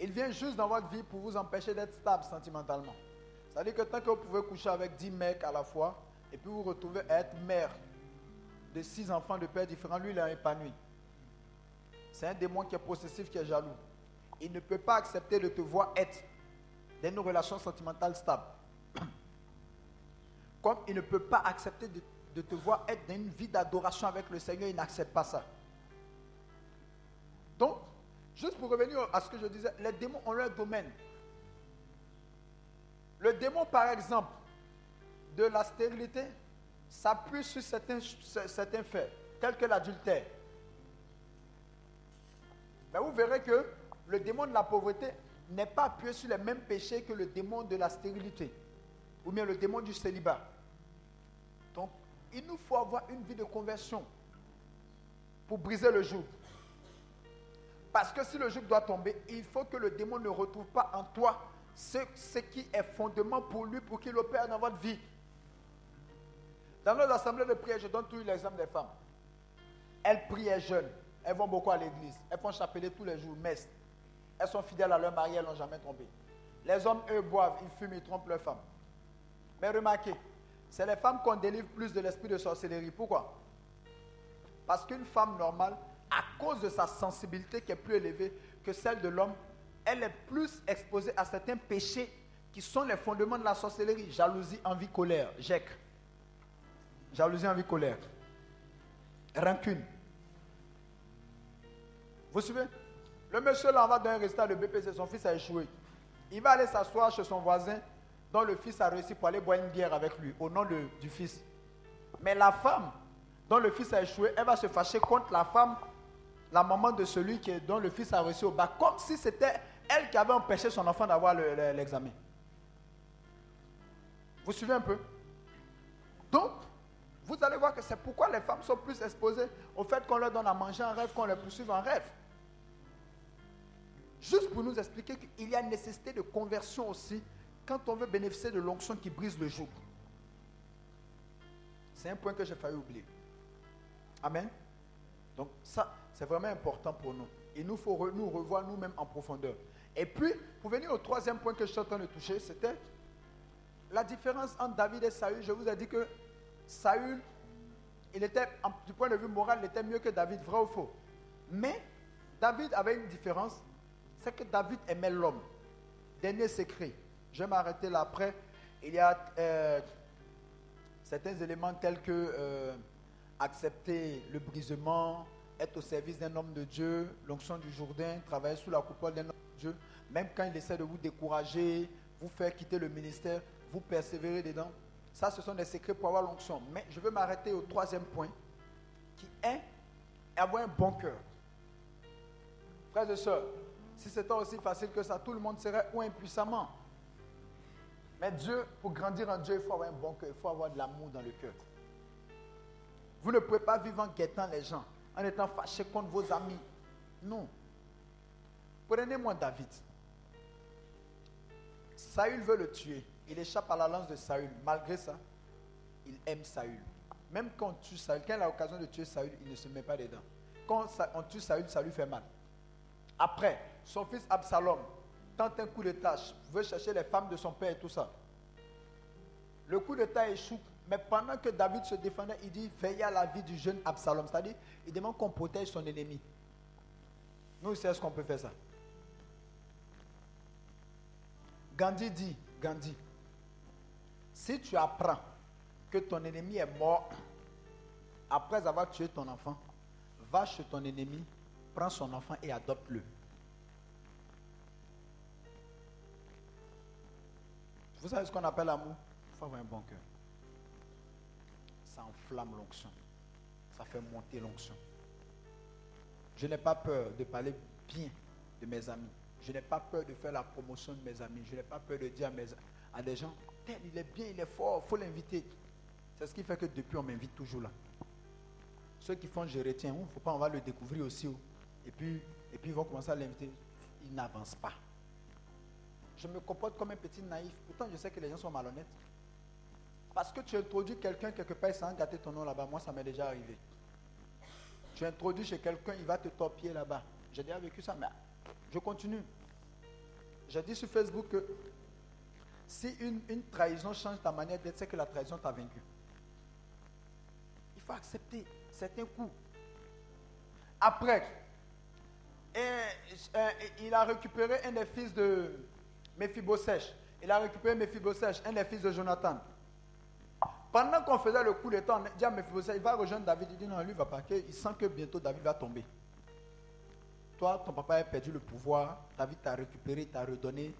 Il vient juste dans votre vie pour vous empêcher d'être stable sentimentalement. C'est-à-dire que tant que vous pouvez coucher avec 10 mecs à la fois, et puis vous retrouvez à être mère de six enfants de pères différents, lui il est épanoui. C'est un démon qui est possessif, qui est jaloux. Il ne peut pas accepter de te voir être dans une relation sentimentale stable. Comme il ne peut pas accepter de, te voir être dans une vie d'adoration avec le Seigneur, il n'accepte pas ça. Donc, juste pour revenir à ce que je disais, les démons ont leur domaine. Le démon, par exemple, de la stérilité, s'appuie sur certains, faits, tels que l'adultère. Mais vous verrez que le démon de la pauvreté n'est pas appuyé sur les mêmes péchés que le démon de la stérilité ou bien le démon du célibat. Donc, il nous faut avoir une vie de conversion pour briser le joug. Parce que si le joug doit tomber, il faut que le démon ne retrouve pas en toi ce, ce qui est fondement pour lui, pour qu'il opère dans votre vie. Dans nos assemblées de prière, je donne toujours l'exemple des femmes. Elles prient jeunes. Elles vont beaucoup à l'église. Elles font chapeler tous les jours, messe. Elles sont fidèles à leur mari, elles n'ont jamais trompé. Les hommes, eux, boivent, ils fument, ils trompent leurs femmes. Mais remarquez, c'est les femmes qu'on délivre plus de l'esprit de sorcellerie. Pourquoi? Parce qu'une femme normale, à cause de sa sensibilité qui est plus élevée que celle de l'homme, elle est plus exposée à certains péchés qui sont les fondements de la sorcellerie. Jalousie, envie, colère, jec. Jalousie, envie, colère. Rancune. Vous suivez? Le monsieur là, va dans un restaurant de BPC, son fils a échoué. Il va aller s'asseoir chez son voisin, dont le fils a réussi pour aller boire une bière avec lui, au nom du fils. Mais la femme, dont le fils a échoué, elle va se fâcher contre la femme, la maman de celui qui, dont le fils a réussi au bac, comme si c'était elle qui avait empêché son enfant d'avoir l'examen. Vous suivez un peu? Donc, vous allez voir que c'est pourquoi les femmes sont plus exposées au fait qu'on leur donne à manger en rêve, qu'on les poursuive en rêve. Juste pour nous expliquer qu'il y a nécessité de conversion aussi quand on veut bénéficier de l'onction qui brise le joug. C'est un point que j'ai failli oublier. Amen. Donc ça, c'est vraiment important pour nous. Il nous faut nous revoir nous-mêmes en profondeur. Et puis, pour venir au troisième point que je suis en train de toucher, c'était la différence entre David et Saül. Je vous ai dit que Saül, il était, du point de vue moral, il était mieux que David, vrai ou faux. Mais David avait une différence, c'est que David aimait l'homme. Dernier secret, je vais m'arrêter là après. Il y a euh, certains éléments tels que euh, accepter le brisement, être au service d'un homme de Dieu, l'onction du Jourdain, travailler sous la coupole d'un homme de Dieu, même quand il essaie de vous décourager, vous faire quitter le ministère, vous persévérer dedans. Ça, ce sont des secrets pour avoir l'onction. Mais je veux m'arrêter au troisième point, qui est avoir un bon cœur. Frères et sœurs, si c'était aussi facile que ça, tout le monde serait ou impuissamment. Mais Dieu, pour grandir en Dieu, il faut avoir un bon cœur, il faut avoir de l'amour dans le cœur. Vous ne pouvez pas vivre en guettant les gens, en étant fâché contre vos amis. Non. Prenez-moi David. Saül veut le tuer. Il échappe à la lance de Saül. Malgré ça, il aime Saül. Même quand on tue Saül, quand il a l'occasion de tuer Saül, il ne se met pas dedans. Quand on tue Saül, ça lui fait mal. Après, son fils Absalom tente un coup de tâche, veut chercher les femmes de son père et tout ça. Le coup d'état échoue, mais pendant que David se défendait, il dit veillez à la vie du jeune Absalom. C'est-à-dire, il demande qu'on protège son ennemi. Nous, c'est ce qu'on peut faire ça? Gandhi dit, Gandhi, si tu apprends que ton ennemi est mort après avoir tué ton enfant, va chez ton ennemi, prends son enfant et adopte-le. Vous savez ce qu'on appelle l'amour? Il faut avoir un bon cœur. Ça enflamme l'onction. Ça fait monter l'onction. Je n'ai pas peur de parler bien de mes amis. Je n'ai pas peur de faire la promotion de mes amis. Je n'ai pas peur de dire à, mes, à des gens, tel, il est bien, il est fort, il faut l'inviter. C'est ce qui fait que depuis, on m'invite toujours là. Ceux qui font je retiens, il ne faut pas, on va le découvrir aussi. Et puis, et puis ils vont commencer à l'inviter. Ils n'avancent pas. Je me comporte comme un petit naïf. Pourtant, je sais que les gens sont malhonnêtes. Parce que tu introduis quelqu'un quelque part sans gâter ton nom là-bas. Moi, ça m'est déjà arrivé. Tu introduis chez quelqu'un, il va te torpiller là-bas. J'ai déjà vécu ça, mais je continue. J'ai dit sur Facebook que si une, trahison change ta manière d'être, c'est que la trahison t'a vaincu. Il faut accepter certains coups. Après, il a récupéré un des fils de Méphibosèche. Il a récupéré Méphibosèche, un des fils de Jonathan. Pendant qu'on faisait le coup d'état, on il va rejoindre David. Il dit non, lui va pas, il sent que bientôt David va tomber. Toi, ton papa a perdu le pouvoir, David t'a récupéré, t'a redonné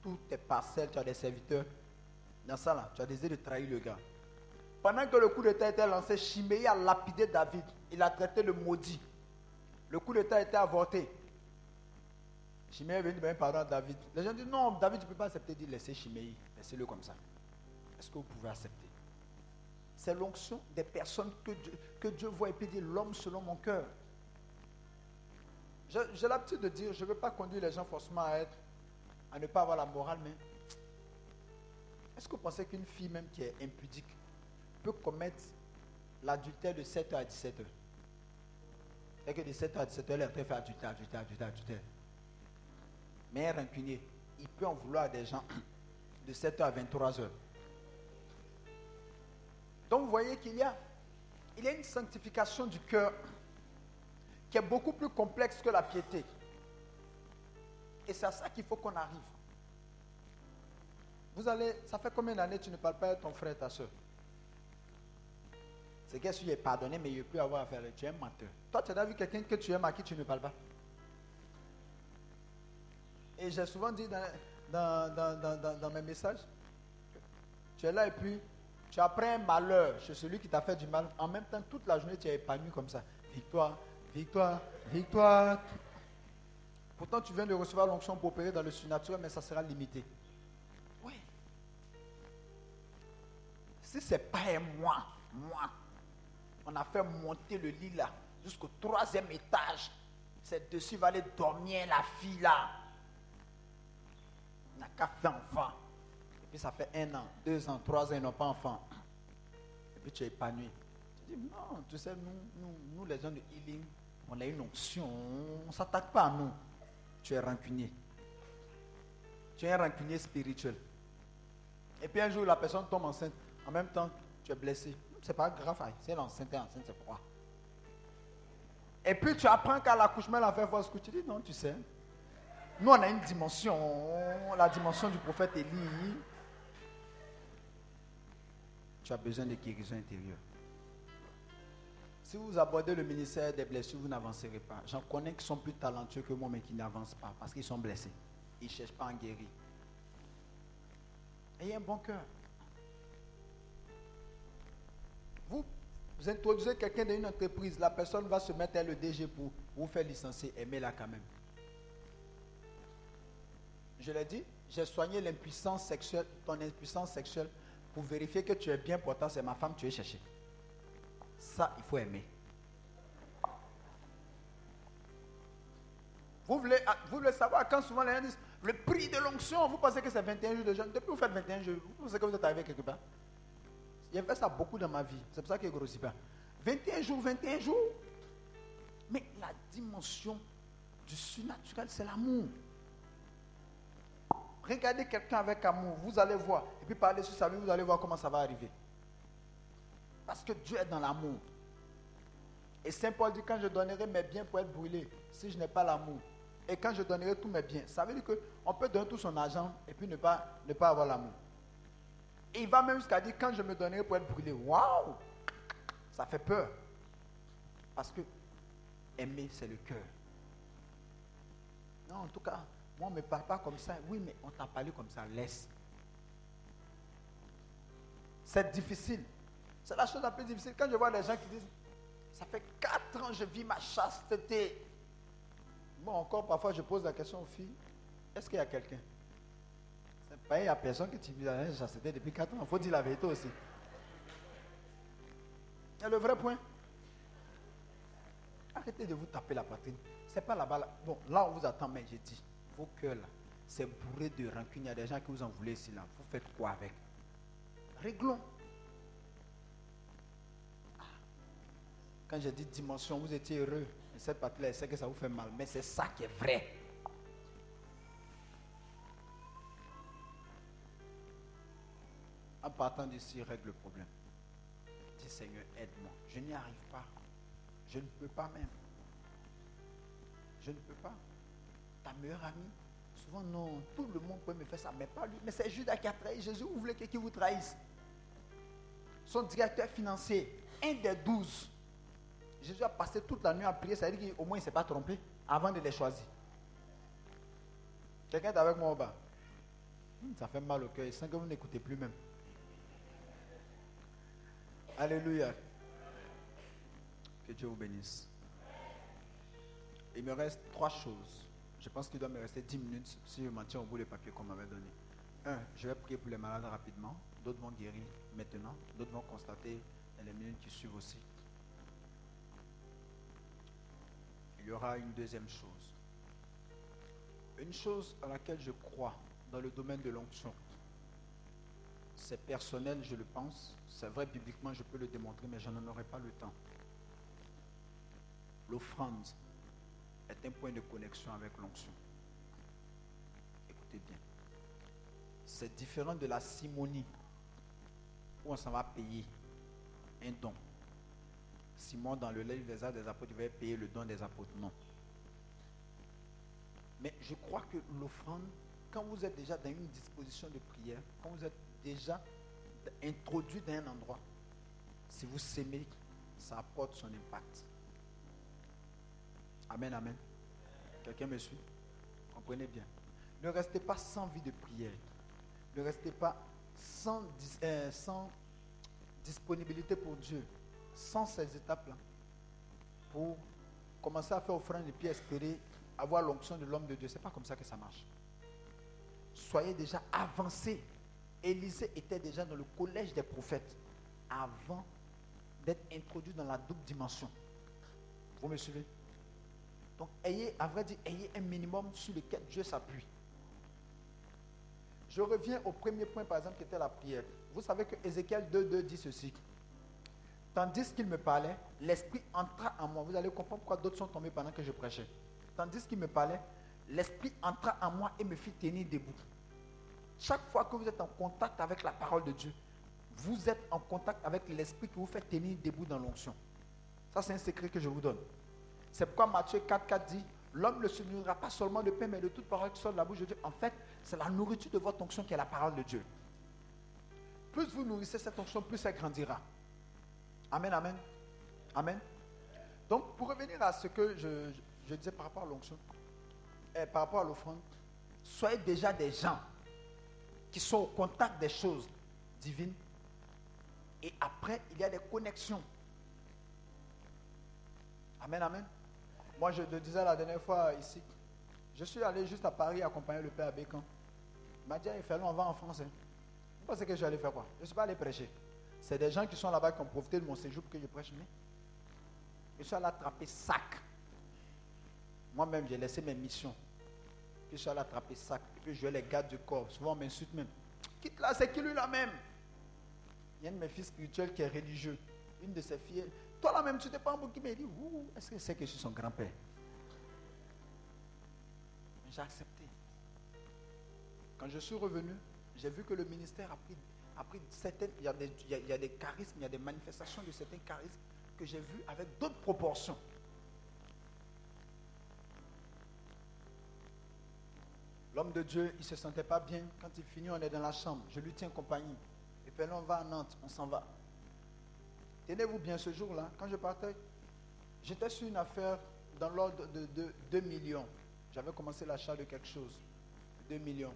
toutes tes parcelles, tu as des serviteurs. Dans ça là, tu as décidé de trahir le gars. Pendant que le coup d'état était lancé, Chiméi a lapidé David. Il a traité le maudit. Le coup d'état été avorté. Chiméi est venu demander pardon à David. Les gens disent non, David, tu ne peux pas accepter. Il dit laissez Chiméi. Laissez-le comme ça. Est-ce que vous pouvez accepter? C'est l'onction des personnes que Dieu, que Dieu voit et puis dit l'homme selon mon cœur. J'ai l'habitude de dire, je ne veux pas conduire les gens forcément à être, à ne pas avoir la morale, mais est-ce que vous pensez qu'une fille même qui est impudique peut commettre l'adultère de 7h à 17h C'est que de 7h à 17h, elle de faire adultère, adultère, adultère, adultère. Mais un rancunier, il peut en vouloir des gens de 7h à 23h. Donc vous voyez qu'il y a, une sanctification du cœur qui est beaucoup plus complexe que la piété. Et c'est à ça qu'il faut qu'on arrive. Vous allez, ça fait combien d'années que tu ne parles pas avec ton frère, ta soeur C'est qu'est-ce que tu es pardonné, mais il ne peut avoir affaire. Tu es menteur. Toi, tu as vu quelqu'un que tu aimes à qui tu ne parles pas? Et j'ai souvent dit dans, mes messages, tu es là et puis tu apprends un malheur chez celui qui t'a fait du mal. En même temps, toute la journée, tu es épanoui comme ça. Victoire, Victoire, victoire. Pourtant, tu viens de recevoir l'onction pour opérer dans le surnaturel, mais ça sera limité. Oui. Si ce n'est pas un moi, moi, on a fait monter le lit là jusqu'au troisième étage. C'est dessus va aller dormir la fille là. On n'a qu'à faire enfant. Et puis ça fait un an, deux ans, trois ans, ils n'ont pas enfant. Et puis tu es épanoui. Tu dis, non, tu sais, nous, nous, les gens de healing, on a une onction, on ne s'attaque pas à nous. Tu es rancunier. Tu es un rancunier spirituel. Et puis un jour, la personne tombe enceinte. En même temps, tu es blessé. C'est pas grave, c'est l'enceinte, enceinte, c'est pourquoi. Et puis tu apprends qu'à l'accouchement, elle a fait fausse couche. Tu dis non, tu sais. Nous, on a une dimension, la dimension du prophète Élie. Tu as besoin de guérison intérieure. Si vous abordez le ministère des blessures, vous n'avancerez pas. J'en connais qui sont plus talentueux que moi, mais qui n'avancent pas parce qu'ils sont blessés. Ils ne cherchent pas à en guérir. Ayez un bon cœur. Vous, vous introduisez quelqu'un dans une entreprise, la personne va se mettre à le DG pour vous faire licencier. Aimez-la quand même. Je l'ai dit, j'ai soigné l'impuissance sexuelle, ton impuissance sexuelle, pour vérifier que tu es bien portant, c'est ma femme, tu es cherché. Ça, il faut aimer. Vous voulez, ah, vous voulez savoir quand souvent les gens disent le prix de l'onction, vous pensez que c'est 21 jours de jeûne. Depuis que vous faites 21 jours, vous pensez que vous êtes arrivé quelque part? J'ai fait ça beaucoup dans ma vie. C'est pour ça qu'il ne grossit pas. 21 jours, 21 jours. Mais la dimension du surnaturel, c'est l'amour. Regardez quelqu'un avec amour, vous allez voir. Et puis parlez sur sa vie, vous allez voir comment ça va arriver. Parce que Dieu est dans l'amour. Et Saint Paul dit, quand je donnerai mes biens pour être brûlé, si je n'ai pas l'amour, et quand je donnerai tous mes biens, ça veut dire qu'on peut donner tout son argent et puis ne pas, ne pas avoir l'amour. Et il va même jusqu'à dire, quand je me donnerai pour être brûlé, waouh, ça fait peur. Parce que aimer, c'est le cœur. Non, en tout cas, moi, on ne me parle pas comme ça. Oui, mais on t'a parlé comme ça, laisse. C'est difficile. C'est la chose la plus difficile. Quand je vois des gens qui disent, ça fait quatre ans que je vis ma chasteté. Moi encore, parfois, je pose la question aux filles, est-ce qu'il y a quelqu'un? Pas, il n'y a personne qui tu vis la chasteté depuis quatre ans. Il faut dire la vérité aussi. C'est le vrai point. Arrêtez de vous taper la poitrine. C'est pas là-bas. Bon, là, on vous attend, mais j'ai dit, vos cœurs c'est bourré de rancune. Il y a des gens qui vous en voulaient ici là. Vous faites quoi avec? Réglons. Quand j'ai dit dimension, vous étiez heureux. Et cette partie-là, que ça vous fait mal. Mais c'est ça qui est vrai. En partant d'ici, règle le problème. Dis Seigneur, aide-moi. Je n'y arrive pas. Je ne peux pas même. Je ne peux pas. Ta meilleure amie, souvent non, tout le monde peut me faire ça, mais pas lui. Mais c'est Judas qui a trahi Jésus. Vous voulez qu'il vous trahisse? Son directeur financier, un des douze, Jésus a passé toute la nuit à prier, ça veut dire qu'au moins il ne s'est pas trompé avant de les choisir. Quelqu'un est avec moi au bas hmm, Ça fait mal au cœur, sans que vous n'écoutez plus même. Alléluia. Que Dieu vous bénisse. Il me reste trois choses. Je pense qu'il doit me rester dix minutes si je m'en tiens au bout des papiers qu'on m'avait donné. Un, je vais prier pour les malades rapidement. D'autres vont guérir maintenant. D'autres vont constater dans les minutes qui suivent aussi. il y aura une deuxième chose. Une chose à laquelle je crois dans le domaine de l'onction, c'est personnel, je le pense. C'est vrai, bibliquement, je peux le démontrer, mais je n'en aurai pas le temps. L'offrande est un point de connexion avec l'onction. Écoutez bien. C'est différent de la simonie, où on s'en va payer un don. Simon, dans le livre des Actes des Apôtres, il va payer le don des apôtres. Non. Mais je crois que l'offrande, quand vous êtes déjà dans une disposition de prière, quand vous êtes déjà introduit dans un endroit, si vous s'aimez, ça apporte son impact. Amen, amen. Quelqu'un me suit? Comprenez bien. Ne restez pas sans vie de prière. Ne restez pas sans, euh, disponibilité pour Dieu sans ces étapes-là, pour commencer à faire offrande et puis espérer avoir l'onction de l'homme de Dieu, ce n'est pas comme ça que ça marche. Soyez déjà avancés. Élisée était déjà dans le collège des prophètes avant d'être introduit dans la double dimension. Vous me suivez? Donc, ayez, à vrai dire, ayez un minimum sur lequel Dieu s'appuie. Je reviens au premier point, par exemple, qui était la prière. Vous savez que Ézéchiel 2.2 dit ceci. Tandis qu'il me parlait, l'Esprit entra en moi. Vous allez comprendre pourquoi d'autres sont tombés pendant que je prêchais. Tandis qu'il me parlait, l'Esprit entra en moi et me fit tenir debout. Chaque fois que vous êtes en contact avec la parole de Dieu, vous êtes en contact avec l'Esprit qui vous fait tenir debout dans l'onction. Ça, c'est un secret que je vous donne. C'est pourquoi Matthieu 4, 4 dit, l'homme ne se nourrira pas seulement de pain, mais de toute parole qui sort de la bouche de Dieu. En fait, c'est la nourriture de votre onction qui est la parole de Dieu. plus vous nourrissez cette onction, plus elle grandira. Amen, amen. Amen. Donc, pour revenir à ce que je, je disais par rapport à l'onction, et par rapport à l'offrande, soyez déjà des gens qui sont au contact des choses divines. Et après, il y a des connexions. Amen, amen. Moi, je le disais la dernière fois ici, je suis allé juste à Paris accompagner le père Bécan. Il m'a dit, il fait on va en France. Hein. Vous pensez que je vais aller faire quoi? Je ne suis pas allé prêcher. C'est des gens qui sont là-bas qui ont profité de mon séjour pour que je prêche. Mais je suis allé attraper sac. Moi-même, j'ai laissé mes missions. Je suis allé attraper sac. Puis je vais les gardes du corps. Souvent, on m'insulte même. Quitte là, c'est qui lui là même? Il y a un de mes fils spirituels qui est religieux. Une de ses filles. Toi là même, tu t'es pas un qui m'a dit Est-ce que c'est que je suis son grand-père? J'ai accepté. Quand je suis revenu, j'ai vu que le ministère a pris, a pris certaines. Il y a, des, il y a des charismes, il y a des manifestations de certains charismes que j'ai vus avec d'autres proportions. L'homme de Dieu, il ne se sentait pas bien. Quand il finit, on est dans la chambre. Je lui tiens compagnie. Et puis là, on va à Nantes, on s'en va. Tenez-vous bien ce jour-là, quand je partais, j'étais sur une affaire dans l'ordre de, 2 millions. J'avais commencé l'achat de quelque chose. 2 millions.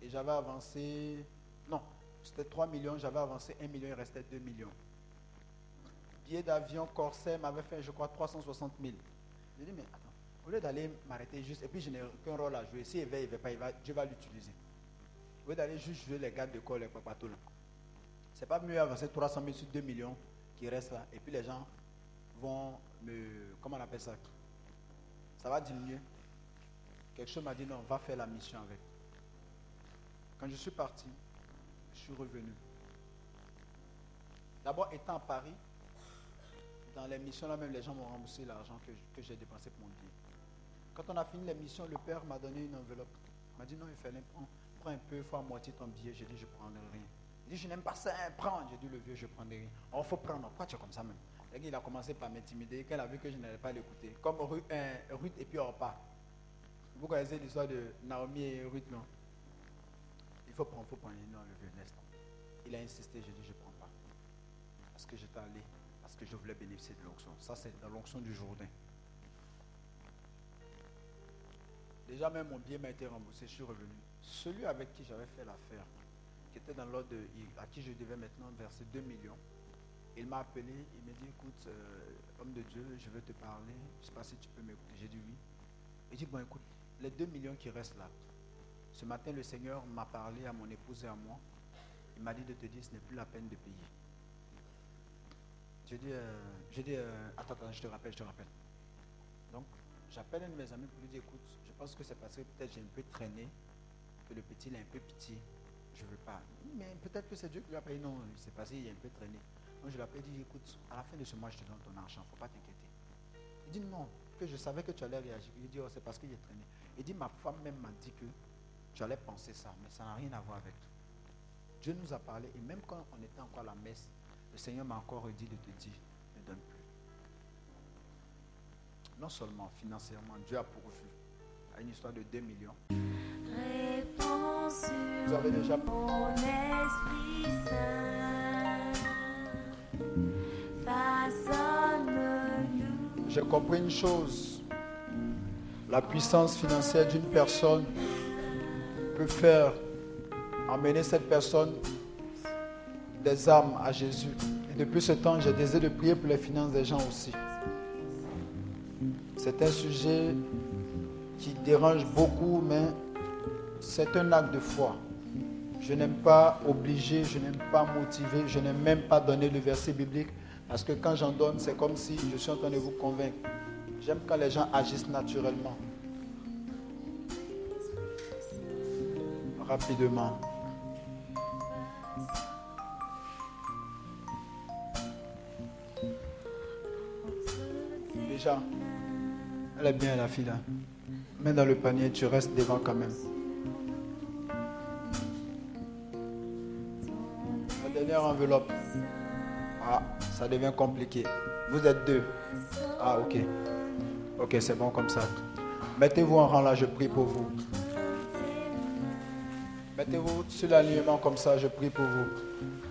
Et j'avais avancé. Non, c'était 3 millions, j'avais avancé 1 million, il restait 2 millions. Billet d'avion Corsair m'avait fait, je crois, 360 000. J'ai dit, mais attends. Au lieu d'aller m'arrêter juste, et puis je n'ai aucun rôle à jouer. S'il il va, il va pas, il va, Dieu va l'utiliser. Au lieu d'aller juste jouer les gardes de corps, les papatos. C'est pas mieux avancer 300 000 sur 2 millions qui restent là. Et puis les gens vont me. Comment on appelle ça? Ça va diminuer. Quelque chose m'a dit non, va faire la mission avec. Quand je suis parti, je suis revenu. D'abord, étant à Paris, dans les missions là même, les gens m'ont remboursé l'argent que, j'ai dépensé pour mon billet. Quand on a fini l'émission, le père m'a donné une enveloppe. Il m'a dit non, il fallait prendre, prends un peu, à moitié ton billet. J'ai dit, je ne prendrai rien. Il dit, je n'aime pas ça, hein, prends. J'ai dit, le vieux, je prendrai rien. Oh, faut prendre. Pourquoi tu es comme ça même? Il a commencé par m'intimider. Quand il a vu que je n'allais pas l'écouter, comme Ruth, et puis Orpa. Vous connaissez l'histoire de Naomi et Ruth, non? Il faut prendre, il faut prendre. Non, le vieux, laisse Il a insisté, j'ai dit, je ne prends pas. Parce que j'étais allé, parce que je voulais bénéficier de l'onction. Ça, c'est dans l'onction du Jourdain. Déjà même mon billet m'a été remboursé, je suis revenu. Celui avec qui j'avais fait l'affaire, qui était dans l'ordre à qui je devais maintenant verser 2 millions, il m'a appelé, il m'a dit, écoute, euh, homme de Dieu, je veux te parler, je ne sais pas si tu peux m'écouter. J'ai dit oui. Il dit, bon écoute, les 2 millions qui restent là, ce matin le Seigneur m'a parlé à mon épouse et à moi, il m'a dit de te dire, ce n'est plus la peine de payer. J'ai dit, euh, dit euh, attends, attends, je te rappelle, je te rappelle. Donc, J'appelle un de mes amis pour lui dire, écoute, je pense que c'est parce que peut-être j'ai un peu traîné, que le petit il a un peu pitié. Je ne veux pas. Mais peut-être que c'est Dieu qui lui a payé. Non, c'est parce qu'il a un peu traîné. Donc je lui ai dit, écoute, à la fin de ce mois, je te donne ton argent, il ne faut pas t'inquiéter. Il dit non, que je savais que tu allais réagir. Il dit, oh, c'est parce qu'il est traîné. Il dit, ma femme même m'a dit que tu allais penser ça, mais ça n'a rien à voir avec toi. Dieu nous a parlé, et même quand on était encore à la messe, le Seigneur m'a encore dit de te dire, ne donne plus non seulement financièrement, Dieu a pourvu à une histoire de 2 millions. Vous avez déjà J'ai compris une chose. La puissance financière d'une personne peut faire amener cette personne des âmes à Jésus. Et depuis ce temps, j'ai désiré de prier pour les finances des gens aussi. C'est un sujet qui dérange beaucoup, mais c'est un acte de foi. Je n'aime pas obliger, je n'aime pas motiver, je n'aime même pas donner le verset biblique, parce que quand j'en donne, c'est comme si je suis en train de vous convaincre. J'aime quand les gens agissent naturellement. Rapidement. Déjà. Elle est bien la fille là. Mets dans le panier, tu restes devant quand même. Enveloppe. Ah, ça devient compliqué. Vous êtes deux. Ah, ok. Ok, c'est bon comme ça. Mettez-vous en rang là, je prie pour vous. Mettez-vous sur l'alignement comme ça, je prie pour vous.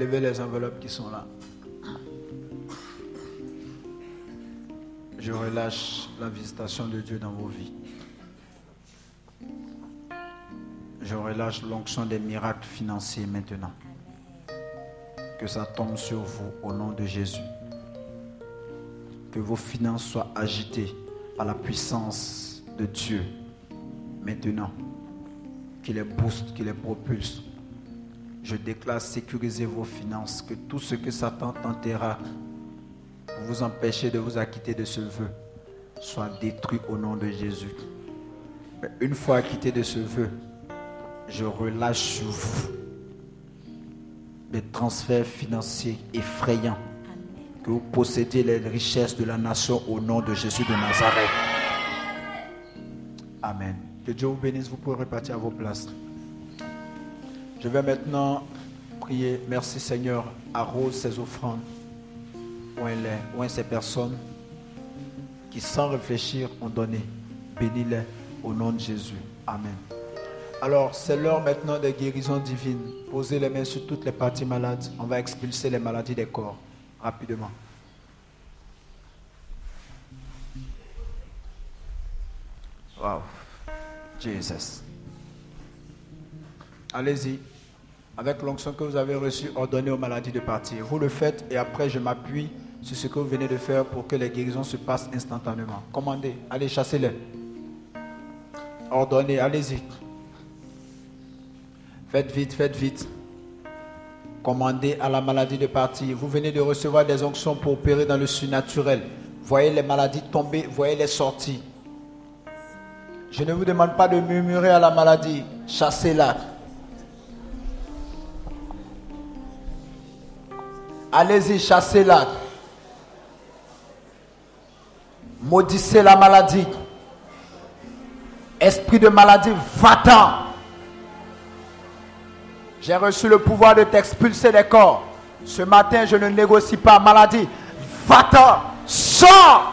Levez les enveloppes qui sont là. Je relâche la visitation de Dieu dans vos vies. Je relâche l'onction des miracles financiers maintenant. Que ça tombe sur vous au nom de Jésus. Que vos finances soient agitées par la puissance de Dieu maintenant. Qu'il les booste, qu'il les propulse. Je déclare sécuriser vos finances, que tout ce que Satan tentera pour vous empêcher de vous acquitter de ce vœu soit détruit au nom de Jésus. Mais une fois acquitté de ce vœu, je relâche sur vous des transferts financiers effrayants que vous possédez les richesses de la nation au nom de Jésus de Nazareth. Amen. Que Dieu vous bénisse, vous pouvez repartir à vos places. Je vais maintenant prier. Merci Seigneur. Arrose ces offrandes. Est, où ces personnes qui sans réfléchir ont donné. Bénis-les au nom de Jésus. Amen. Alors, c'est l'heure maintenant des guérisons divines. Posez les mains sur toutes les parties malades. On va expulser les maladies des corps rapidement. Wow. Jesus. Allez-y. Avec l'onction que vous avez reçue, ordonnez aux maladies de partir. Vous le faites et après je m'appuie sur ce que vous venez de faire pour que les guérisons se passent instantanément. Commandez. Allez, chassez-les. Ordonnez. Allez-y. Faites vite, faites vite. Commandez à la maladie de partir. Vous venez de recevoir des onctions pour opérer dans le surnaturel. Voyez les maladies tomber, voyez les sorties. Je ne vous demande pas de murmurer à la maladie. Chassez-la. Allez-y, chassez-la. Maudissez la maladie. Esprit de maladie, va-t'en. J'ai reçu le pouvoir de t'expulser des corps. Ce matin, je ne négocie pas maladie. Va-t'en, sors.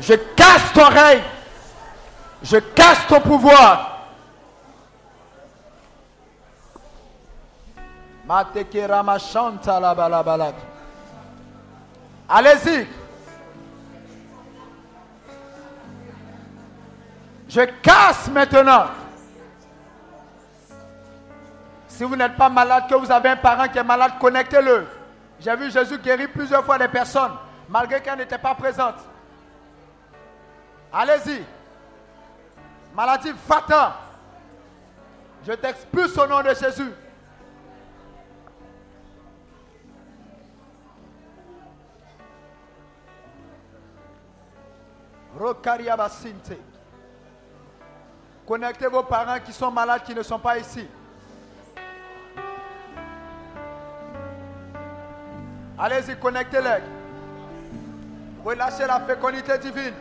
Je casse ton règne. Je casse ton pouvoir. Allez-y. Je casse maintenant. Si vous n'êtes pas malade, que vous avez un parent qui est malade, connectez-le. J'ai vu Jésus guérir plusieurs fois des personnes, malgré qu'elles n'étaient pas présentes. Allez-y. Maladie fatale. Je t'expulse au nom de Jésus. Connectez vos parents qui sont malades, qui ne sont pas ici. Allez-y, connectez-les. Relâchez la fécondité divine.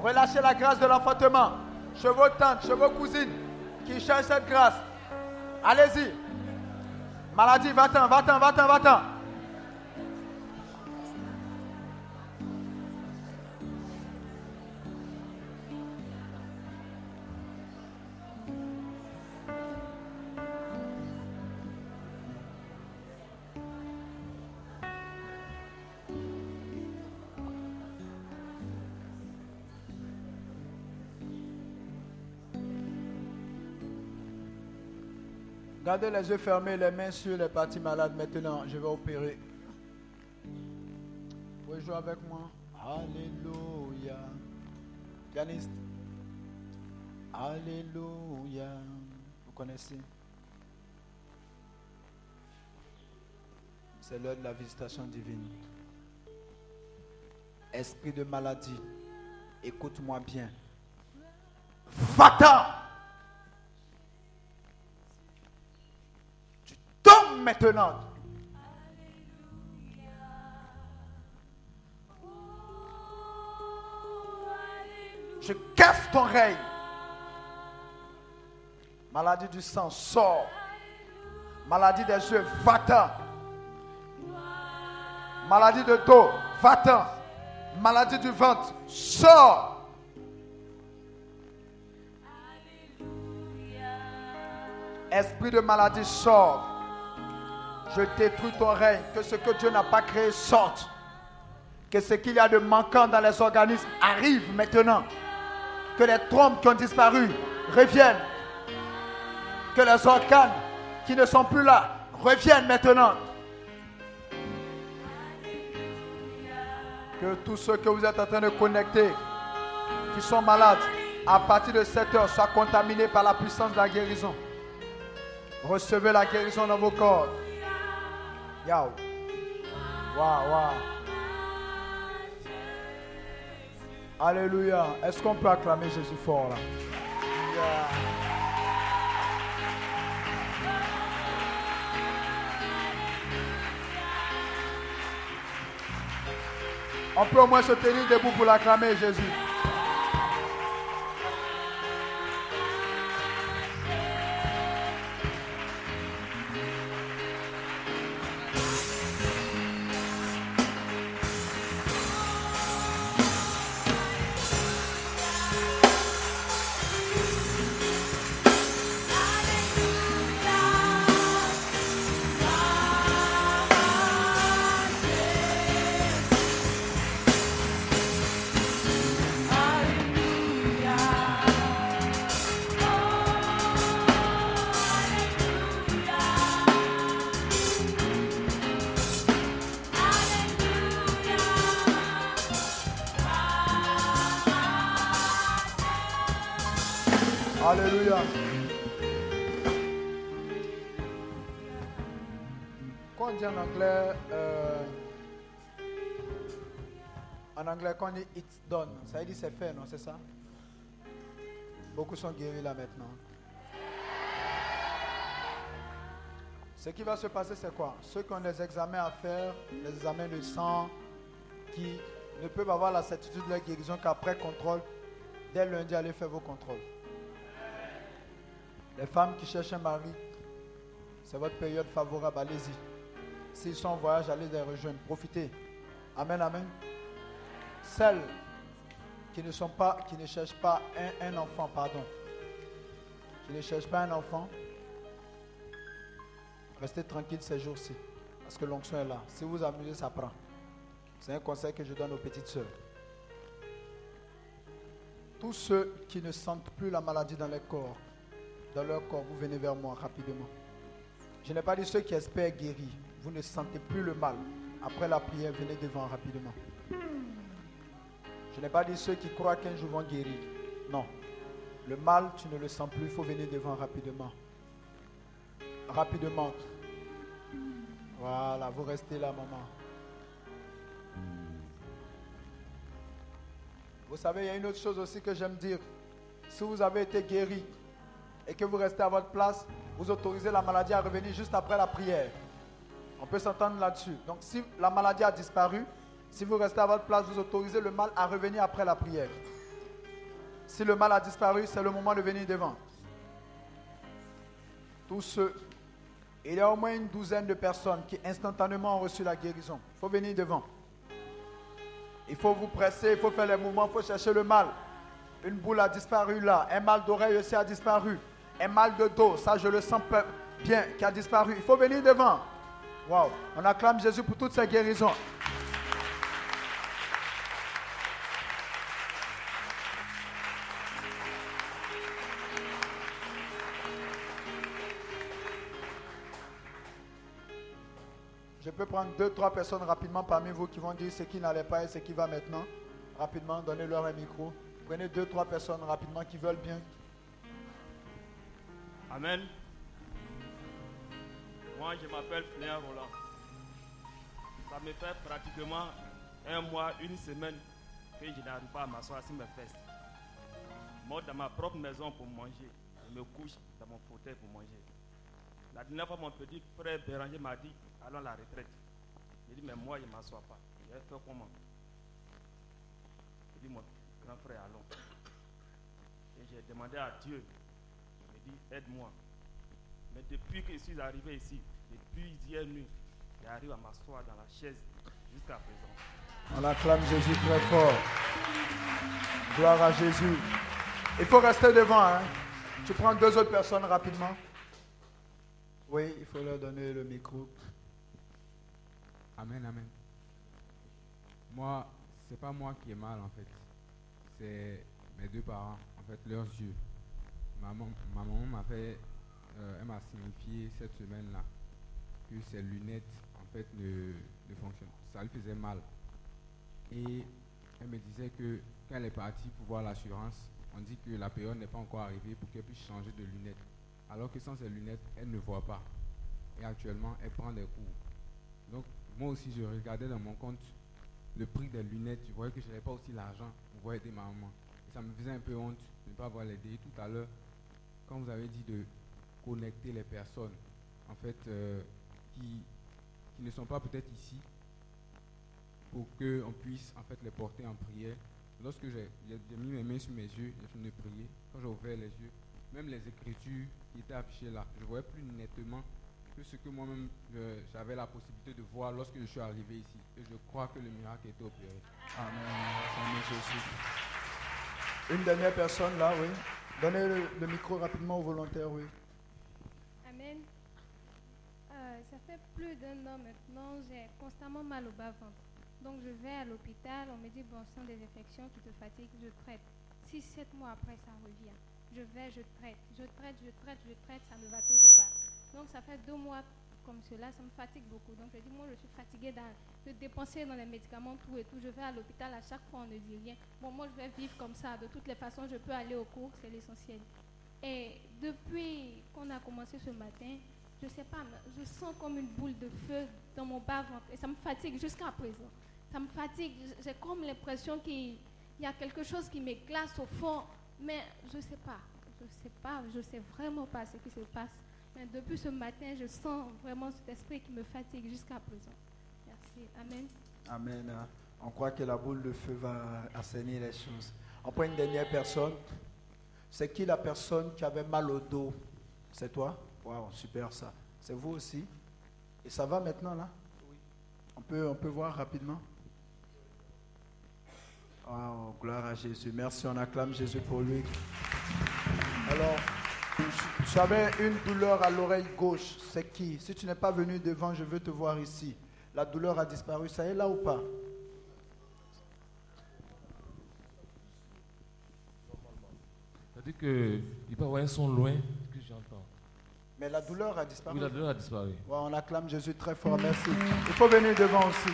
Relâchez la grâce de l'enfantement. Chez vos tantes, chez vos cousines qui cherchent cette grâce. Allez-y. Maladie, va-t'en, va-t'en, va-t'en, va-t'en. Gardez les yeux fermés, les mains sur les parties malades. Maintenant, je vais opérer. Vous jouer avec moi. Alléluia. Pianiste. Alléluia. Vous connaissez? C'est l'heure de la visitation divine. Esprit de maladie, écoute-moi bien. Maintenant. Je casse ton règne. Maladie du sang, sort. Maladie des yeux, va-t'en. Maladie de dos, va-t'en. Maladie du ventre, sort. Esprit de maladie, sort. Je détruis ton règne. Que ce que Dieu n'a pas créé sorte. Que ce qu'il y a de manquant dans les organismes arrive maintenant. Que les trompes qui ont disparu reviennent. Que les organes qui ne sont plus là reviennent maintenant. Que tous ceux que vous êtes en train de connecter, qui sont malades, à partir de cette heure, soient contaminés par la puissance de la guérison. Recevez la guérison dans vos corps. Yao. Waouh, waouh. Alléluia. Est-ce qu'on peut acclamer Jésus fort là? On peut au moins se tenir debout pour l'acclamer Jésus. Quand on dit it's done, ça veut dire c'est fait, non, c'est ça? Beaucoup sont guéris là maintenant. Ce qui va se passer, c'est quoi? Ceux qui ont des examens à faire, des examens de sang, qui ne peuvent avoir la certitude de la guérison qu'après contrôle, dès lundi, allez faire vos contrôles. Les femmes qui cherchent un mari, c'est votre période favorable, allez-y. S'ils sont en voyage, allez les rejoindre, profitez. Amen, amen. Celles qui ne sont pas, qui ne cherchent pas un, enfant, pardon, qui ne cherchent pas un enfant, restez tranquille ces jours-ci, parce que l'onction est là. Si vous vous amusez, ça prend. C'est un conseil que je donne aux petites sœurs. Tous ceux qui ne sentent plus la maladie dans leur corps, dans leur corps, vous venez vers moi rapidement. Je n'ai pas dit ceux qui espèrent guérir. Vous ne sentez plus le mal. Après la prière, venez devant rapidement. Je n'ai pas dit ceux qui croient qu'un jour vont guérir. Non. Le mal, tu ne le sens plus. Il faut venir devant rapidement. Rapidement. Voilà, vous restez là, maman. Vous savez, il y a une autre chose aussi que j'aime dire. Si vous avez été guéri, et que vous restez à votre place, vous autorisez la maladie à revenir juste après la prière. On peut s'entendre là-dessus. Donc si la maladie a disparu, si vous restez à votre place, vous autorisez le mal à revenir après la prière. Si le mal a disparu, c'est le moment de venir devant. Tous ceux, il y a au moins une douzaine de personnes qui instantanément ont reçu la guérison. Il faut venir devant. Il faut vous presser, il faut faire les mouvements, il faut chercher le mal. Une boule a disparu là, un mal d'oreille aussi a disparu un mal de dos, ça je le sens bien, qui a disparu. Il faut venir devant. Waouh, on acclame Jésus pour toutes ces guérisons. Prendre deux, trois personnes rapidement parmi vous qui vont dire ce qui n'allait pas et ce qui va maintenant. Rapidement, donnez-leur un micro. Prenez deux, trois personnes rapidement qui veulent bien. Amen. Moi, je m'appelle Fléa Roland. Ça me fait pratiquement un mois, une semaine que je n'arrive pas à m'asseoir sur mes fesses. Moi, dans ma propre maison pour manger, je me couche dans mon fauteuil pour manger. La dernière fois, mon petit frère Béranger m'a dit allons à la retraite. J'ai dit mais moi, je ne m'assois pas. J'ai fait comment J'ai dit mon grand frère, allons. Et j'ai demandé à Dieu dit aide-moi. Mais depuis que je suis arrivé ici, depuis hier nuit, j'arrive à m'asseoir dans la chaise jusqu'à présent. On acclame Jésus très fort. Gloire à Jésus. Il faut rester devant. Hein. Tu prends deux autres personnes rapidement. Oui, il faut leur donner le micro. Amen, amen. Moi, c'est pas moi qui ai mal en fait. C'est mes deux parents, en fait, leurs yeux. Ma, mam- ma maman m'a fait, euh, elle m'a signifié cette semaine-là que ses lunettes en fait ne, ne fonctionnent. Ça lui faisait mal. Et elle me disait que quand elle est partie pour voir l'assurance, on dit que la période n'est pas encore arrivée pour qu'elle puisse changer de lunettes. Alors que sans ses lunettes, elle ne voit pas. Et actuellement, elle prend des cours. Donc, moi aussi, je regardais dans mon compte le prix des lunettes. Je voyais que je n'avais pas aussi l'argent pour aider ma maman. Et ça me faisait un peu honte de ne pas avoir l'aider. Tout à l'heure, quand vous avez dit de connecter les personnes, en fait, euh, qui, qui ne sont pas peut-être ici, pour qu'on puisse en fait les porter en prière. Lorsque j'ai mis mes mains sur mes yeux, j'ai fini de prier. Quand j'ai ouvert les yeux, même les écritures qui étaient affichées là, je voyais plus nettement que ce que moi-même je- j'avais la possibilité de voir lorsque je suis arrivé ici. Et je crois que le miracle était opéré. Amen. Amen, Jésus. Une dernière personne là, oui. Donnez le, le micro rapidement aux volontaires, oui. Amen. Euh, ça fait plus d'un an maintenant, j'ai constamment mal au bas-ventre. Donc je vais à l'hôpital, on me dit, bon, ce sont des infections qui te fatiguent, je traite. 6-7 mois après, ça revient. Je vais, je traite, je traite, je traite, je traite, ça ne va toujours pas. Donc ça fait deux mois comme cela, ça me fatigue beaucoup. Donc je dis, moi je suis fatiguée de dépenser dans les médicaments, tout et tout. Je vais à l'hôpital, à chaque fois on ne dit rien. Bon, moi je vais vivre comme ça. De toutes les façons, je peux aller au cours, c'est l'essentiel. Et depuis qu'on a commencé ce matin, je sais pas, je sens comme une boule de feu dans mon bas-ventre et ça me fatigue jusqu'à présent. Ça me fatigue. J'ai comme l'impression qu'il y a quelque chose qui me glace au fond, mais je sais pas. Je sais pas, je sais vraiment pas ce qui se passe. Mais depuis ce matin, je sens vraiment cet esprit qui me fatigue jusqu'à présent. Merci. Amen. Amen. On croit que la boule de feu va assainir les choses. On prend une dernière personne. C'est qui la personne qui avait mal au dos? C'est toi? Waouh, super ça. C'est vous aussi? Et ça va maintenant là? Oui. On peut, on peut voir rapidement? Waouh, gloire à Jésus. Merci, on acclame Jésus pour lui. Alors, tu avais une douleur à l'oreille gauche. C'est qui? Si tu n'es pas venu devant, je veux te voir ici. La douleur a disparu. Ça est là ou pas? C'est-à-dire qu'il peut avoir un son loin que j'entends. Mais la douleur a disparu. Oui, la douleur a disparu. On acclame Jésus très fort. Merci. Il faut venir devant aussi.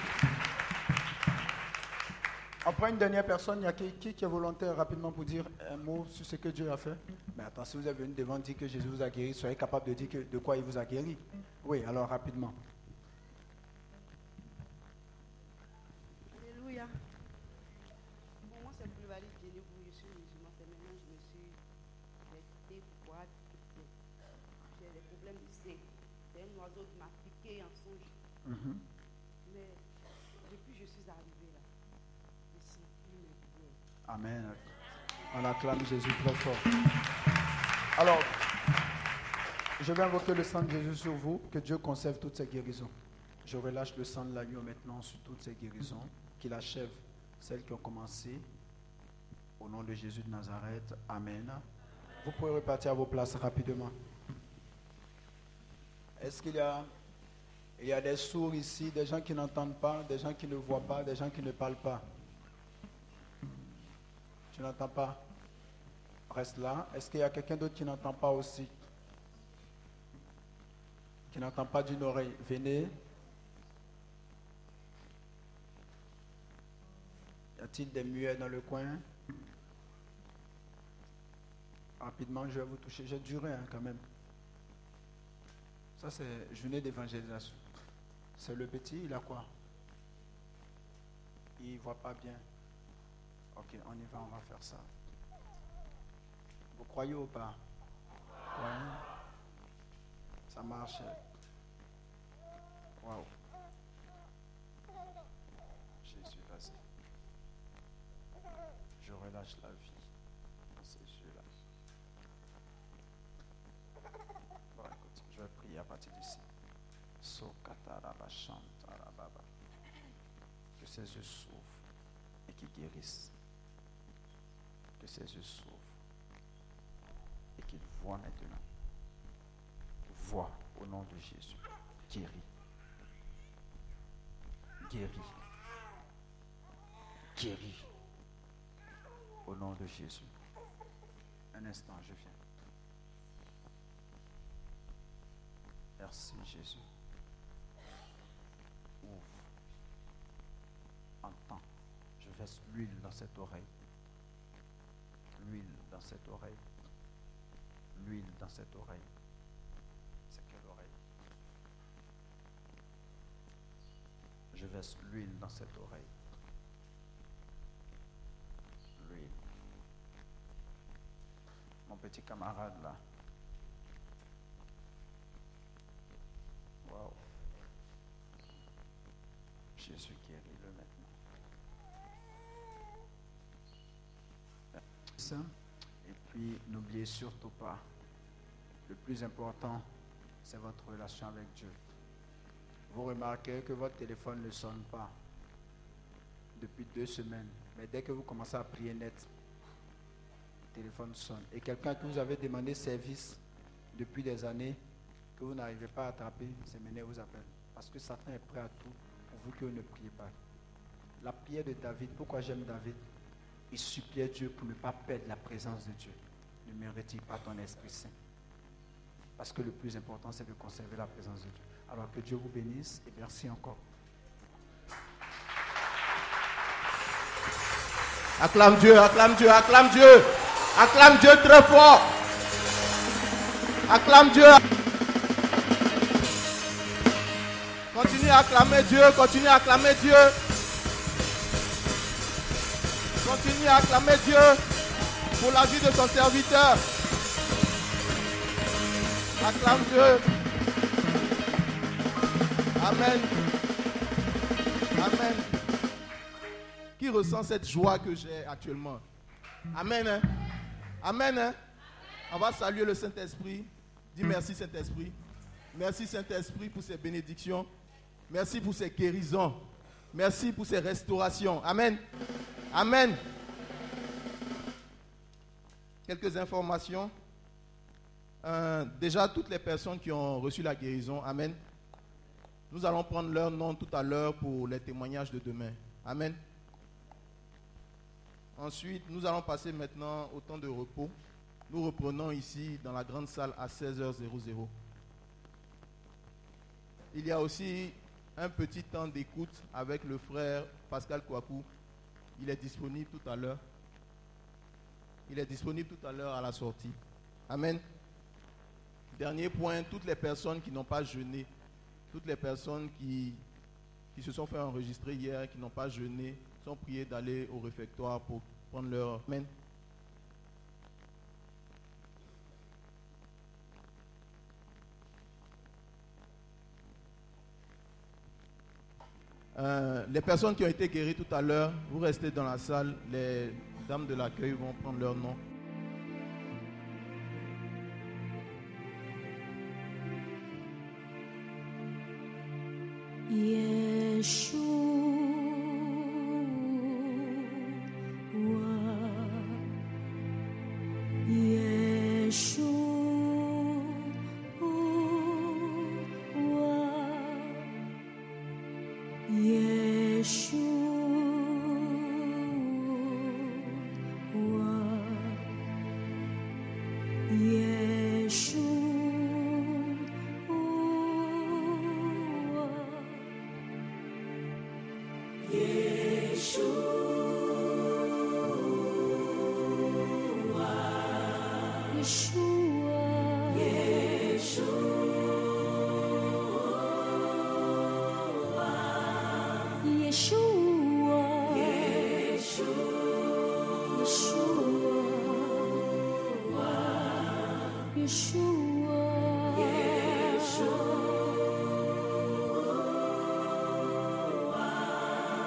On prend une dernière personne. Il y a qui, qui qui est volontaire rapidement pour dire un mot sur ce que Dieu a fait? Mais attends, si vous êtes venu devant dire que Jésus vous a guéri, soyez capable de dire que, de quoi il vous a guéri. Oui, alors rapidement. Alléluia. Bon, moi, c'est plus valide de vous. Je suis musulman. C'est maintenant que je me suis restée froide. J'ai des problèmes du sein. C'est un oiseau qui m'a piqué en songe. Mhm. Mais depuis que je suis arrivée là, je sens plus mes douleurs. Amen. On acclame Jésus très fort. Alors, je vais invoquer le sang de Jésus sur vous, que Dieu conserve toutes ces guérisons. Je relâche le sang de l'agneau maintenant sur toutes ces guérisons, qu'il achève celles qui ont commencé. Au nom de Jésus de Nazareth, Amen. Vous pouvez repartir à vos places rapidement. Est-ce qu'il y a, y a des sourds ici, des gens qui n'entendent pas, des gens qui ne voient pas, des gens qui ne parlent pas? Tu n'entends pas Reste là. Est-ce qu'il y a quelqu'un d'autre qui n'entend pas aussi? Qui n'entend pas d'une oreille Venez. Y a-t-il des muets dans le coin? Rapidement, je vais vous toucher. J'ai duré hein, quand même. Ça, c'est journée d'évangélisation. C'est le petit, il a quoi? Il ne voit pas bien. Ok, on y va, on va faire ça. Vous croyez ou pas? Ouais. Ça marche. Waouh. Jésus, vas-y. Je relâche la vie dans ces yeux-là. partir d'ici. Que ses yeux s'ouvrent et qu'il guérisse. Ses yeux s'ouvrent et qu'il voit maintenant. Voit au nom de Jésus. Guéris. Guéris. Guéris. Au nom de Jésus. Un instant, je viens. Merci Jésus. Ouvre. Entends. Je verse l'huile dans cette oreille. L'huile dans cette oreille. L'huile dans cette oreille. C'est quelle oreille? Je verse l'huile dans cette oreille. L'huile. Mon petit camarade là. Wow. Jésus guérit-le maintenant. Et puis, n'oubliez surtout pas, le plus important, c'est votre relation avec Dieu. Vous remarquez que votre téléphone ne sonne pas depuis deux semaines, mais dès que vous commencez à prier net, le téléphone sonne. Et quelqu'un que vous avez demandé service depuis des années, que vous n'arrivez pas à attraper, c'est maintenant vous appelle. Parce que Satan est prêt à tout pour vous que vous ne priez pas. La prière de David, pourquoi j'aime David? Il suppliait Dieu pour ne pas perdre la présence de Dieu. Ne me retire pas ton Esprit Saint. Parce que le plus important, c'est de conserver la présence de Dieu. Alors que Dieu vous bénisse et merci encore. Acclame Dieu, acclame Dieu, acclame Dieu. Acclame Dieu très fort. Acclame Dieu. Continue à acclamer Dieu, continue à acclamer Dieu. Continue à acclamer Dieu pour la vie de son serviteur. Acclame Dieu. Amen. Amen. Qui ressent cette joie que j'ai actuellement? Amen. hein? Amen. hein? On va saluer le Saint-Esprit. Dis merci Saint-Esprit. Merci Saint-Esprit pour ces bénédictions. Merci pour ces guérisons. Merci pour ces restaurations. Amen. Amen. Quelques informations. Euh, déjà, toutes les personnes qui ont reçu la guérison, Amen. Nous allons prendre leur nom tout à l'heure pour les témoignages de demain. Amen. Ensuite, nous allons passer maintenant au temps de repos. Nous reprenons ici dans la grande salle à 16h00. Il y a aussi un petit temps d'écoute avec le frère Pascal Kouakou. Il est disponible tout à l'heure. Il est disponible tout à l'heure à la sortie. Amen. Dernier point, toutes les personnes qui n'ont pas jeûné, toutes les personnes qui, se sont fait enregistrer hier, qui n'ont pas jeûné, sont priées d'aller au réfectoire pour prendre leur... Amen. Euh, les personnes qui ont été guéries tout à l'heure, vous restez dans la salle, les dames de l'accueil vont prendre leur nom.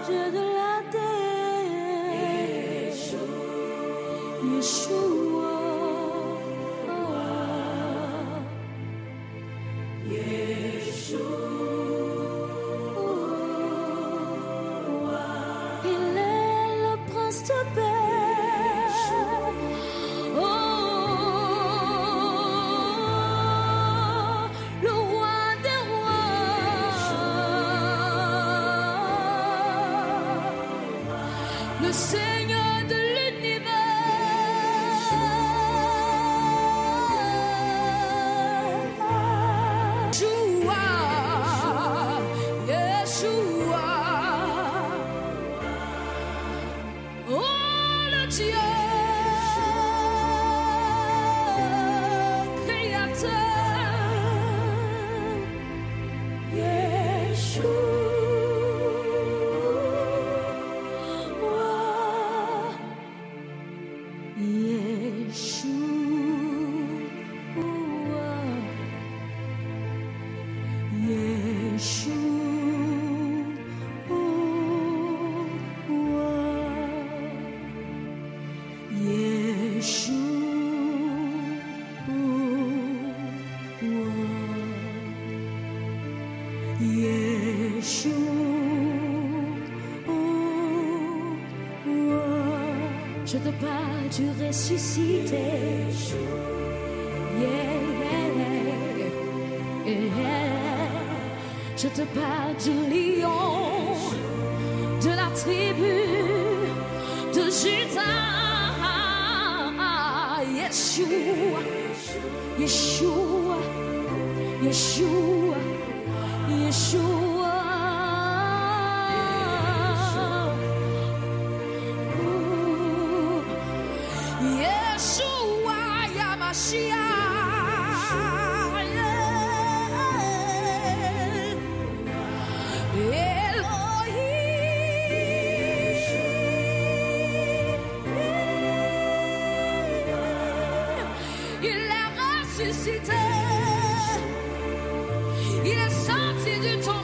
Dieu de la terre, Yeshua, tu ressuscitais. Yeah, yeah, yeah. Je te parle du lion, de la tribu de Judas. Yeshua, Yeshua, Yeshua, Yeshua. Il est ressuscité, il est sorti du temps.